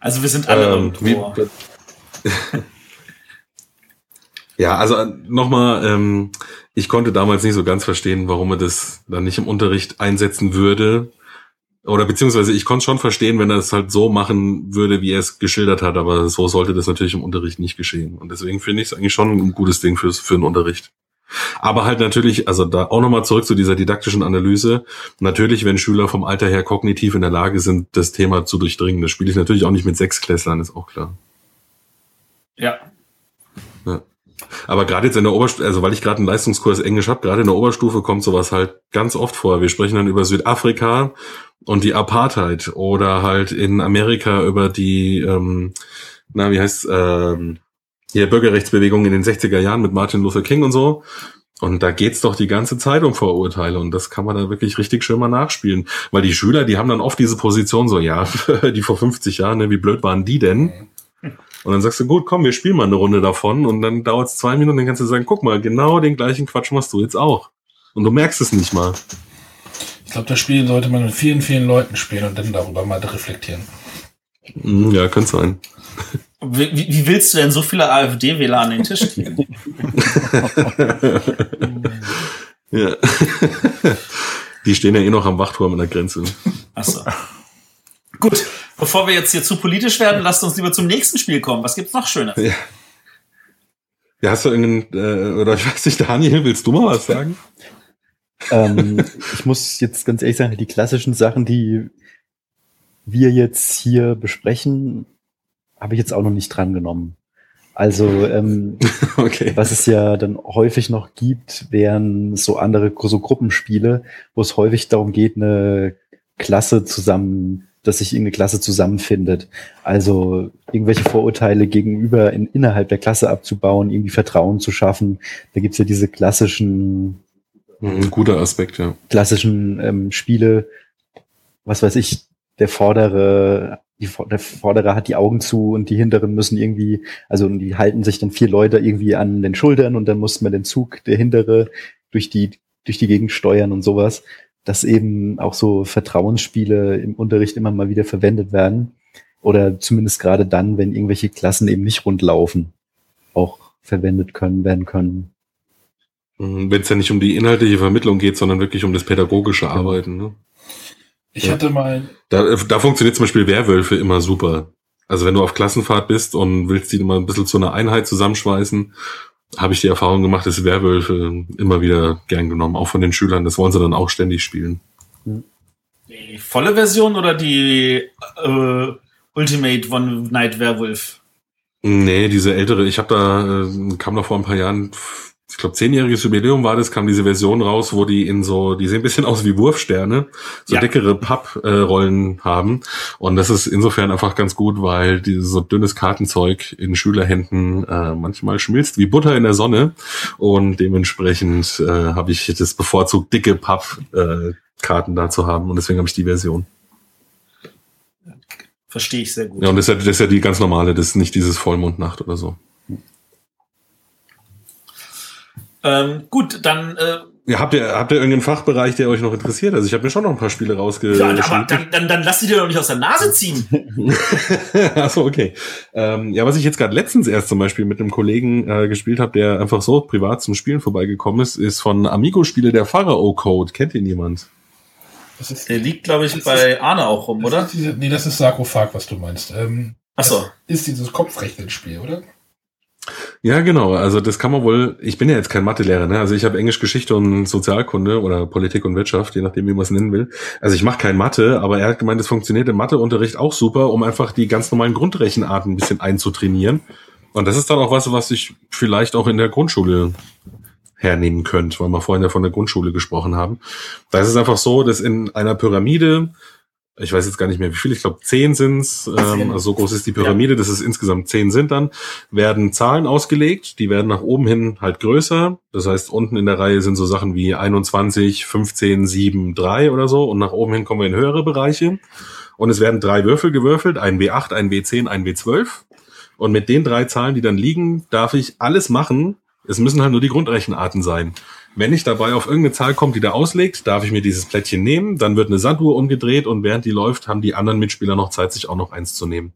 Also wir sind alle ähm, wie, (laughs) Ja, also nochmal, ähm, ich konnte damals nicht so ganz verstehen, warum er das dann nicht im Unterricht einsetzen würde, oder beziehungsweise ich konnte schon verstehen, wenn er es halt so machen würde, wie er es geschildert hat, aber so sollte das natürlich im Unterricht nicht geschehen. Und deswegen finde ich es eigentlich schon ein gutes Ding fürs, für den Unterricht. Aber halt natürlich, also da auch nochmal zurück zu dieser didaktischen Analyse. Natürlich, wenn Schüler vom Alter her kognitiv in der Lage sind, das Thema zu durchdringen, das spiele ich natürlich auch nicht mit Sechsklässlern, ist auch klar. Ja. Aber gerade jetzt in der Oberstufe, also weil ich gerade einen Leistungskurs Englisch habe, gerade in der Oberstufe kommt sowas halt ganz oft vor. Wir sprechen dann über Südafrika und die Apartheid oder halt in Amerika über die, ähm, na, wie heißt ähm, hier Bürgerrechtsbewegung in den 60er Jahren mit Martin Luther King und so. Und da geht's doch die ganze Zeit um Vorurteile und das kann man da wirklich richtig schön mal nachspielen. Weil die Schüler, die haben dann oft diese Position so, ja, (laughs) die vor 50 Jahren, ne, wie blöd waren die denn? Und dann sagst du, gut, komm, wir spielen mal eine Runde davon und dann dauert's zwei Minuten, dann kannst du sagen, guck mal, genau den gleichen Quatsch machst du jetzt auch. Und du merkst es nicht mal. Ich glaube, das Spiel sollte man mit vielen, vielen Leuten spielen und dann darüber mal reflektieren. Hm, Ja, könnte sein. Wie, wie wie willst du denn so viele AfD-Wähler an den Tisch kriegen? (laughs) (laughs) Ja. (laughs) Die stehen ja eh noch am Wachturm an der Grenze. Achso. Gut, bevor wir jetzt hier zu politisch werden, lasst uns lieber zum nächsten Spiel kommen. Was gibt's noch Schönes? Ja. Ja, hast du irgendeinen, äh, oder (laughs) ich weiß nicht, Daniel, willst du mal was sagen? ähm, ich muss jetzt ganz ehrlich sagen, die klassischen Sachen, die wir jetzt hier besprechen, habe ich jetzt auch noch nicht dran genommen. Also, ähm, (laughs) Okay. was es ja dann häufig noch gibt, wären so andere so Gruppenspiele, wo es häufig darum geht, eine Klasse zusammen, dass sich irgendeine Klasse zusammenfindet. Also irgendwelche Vorurteile gegenüber in, innerhalb der Klasse abzubauen, irgendwie Vertrauen zu schaffen. Da gibt's ja diese klassischen Ein guter Aspekt, ja. klassischen ähm, Spiele, was weiß ich, der Vordere, die, der Vordere hat die Augen zu und die Hinteren müssen irgendwie, also die halten sich dann vier Leute irgendwie an den Schultern und dann muss man den Zug der Hintere durch die, durch die Gegend steuern und sowas, dass eben auch so Vertrauensspiele im Unterricht immer mal wieder verwendet werden oder zumindest gerade dann, wenn irgendwelche Klassen eben nicht rund laufen, auch verwendet können, werden können. Wenn es ja nicht um die inhaltliche Vermittlung geht, sondern wirklich um das pädagogische Arbeiten. Ne? Ich Ja. hatte mal, Da, da funktioniert zum Beispiel Werwölfe immer super. Also wenn du auf Klassenfahrt bist und willst die mal ein bisschen zu einer Einheit zusammenschweißen, habe ich die Erfahrung gemacht, dass Werwölfe immer wieder gern genommen, auch von den Schülern. Das wollen sie dann auch ständig spielen. Die volle Version oder die äh, Ultimate One Night Werewolf? Nee, diese ältere, ich habe da, äh, kam da vor ein paar Jahren, ich glaube zehnjähriges Jubiläum war das, kam diese Version raus, wo die in so, die sehen ein bisschen aus wie Wurfsterne, so Ja. dickere Papprollen haben. Und das ist insofern einfach ganz gut, weil dieses so dünnes Kartenzeug in Schülerhänden äh, manchmal schmilzt wie Butter in der Sonne. Und dementsprechend äh, habe ich das bevorzugt, dicke Pappkarten äh, Karten da zu haben. Und deswegen habe ich die Version. Verstehe ich sehr gut. Ja, und das ist ja, das ist ja die ganz normale, das ist nicht dieses Vollmondnacht oder so. Ähm, gut, dann äh, Ja, habt ihr, habt ihr irgendeinen Fachbereich, der euch noch interessiert? Also ich habe mir schon noch ein paar Spiele ja, rausgeschrieben. aber dann, dann, dann lass sie dir doch nicht aus der Nase ziehen. (laughs) Achso, okay. Ähm, ja, was ich jetzt gerade letztens erst zum Beispiel mit einem Kollegen äh, gespielt habe, der einfach so privat zum Spielen vorbeigekommen ist, ist von Amigo-Spiele der Pharao Code. Kennt ihn jemand? das ist, Der liegt, glaube ich, bei Arne auch rum, oder? ist diese, nee, das ist Sarkophag, was du meinst. Ähm, Achso. ist dieses Kopfrechnenspiel, oder? Ja, genau. Also das kann man wohl. Ich bin ja jetzt kein Mathelehrer, ne? Also ich habe Englisch, Geschichte und Sozialkunde oder Politik und Wirtschaft, je nachdem, wie man es nennen will. Also ich mache kein Mathe, aber er hat gemeint, es funktioniert im Matheunterricht auch super, um einfach die ganz normalen Grundrechenarten ein bisschen einzutrainieren. Und das ist dann auch was, was ich vielleicht auch in der Grundschule hernehmen könnt, weil wir vorhin ja von der Grundschule gesprochen haben. Da ist es einfach so, dass in einer Pyramide, ich weiß jetzt gar nicht mehr wie viel, ich glaube zehn sind's, ähm, also so groß ist die Pyramide, dass es insgesamt zehn sind dann, werden Zahlen ausgelegt, die werden nach oben hin halt größer. Das heißt, unten in der Reihe sind so Sachen wie 21, 15, 7, 3 oder so und nach oben hin kommen wir in höhere Bereiche. Und es werden drei Würfel gewürfelt, ein W8, ein W10, ein W12. Und mit den drei Zahlen, die dann liegen, darf ich alles machen. Es müssen halt nur die Grundrechenarten sein. Wenn ich dabei auf irgendeine Zahl komme, die da auslegt, darf ich mir dieses Plättchen nehmen, dann wird eine Sanduhr umgedreht und während die läuft, haben die anderen Mitspieler noch Zeit, sich auch noch eins zu nehmen.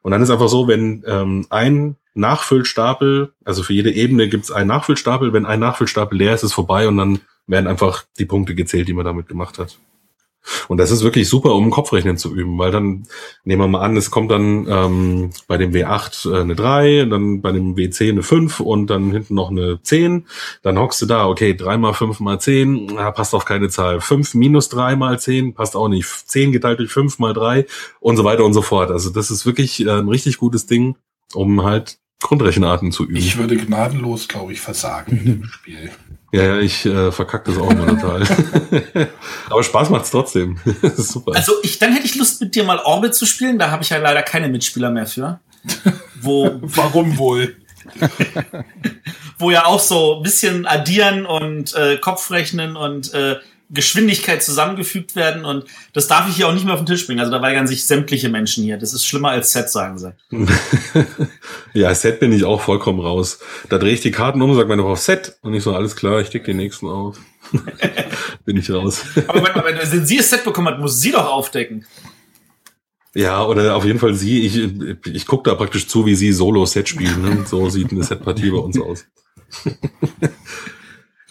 Und dann ist einfach so, wenn ähm, ein Nachfüllstapel, also für jede Ebene gibt es einen Nachfüllstapel, wenn ein Nachfüllstapel leer ist, ist vorbei und dann werden einfach die Punkte gezählt, die man damit gemacht hat. Und das ist wirklich super, um Kopfrechnen zu üben, weil dann nehmen wir mal an, es kommt dann ähm, bei dem W8 äh, eine 3, dann bei dem W10 eine 5 und dann hinten noch eine 10. Dann hockst du da, okay, 3 mal 5 mal 10, na, passt auf keine Zahl. 5 minus 3 mal 10 passt auch nicht. 10 geteilt durch 5 mal 3 und so weiter und so fort. Also das ist wirklich äh, ein richtig gutes Ding, um halt Grundrechenarten zu üben. Ich würde gnadenlos, glaube ich, versagen in dem Spiel. Ja, ja, ich äh, verkack das auch immer total. (laughs) Aber Spaß macht's trotzdem. (laughs) super. Also ich, dann hätte ich Lust, mit dir mal Orbit zu spielen. Da habe ich ja leider keine Mitspieler mehr für. Wo, (laughs) Warum wohl? Wo ja auch so ein bisschen addieren und äh, Kopfrechnen und äh, Geschwindigkeit zusammengefügt werden und das darf ich hier auch nicht mehr auf den Tisch bringen. Also da weigern sich sämtliche Menschen hier. Das ist schlimmer als Set, sagen sie. (laughs) ja, Set bin ich auch vollkommen raus. Da drehe ich die Karten um, sage meine Frau Set und ich so, alles klar, ich decke den nächsten auf. (laughs) bin ich raus. Aber wenn, wenn sie das Set bekommen hat, muss sie doch aufdecken. Ja, oder auf jeden Fall sie. Ich, ich gucke da praktisch zu, wie sie Solo-Set spielen. Ne? So sieht eine Set-Partie bei uns aus. (laughs)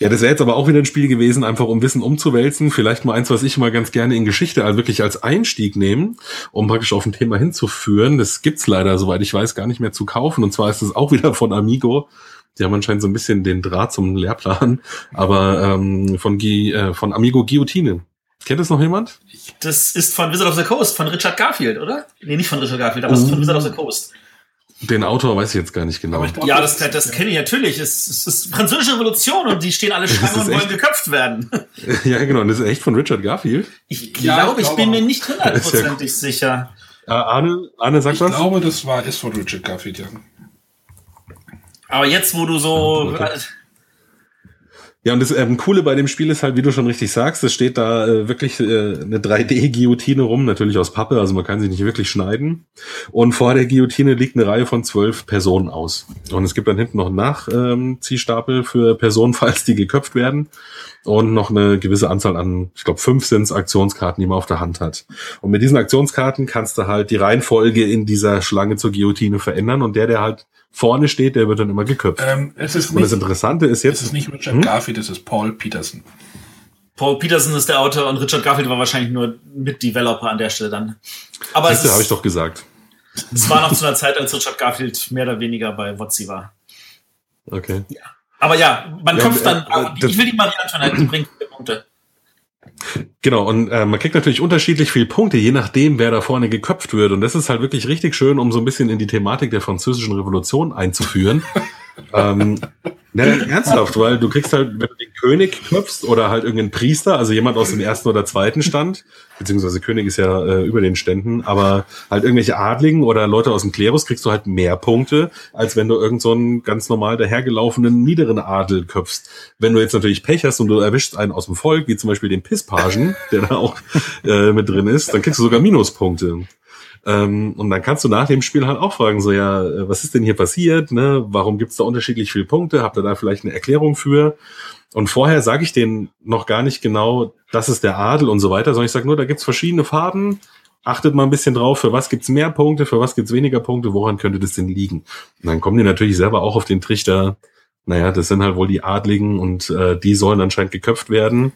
Ja, das wäre jetzt aber auch wieder ein Spiel gewesen, einfach um Wissen umzuwälzen. Vielleicht mal eins, was ich mal ganz gerne in Geschichte also wirklich als Einstieg nehmen, um praktisch auf ein Thema hinzuführen. Das gibt's leider, soweit ich weiß, gar nicht mehr zu kaufen. Und zwar ist es auch (laughs) wieder von Amigo. Die haben anscheinend so ein bisschen den Draht zum Lehrplan, aber ähm, von, G äh, von Amigo Guillotine. Kennt das noch jemand? Das ist von Wizard of the Coast, von Richard Garfield, oder? Nee, nicht von Richard Garfield, aber es ist von Wizard of the Coast. Den Autor weiß ich jetzt gar nicht genau. Glaub, ja, das, das, das kenne ich natürlich. Es, es ist französische Revolution und die stehen alle (laughs) Schlangen und wollen geköpft werden. (laughs) Ja, genau. Und das ist echt von Richard Garfield? Ich glaube, ja, ich, ich bin mir nicht hundertprozentig (laughs) ja sicher. Äh, Arne, Arne, sag ich was? Ich glaube, das war ist von Richard Garfield, ja. Aber jetzt, wo du so... Ja, und das ähm, Coole bei dem Spiel ist halt, wie du schon richtig sagst, es steht da äh, wirklich äh, eine 3D-Guillotine rum, natürlich aus Pappe, also man kann sie nicht wirklich schneiden. Und vor der Guillotine liegt eine Reihe von zwölf Personen aus. Und es gibt dann hinten noch einen Nachziehstapel für Personen, (laughs) falls die geköpft werden. Und noch eine gewisse Anzahl an, ich glaube, fünf sind Aktionskarten, die man auf der Hand hat. Und mit diesen Aktionskarten kannst du halt die Reihenfolge in dieser Schlange zur Guillotine verändern. Und der, der halt vorne steht, der wird dann immer geköpft. Ähm, es ist und das Interessante ist jetzt. Es ist nicht Richard hm? Garfield, es ist Paul Peterson. Paul Peterson ist der Autor und Richard Garfield war wahrscheinlich nur mit Developer an der Stelle dann. Aber das habe ich doch gesagt. Es war noch zu einer Zeit, als Richard Garfield mehr oder weniger bei WotC war. Okay. Ja. Aber ja, man ja, köpft dann. Äh, ich will die Marie Antoinette, die bringt Punkte. Genau, und äh, man kriegt natürlich unterschiedlich viele Punkte, je nachdem, wer da vorne geköpft wird. Und das ist halt wirklich richtig schön, um so ein bisschen in die Thematik der französischen Revolution einzuführen. (laughs) ähm, na, ernsthaft, weil du kriegst halt, wenn du den König köpfst oder halt irgendeinen Priester, also jemand aus dem ersten oder zweiten Stand, beziehungsweise König ist ja äh, über den Ständen, aber halt irgendwelche Adligen oder Leute aus dem Klerus kriegst du halt mehr Punkte, als wenn du irgend so ganz normal dahergelaufenen niederen Adel köpfst. Wenn du jetzt natürlich Pech hast und du erwischst einen aus dem Volk, wie zum Beispiel den Pisspagen, der da auch äh, mit drin ist, dann kriegst du sogar Minuspunkte. Ähm, und dann kannst du nach dem Spiel halt auch fragen, so ja, äh, was ist denn hier passiert? Ne? Warum gibt's da unterschiedlich viele Punkte? Habt ihr da vielleicht eine Erklärung für? Und vorher sage ich denen noch gar nicht genau, das ist der Adel und so weiter, sondern ich sage nur, da gibt's verschiedene Farben. Achtet mal ein bisschen drauf, für was gibt's mehr Punkte, für was gibt's weniger Punkte, woran könnte das denn liegen? Und dann kommen die natürlich selber auch auf den Trichter, naja, das sind halt wohl die Adligen und äh, die sollen anscheinend geköpft werden.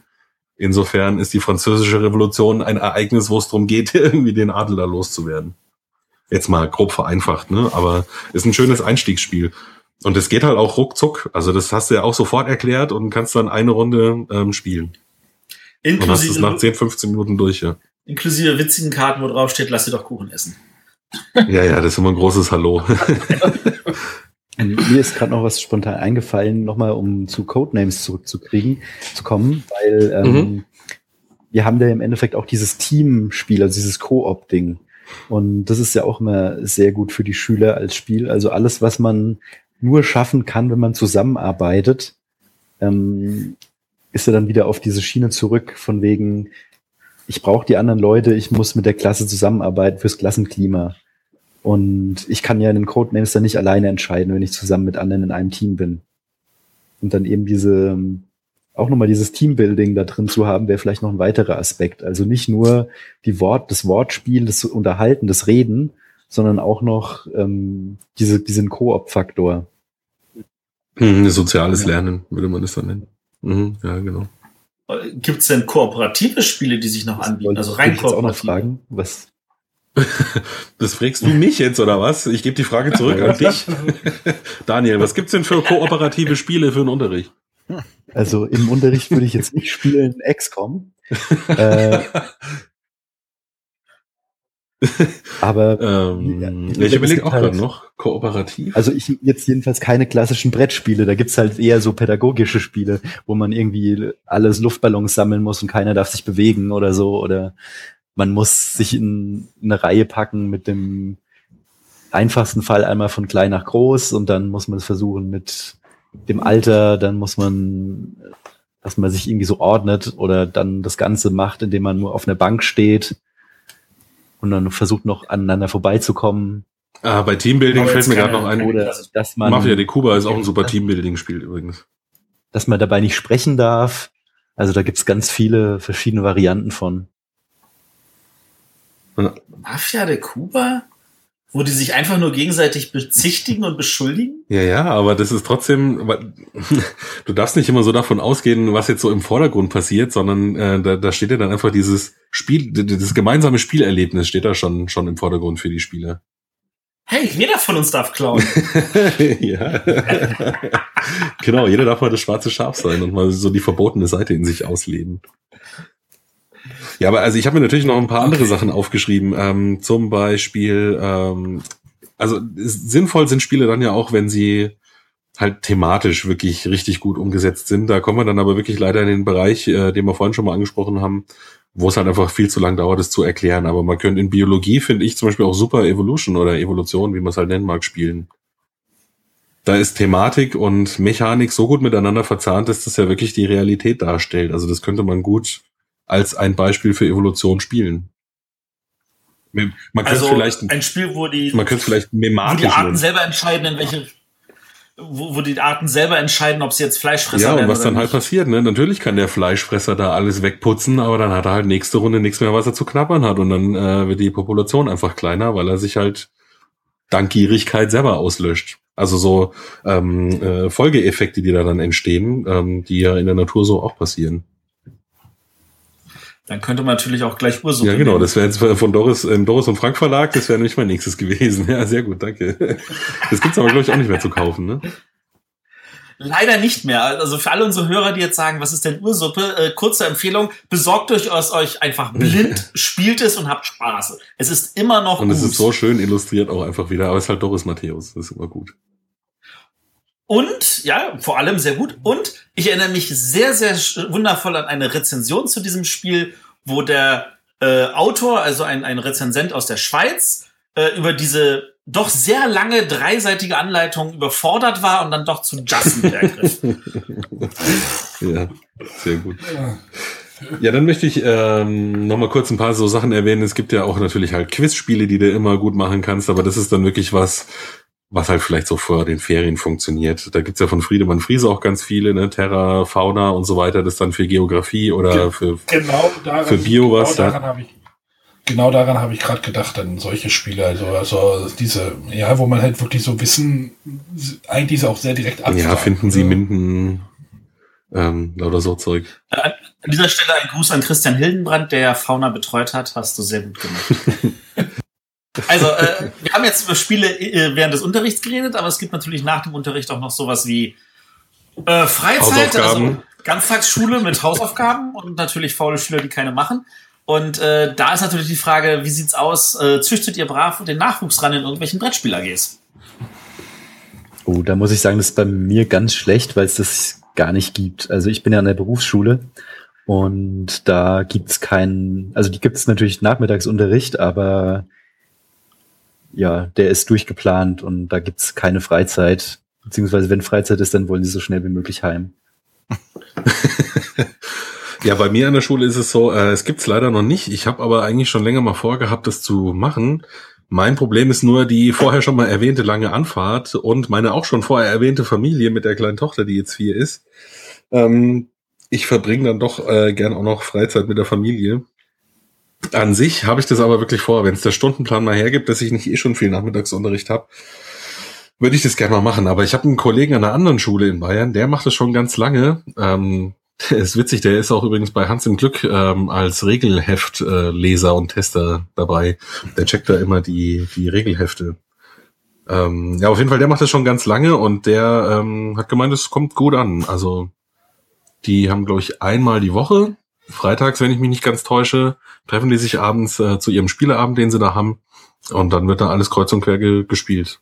Insofern ist die französische Revolution ein Ereignis, wo es darum geht, (laughs) irgendwie den Adel da loszuwerden. Jetzt mal grob vereinfacht, ne? Aber ist ein schönes Einstiegsspiel. Und es geht halt auch ruckzuck. Also das hast du ja auch sofort erklärt und kannst dann eine Runde ähm, spielen. Inklusive, und hast es nach 10, 15 Minuten durch, ja. Inklusive witzigen Karten, wo drauf steht, lass dir doch Kuchen essen. Ja, ja, das ist immer ein großes Hallo. (laughs) (laughs) Mir ist gerade noch was spontan eingefallen, nochmal um zu Codenames zurückzukriegen, zu kommen, weil ähm, mhm. wir haben da im Endeffekt auch dieses Teamspiel, also dieses Koop-Ding. Und das ist ja auch immer sehr gut für die Schüler als Spiel. Also alles, was man nur schaffen kann, wenn man zusammenarbeitet, ähm, ist er dann wieder auf diese Schiene zurück, von wegen, ich brauche die anderen Leute, ich muss mit der Klasse zusammenarbeiten fürs Klassenklima. Und ich kann ja den Codenames dann nicht alleine entscheiden, wenn ich zusammen mit anderen in einem Team bin. Und dann eben diese, auch nochmal dieses Teambuilding da drin zu haben, wäre vielleicht noch ein weiterer Aspekt. Also nicht nur die Wort, das Wortspiel, das Unterhalten, das Reden, sondern auch noch ähm, diese, diesen Koop-Faktor. Hm, soziales ja. Lernen, würde man das dann nennen. Mhm, ja, genau. Gibt es denn kooperative Spiele, die sich noch anbieten? Also rein kooperative? Auch noch fragen, was (laughs) Das fragst du mich jetzt oder was? Ich gebe die Frage zurück an dich. (laughs) Daniel, was gibt's denn für kooperative Spiele für den Unterricht? Also im Unterricht würde ich jetzt nicht spielen XCOM. äh, (laughs) aber ähm, ja, ich überlege auch halt, gerade noch kooperativ. Also ich jetzt jedenfalls keine klassischen Brettspiele. Da gibt's halt eher so pädagogische Spiele, wo man irgendwie alles Luftballons sammeln muss und keiner darf sich bewegen oder so oder man muss sich in eine Reihe packen mit dem einfachsten Fall einmal von klein nach groß und dann muss man es versuchen mit dem Alter, dann muss man, dass man sich irgendwie so ordnet oder dann das Ganze macht, indem man nur auf einer Bank steht und dann versucht noch aneinander vorbeizukommen. Ah, bei Teambuilding fällt mir gerade noch ein. Oder dass man, Mafia de Cuba ist auch ein super Teambuilding-Spiel übrigens. dass man dabei nicht sprechen darf. Also da gibt's ganz viele verschiedene Varianten von. Mafia de Kuba? Wo die sich einfach nur gegenseitig bezichtigen und beschuldigen? Ja, ja, aber das ist trotzdem, (laughs) du darfst nicht immer so davon ausgehen, was jetzt so im Vordergrund passiert, sondern äh, da, da steht ja dann einfach dieses Spiel, das gemeinsame Spielerlebnis steht da schon, schon im Vordergrund für die Spieler. Hey, jeder von uns darf klauen. (laughs) ja. (laughs) genau, jeder darf mal das schwarze Schaf sein und mal so die verbotene Seite in sich ausleben. Ja, aber also ich habe mir natürlich noch ein paar andere Sachen aufgeschrieben. Ähm, zum Beispiel, ähm, also sinnvoll sind Spiele dann ja auch, wenn sie halt thematisch wirklich richtig gut umgesetzt sind. Da kommen wir dann aber wirklich leider in den Bereich, äh, den wir vorhin schon mal angesprochen haben, wo es halt einfach viel zu lang dauert, es zu erklären. Aber man könnte in Biologie, finde ich zum Beispiel auch super Evolution oder Evolution, wie man es halt nennen mag, spielen. Da ist Thematik und Mechanik so gut miteinander verzahnt, dass das ja wirklich die Realität darstellt. Also das könnte man gut als ein Beispiel für Evolution spielen. Man könnte Also vielleicht, ein Spiel, wo die, man könnte vielleicht wo mematisch die Arten nennen. selber entscheiden, in welche, wo, wo die Arten selber entscheiden, ob sie jetzt Fleischfresser Ja, und werden was oder dann halt nicht. passiert, ne? Natürlich kann der Fleischfresser da alles wegputzen, aber dann hat er halt nächste Runde nichts mehr, was er zu knabbern hat. Und dann äh, wird die Population einfach kleiner, weil er sich halt dank Gierigkeit selber auslöscht. Also so ähm, äh, Folgeeffekte, die da dann entstehen, ähm, die ja in der Natur so auch passieren. Dann könnte man natürlich auch gleich Ursuppe ja, genau, nehmen. das wäre jetzt von Doris im Doris und Frank Verlag, das wäre nämlich mein nächstes gewesen. Ja, sehr gut, danke. Das gibt's aber, glaube ich, auch nicht mehr zu kaufen, ne? Leider nicht mehr. Also für alle unsere Hörer, die jetzt sagen, was ist denn Ursuppe? Äh, kurze Empfehlung, besorgt euch aus euch einfach blind, (laughs) spielt es und habt Spaß. Es ist immer noch Und gut. es ist so schön illustriert auch einfach wieder, aber es ist halt Doris Matthäus, das ist immer gut. Und, ja, vor allem sehr gut. Und ich erinnere mich sehr, sehr wundervoll an eine Rezension zu diesem Spiel, wo der äh, Autor, also ein, ein Rezensent aus der Schweiz, äh, über diese doch sehr lange dreiseitige Anleitung überfordert war und dann doch zu Justin ergriff. (laughs) Ja, sehr gut. Ja, dann möchte ich ähm, noch mal kurz ein paar so Sachen erwähnen. Es gibt ja auch natürlich halt Quizspiele, die du immer gut machen kannst, aber das ist dann wirklich was, was halt vielleicht so vor den Ferien funktioniert. Da gibt's ja von Friedemann Friese auch ganz viele, ne, Terra, Fauna und so weiter, das dann für Geografie oder Ge- für Genau daran, Für Bio was, genau ja. daran habe ich genau daran habe ich gerade gedacht an solche Spiele also also diese ja wo man halt wirklich so Wissen eigentlich auch sehr direkt ja, abfragt, finden Sie ne? Minden ähm, lauter so Zeug. An an dieser Stelle ein Gruß an Christian Hildenbrand, der Fauna betreut hat. Hast du sehr gut gemacht. (laughs) Also, äh, wir haben jetzt über Spiele äh, während des Unterrichts geredet, aber es gibt natürlich nach dem Unterricht auch noch sowas wie äh, Freizeit, also Ganztagsschule mit Hausaufgaben und natürlich faule Schüler, die keine machen. Und äh, da ist natürlich die Frage, wie sieht's aus? Äh, züchtet ihr brav den Nachwuchs ran in irgendwelchen Brettspiel-AGs? Oh, da muss ich sagen, das ist bei mir ganz schlecht, weil es das gar nicht gibt. Also ich bin ja an der Berufsschule und da gibt's keinen, also die gibt's natürlich Nachmittagsunterricht, aber ja, der ist durchgeplant und da gibt's keine Freizeit. Beziehungsweise wenn Freizeit ist, dann wollen sie so schnell wie möglich heim. (laughs) Ja, bei mir an der Schule ist es so, äh, es gibt's leider noch nicht. Ich habe aber eigentlich schon länger mal vorgehabt, das zu machen. Mein Problem ist nur die vorher schon mal erwähnte lange Anfahrt und meine auch schon vorher erwähnte Familie mit der kleinen Tochter, die jetzt vier ist. Ähm, ich verbringe dann doch äh, gern auch noch Freizeit mit der Familie. An sich habe ich das aber wirklich vor, wenn es der Stundenplan mal hergibt, dass ich nicht eh schon viel Nachmittagsunterricht habe, würde ich das gerne mal machen. Aber ich habe einen Kollegen an einer anderen Schule in Bayern, der macht das schon ganz lange. Ähm, (laughs) ist witzig, der ist auch übrigens bei Hans im Glück ähm, als Regelheftleser äh, und Tester dabei. Der checkt da immer die, die Regelhefte. Ähm, ja, auf jeden Fall, der macht das schon ganz lange und der ähm, hat gemeint, es kommt gut an. Also die haben, glaube ich, einmal die Woche, freitags, wenn ich mich nicht ganz täusche, treffen die sich abends äh, zu ihrem Spieleabend, den sie da haben. Und dann wird da alles kreuz und quer ge gespielt.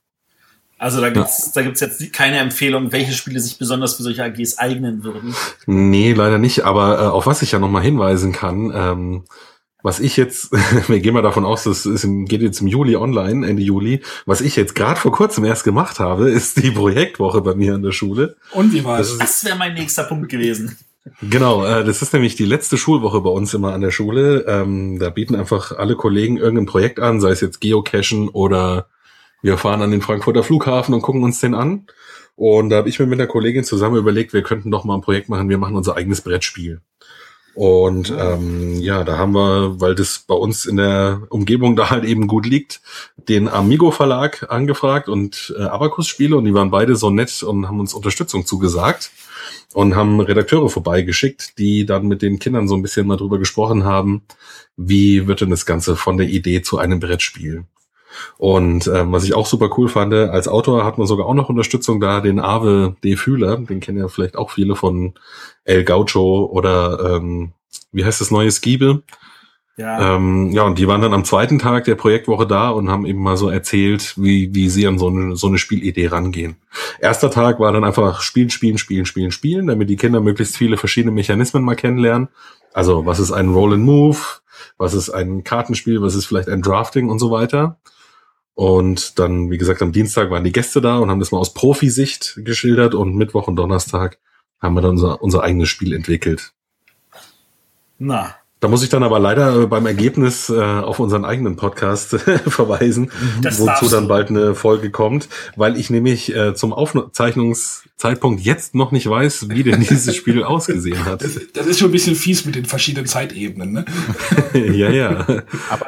Also da gibt's da gibt's jetzt keine Empfehlung, welche Spiele sich besonders für solche AGs eignen würden. Nee, leider nicht. Aber äh, auf was ich ja nochmal hinweisen kann, ähm, was ich jetzt, (laughs) wir gehen mal davon aus, das ist im, geht jetzt im Juli online, Ende Juli. Was ich jetzt gerade vor kurzem erst gemacht habe, ist die Projektwoche bei mir an der Schule. Und wie war Das, es? das wäre mein nächster Punkt gewesen. Genau, äh, das ist nämlich die letzte Schulwoche bei uns immer an der Schule. Ähm, da bieten einfach alle Kollegen irgendein Projekt an, sei es jetzt Geocachen oder wir fahren an den Frankfurter Flughafen und gucken uns den an. Und da habe ich mir mit einer Kollegin zusammen überlegt, wir könnten doch mal ein Projekt machen, wir machen unser eigenes Brettspiel. Und ähm, ja, da haben wir, weil das bei uns in der Umgebung da halt eben gut liegt, den Amigo Verlag angefragt und äh, Abacus Spiele und die waren beide so nett und haben uns Unterstützung zugesagt und haben Redakteure vorbeigeschickt, die dann mit den Kindern so ein bisschen mal drüber gesprochen haben, wie wird denn das Ganze von der Idee zu einem Brettspiel. Und ähm, was ich auch super cool fand, als Autor hat man sogar auch noch Unterstützung da, den Ave D. Fühler, den kennen ja vielleicht auch viele von El Gaucho oder ähm, wie heißt das neue Skibe? Ja. Ähm, ja, und die waren dann am zweiten Tag der Projektwoche da und haben eben mal so erzählt, wie, wie sie an so eine, so eine Spielidee rangehen. Erster Tag war dann einfach spielen, spielen, spielen, spielen, spielen, damit die Kinder möglichst viele verschiedene Mechanismen mal kennenlernen. Also, was ist ein Roll and Move? Was ist ein Kartenspiel? Was ist vielleicht ein Drafting und so weiter? Und dann, wie gesagt, am Dienstag waren die Gäste da und haben das mal aus Profisicht geschildert und Mittwoch und Donnerstag haben wir dann unser, unser eigenes Spiel entwickelt. Na, Da muss ich dann aber leider äh, beim Ergebnis äh, auf unseren eigenen Podcast äh, (laughs) verweisen, Das wozu dann bald eine Folge kommt, weil ich nämlich äh, zum Aufzeichnungszeitpunkt jetzt noch nicht weiß, wie denn dieses (laughs) Spiel ausgesehen hat. Das, das ist schon ein bisschen fies mit den verschiedenen Zeitebenen, ne? (laughs) ja, ja.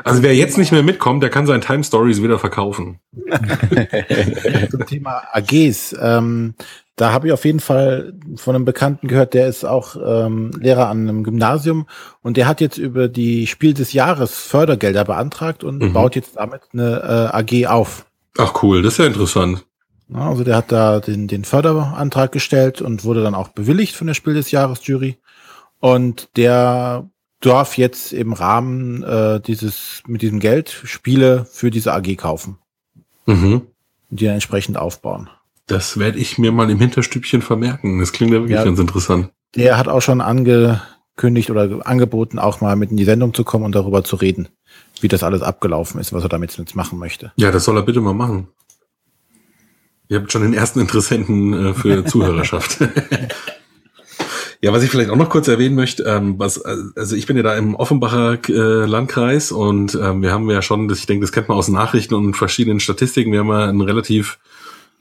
Also wer jetzt nicht mehr mitkommt, der kann sein Time Stories wieder verkaufen. (laughs) Zum Thema AGs. Ähm, da habe ich auf jeden Fall von einem Bekannten gehört, der ist auch ähm, Lehrer an einem Gymnasium und der hat jetzt über die Spiel des Jahres Fördergelder beantragt und Mhm. baut jetzt damit eine äh, AG auf. Ach cool, das ist ja interessant. Also der hat da den, den Förderantrag gestellt und wurde dann auch bewilligt von der Spiel des Jahres Jury. Und der darf jetzt im Rahmen äh, dieses mit diesem Geld Spiele für diese AG kaufen Mhm. und die dann entsprechend aufbauen. Das werde ich mir mal im Hinterstübchen vermerken. Das klingt ja wirklich Ja. ganz interessant. Der hat auch schon angekündigt oder angeboten, auch mal mit in die Sendung zu kommen und darüber zu reden, wie das alles abgelaufen ist, was er damit jetzt machen möchte. Ja, das soll er bitte mal machen. Ihr habt schon den ersten Interessenten äh, für (laughs) Zuhörerschaft. (laughs) ja, was ich vielleicht auch noch kurz erwähnen möchte, ähm, was, also ich bin ja da im Offenbacher äh, Landkreis und ähm, wir haben ja schon, das, ich denke, das kennt man aus Nachrichten und verschiedenen Statistiken, wir haben ja ein relativ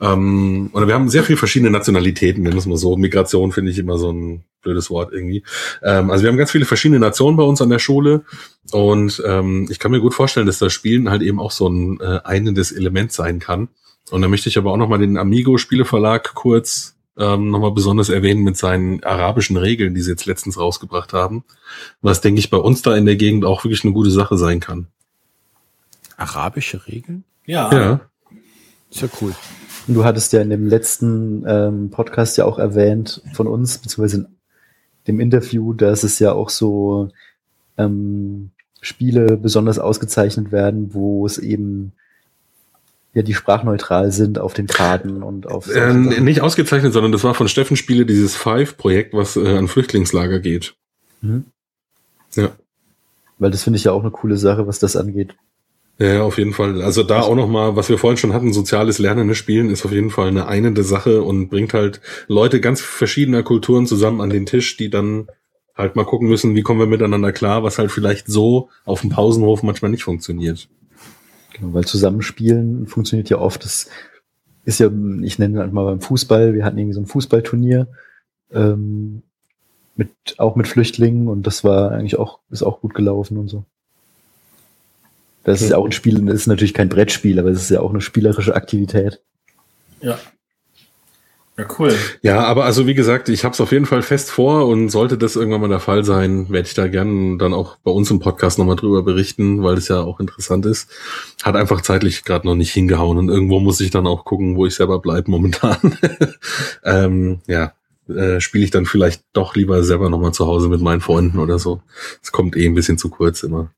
ähm, oder wir haben sehr viele verschiedene Nationalitäten, nennen wir es mal so. Migration finde ich immer so ein blödes Wort irgendwie. Ähm, also wir haben ganz viele verschiedene Nationen bei uns an der Schule und ähm, ich kann mir gut vorstellen, dass das Spielen halt eben auch so ein äh, einendes Element sein kann. Und da möchte ich aber auch nochmal den Amigo-Spieleverlag kurz ähm, nochmal besonders erwähnen mit seinen arabischen Regeln, die sie jetzt letztens rausgebracht haben. Was, denke ich, bei uns da in der Gegend auch wirklich eine gute Sache sein kann. Arabische Regeln? ja. Ja. Ist ja cool. Und du hattest ja in dem letzten ähm, Podcast ja auch erwähnt von uns, beziehungsweise in dem Interview, dass es ja auch so ähm, Spiele besonders ausgezeichnet werden, wo es eben ja die sprachneutral sind auf den Karten und auf Äh, nicht ausgezeichnet, sondern das war von Steffen Spiele dieses Five-Projekt, was äh, an Flüchtlingslager geht. Mhm. Ja. Weil das finde ich ja auch eine coole Sache, was das angeht. Ja, auf jeden Fall. Also da auch noch mal, was wir vorhin schon hatten, soziales Lernen in Spielen ist auf jeden Fall eine einende Sache und bringt halt Leute ganz verschiedener Kulturen zusammen an den Tisch, die dann halt mal gucken müssen, wie kommen wir miteinander klar, was halt vielleicht so auf dem Pausenhof manchmal nicht funktioniert. Genau, weil Zusammenspielen funktioniert ja oft. Das ist ja, ich nenne halt mal beim Fußball, wir hatten irgendwie so ein Fußballturnier, ähm, mit, auch mit Flüchtlingen und das war eigentlich auch, ist auch gut gelaufen und so. Das ist ja auch ein Spiel, das ist natürlich kein Brettspiel, aber es ist ja auch eine spielerische Aktivität. Ja. Ja, cool. Ja, aber also wie gesagt, ich habe es auf jeden Fall fest vor und sollte das irgendwann mal der Fall sein, werde ich da gern dann auch bei uns im Podcast nochmal drüber berichten, weil es ja auch interessant ist. Hat einfach zeitlich gerade noch nicht hingehauen und irgendwo muss ich dann auch gucken, wo ich selber bleibe momentan. (laughs) ähm, ja, äh, spiele ich dann vielleicht doch lieber selber nochmal zu Hause mit meinen Freunden oder so. Es kommt eh ein bisschen zu kurz immer.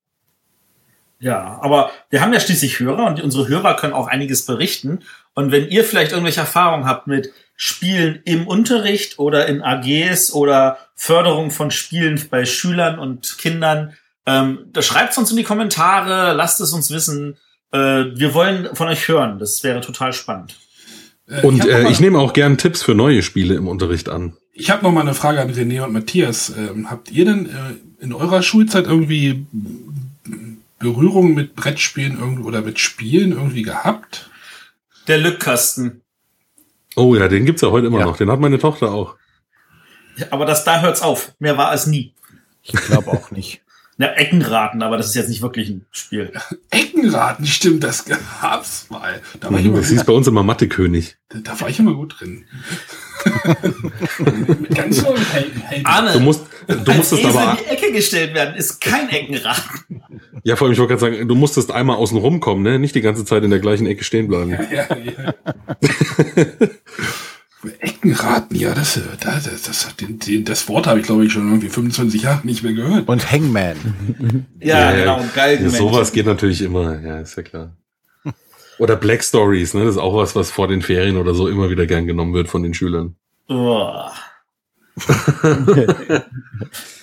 Ja, aber wir haben ja schließlich Hörer und unsere Hörer können auch einiges berichten. Und wenn ihr vielleicht irgendwelche Erfahrungen habt mit Spielen im Unterricht oder in AGs oder Förderung von Spielen bei Schülern und Kindern, Ähm, da schreibt uns in die Kommentare, lasst es uns wissen. Äh, wir wollen von euch hören. Das wäre total spannend. Äh, Und noch äh, ich nehme auch gern Tipps für neue Spiele im Unterricht an. Ich habe noch mal eine Frage an René und Matthias. Ähm, habt ihr denn äh, in eurer Schulzeit irgendwie Berührung mit Brettspielen irgend oder mit Spielen irgendwie gehabt? Der Lückkasten. Oh ja, den gibt's ja heute immer Ja. noch. Den hat meine Tochter auch. Aber das da hört's auf. Mehr war es nie. Ich glaube auch nicht. Na, Eckenraten, aber das ist jetzt nicht wirklich ein Spiel. Eckenraten, stimmt, das gab's mal. Da war ich immer, Das hieß bei uns immer Mathekönig. da war ich immer gut drin. Ganz vielen Helden. Helden. Arne, Du musst, du musstest Esel aber, in die Ecke gestellt werden, ist kein Eckenraten. ja, vor allem, ich wollte gerade sagen, du musstest einmal außen rumkommen, ne? Nicht die ganze Zeit in der gleichen Ecke stehen bleiben. Ja, ja. (laughs) Eckenraten, ja, das, äh, das, das, das, Wort habe ich, glaube ich, schon irgendwie 25 Jahre nicht mehr gehört. Und Hangman. Ja, genau, geil. Ja, sowas geht natürlich immer, ja, ist ja klar. Oder Black Stories, ne? Das ist auch was, was vor den Ferien oder so immer wieder gern genommen wird von den Schülern. Oh. (laughs)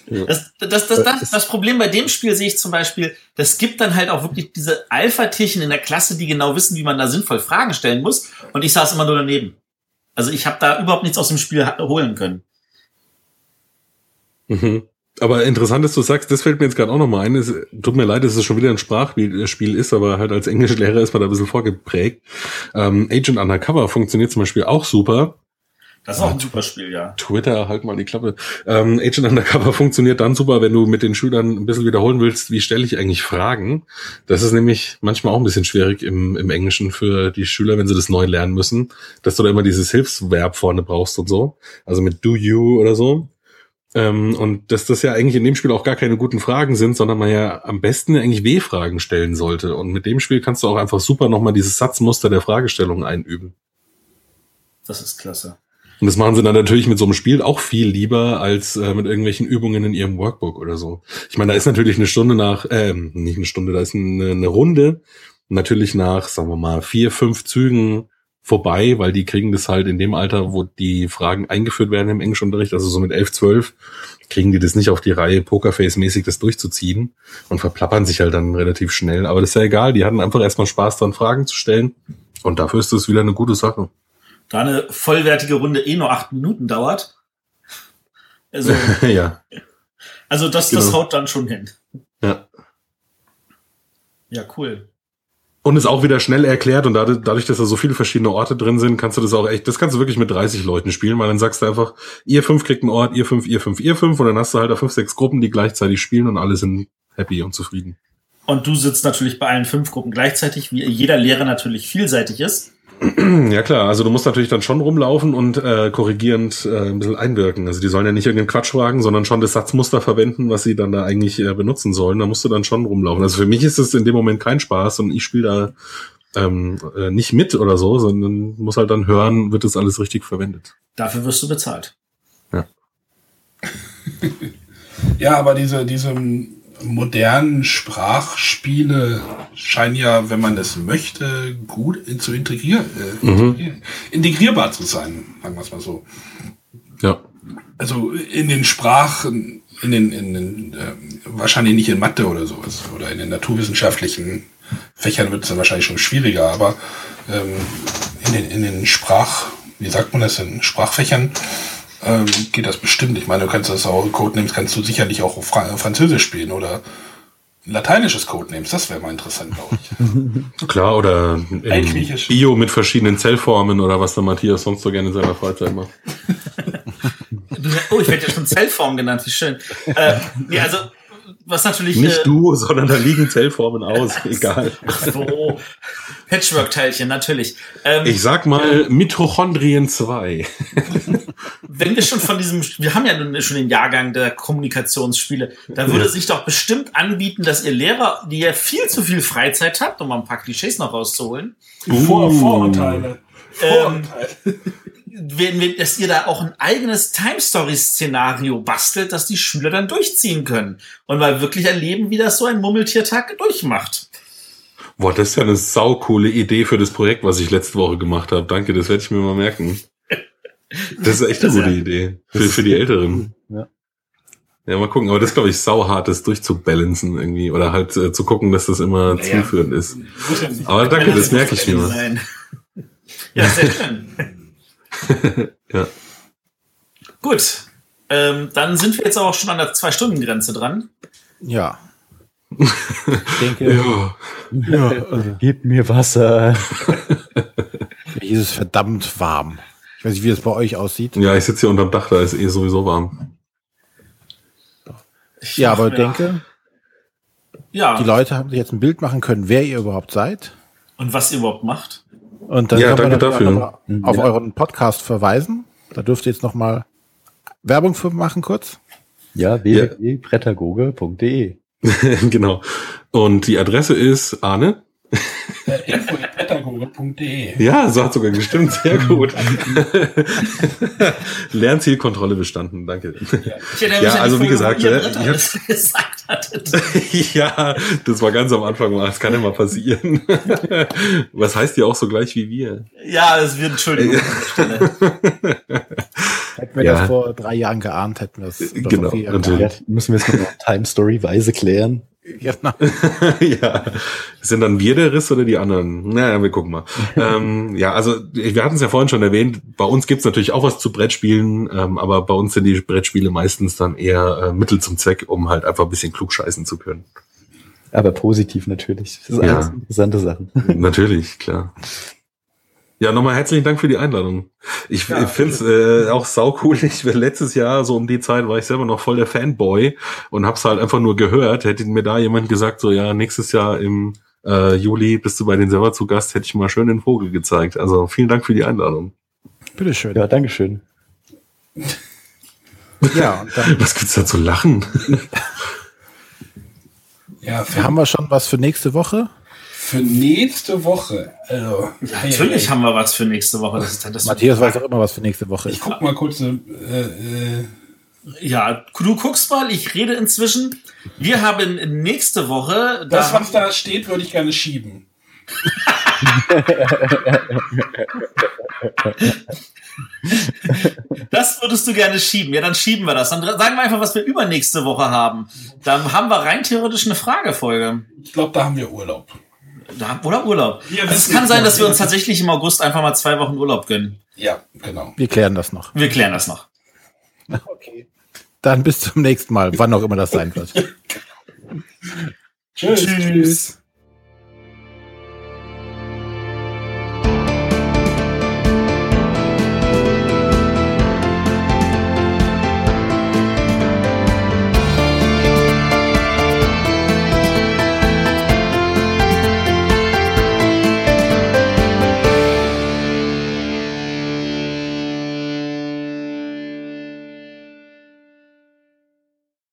Das, das, das, das, Problem bei dem Spiel sehe ich zum Beispiel, das gibt dann halt auch wirklich diese Alpha-Tierchen in der Klasse, die genau wissen, wie man da sinnvoll Fragen stellen muss. Und ich saß immer nur daneben. Also ich habe da überhaupt nichts aus dem Spiel holen können. Mhm. Aber interessant, dass du sagst, das fällt mir jetzt gerade auch nochmal ein. Es, tut mir leid, dass es schon wieder ein Sprachspiel Spiel ist, aber halt als Englischlehrer ist man da ein bisschen vorgeprägt. Ähm, Agent Undercover funktioniert zum Beispiel auch super. Das ist auch ein super Spiel, ja. Twitter, halt mal die Klappe. Ähm, Agent Undercover funktioniert dann super, wenn du mit den Schülern ein bisschen wiederholen willst, wie stelle ich eigentlich Fragen. Das ist nämlich manchmal auch ein bisschen schwierig im, im Englischen für die Schüler, wenn sie das neu lernen müssen, dass du da immer dieses Hilfsverb vorne brauchst und so. Also mit do you oder so. Ähm, und dass das ja eigentlich in dem Spiel auch gar keine guten Fragen sind, sondern man ja am besten eigentlich W-Fragen stellen sollte. Und mit dem Spiel kannst du auch einfach super nochmal dieses Satzmuster der Fragestellung einüben. Das ist klasse. Und das machen sie dann natürlich mit so einem Spiel auch viel lieber als äh, mit irgendwelchen Übungen in ihrem Workbook oder so. Ich meine, da ist natürlich eine Stunde nach, ähm, nicht eine Stunde, da ist eine, eine Runde natürlich nach, sagen wir mal, vier, fünf Zügen vorbei, weil die kriegen das halt in dem Alter, wo die Fragen eingeführt werden im Englischunterricht, also so mit elf, zwölf, kriegen die das nicht auf die Reihe, Pokerface-mäßig das durchzuziehen und verplappern sich halt dann relativ schnell. Aber das ist ja egal, die hatten einfach erstmal Spaß dran, Fragen zu stellen. Und dafür ist das wieder eine gute Sache. Da eine vollwertige Runde eh nur acht Minuten dauert. Also, (laughs) ja. also das, das Genau. haut dann schon hin. Ja. Ja, cool. Und ist auch wieder schnell erklärt und dadurch, dass da so viele verschiedene Orte drin sind, kannst du das auch echt, das kannst du wirklich mit 30 Leuten spielen, weil dann sagst du einfach, ihr fünf kriegt einen Ort, ihr fünf, ihr fünf, ihr fünf und dann hast du halt da fünf, sechs Gruppen, die gleichzeitig spielen und alle sind happy und zufrieden. Und du sitzt natürlich bei allen fünf Gruppen gleichzeitig, wie jeder Lehrer natürlich vielseitig ist. (clears throat) Ja klar, also du musst natürlich dann schon rumlaufen und äh, korrigierend äh, ein bisschen einwirken. Also die sollen ja nicht irgendeinen Quatsch fragen, sondern schon das Satzmuster verwenden, was sie dann da eigentlich äh, benutzen sollen. Da musst du dann schon rumlaufen. Also für mich ist es in dem Moment kein Spaß und ich spiele da ähm, äh, nicht mit oder so, sondern muss halt dann hören, wird das alles richtig verwendet. Dafür wirst du bezahlt. Ja, (laughs) aber diese, diese modernen Sprachspiele scheinen ja, wenn man das möchte, gut zu integrieren, äh, integrieren- integrierbar zu sein, sagen wir es mal so. Ja. Also in den Sprachen, in den, in den ähm, wahrscheinlich nicht in Mathe oder sowas oder in den naturwissenschaftlichen Fächern wird es dann wahrscheinlich schon schwieriger, aber ähm, in den, in den Sprach, wie sagt man das, in Sprachfächern ähm, geht das bestimmt. Ich meine, du kannst das auch, Codenames kannst du sicherlich auch auf Fra Französisch spielen oder ein lateinisches Codenames, das wäre mal interessant, glaube ich. (laughs) Klar, oder Bio mit verschiedenen Zellformen oder was der Matthias sonst so gerne in seiner Freizeit macht. (laughs) Oh, ich werde ja schon Zellform genannt, wie schön. Äh, nee, also, was natürlich. Nicht äh, du, sondern da liegen Zellformen aus, (laughs) egal. Ach so. Patchwork-Teilchen, natürlich. Ähm, Ich sag mal Mitochondrien 2. wenn wir schon von diesem, wir haben ja nun schon den Jahrgang der Kommunikationsspiele, da würde Ja. sich doch bestimmt anbieten, dass ihr Lehrer, die ja viel zu viel Freizeit habt, um mal ein paar Klischees noch rauszuholen, Vor Uh. Vorurteile. Ähm, wenn, wenn, dass ihr da auch ein eigenes Time-Story-Szenario bastelt, das die Schüler dann durchziehen können und mal wirklich erleben, wie das so ein Mummeltiertag durchmacht. Boah, das ist ja eine saukoole Idee für das Projekt, was ich letzte Woche gemacht habe. Danke, das werde ich mir mal merken. Das ist echt eine ist gute ja- Idee. Für, für die Älteren. Ja, mal gucken. Aber das glaube ich sauhart, das durchzubalancen irgendwie. Oder halt äh, zu gucken, dass das immer Ja, ja. zielführend ist. Ja Aber danke, das merke ich mir. mal. Nein. Ja, sehr schön. (laughs) Ja. Gut. Ähm, dann sind wir jetzt auch schon an der Zwei-Stunden-Grenze dran. Ja. Ich denke, (laughs) Ja. ja, also, Gib mir Wasser. (laughs) hier ist es verdammt warm. Ich weiß nicht, wie es bei euch aussieht. ja, ich sitze hier unterm Dach, da ist eh sowieso warm. Ja, aber Ja. denke, Ja. die Leute haben sich jetzt ein Bild machen können, wer ihr überhaupt seid. Und was ihr überhaupt macht. Und dann Ja, können wir danke dafür. auch noch mal auf euren Podcast verweisen. Da dürft ihr jetzt noch mal Werbung für machen kurz. Ja, www.brettagoge.de. (laughs) genau. Und die Adresse ist Arne. Äh, Ja, so hat sogar gestimmt. Sehr gut. (laughs) Lernzielkontrolle bestanden. Danke. Ja, an die also wie gesagt, das (laughs) gesagt hattet. (laughs) ja, das war ganz am Anfang mal. Das kann ja mal passieren. Was heißt ihr auch so gleich wie wir? Ja, es wird Entschuldigung. Hätten wir Ja. das vor drei Jahren geahnt, hätten wir es doch Genau. Ja, müssen wir es noch Time Story Weise klären. (laughs) Genau. (laughs) ja. Sind dann wir der Riss oder die anderen? Naja, wir gucken mal. (laughs) ähm, ja, also wir hatten es ja vorhin schon erwähnt, bei uns gibt's natürlich auch was zu Brettspielen, ähm, aber bei uns sind die Brettspiele meistens dann eher äh, Mittel zum Zweck, um halt einfach ein bisschen klugscheißen zu können. Aber positiv natürlich. Das sind Ja. alles interessante Sachen. Natürlich, klar. Ja, nochmal herzlichen Dank für die Einladung. Ich, Ja, ich finde es äh, auch sau cool. Ich letztes Jahr so um die Zeit war ich selber noch voll der Fanboy und hab's halt einfach nur gehört. Hätte mir da jemand gesagt, so ja, nächstes Jahr im äh, Juli bist du bei den selber zu Gast, hätte ich mal schön den Vogel gezeigt. Also vielen Dank für die Einladung. Bitteschön. Ja, Dankeschön. Ja, (laughs) und dann Was gibt's da zu lachen? Ja, haben wir schon was für nächste Woche. Für nächste Woche. Also, Natürlich haben wir was für nächste Woche. Das ist, das Matthias weiß auch immer, was für nächste Woche Ich ist. guck mal kurz. Äh, äh, Ja, du guckst mal, ich rede inzwischen. Wir haben nächste Woche. das, Da was da steht, würde ich gerne schieben. (laughs) Das würdest du gerne schieben. Ja, dann schieben wir das. Dann sagen wir einfach, was wir übernächste Woche haben. Dann haben wir rein theoretisch eine Fragefolge. Ich glaube, da haben wir Urlaub. Da, oder Urlaub. Wir Also es kann sein, noch dass wir uns tatsächlich im August einfach mal zwei Wochen Urlaub gönnen. Ja, genau. Wir klären das noch. Wir klären das noch. (laughs) Okay. Dann bis zum nächsten Mal, wann auch immer das sein wird. (laughs) Tschüss. Tschüss.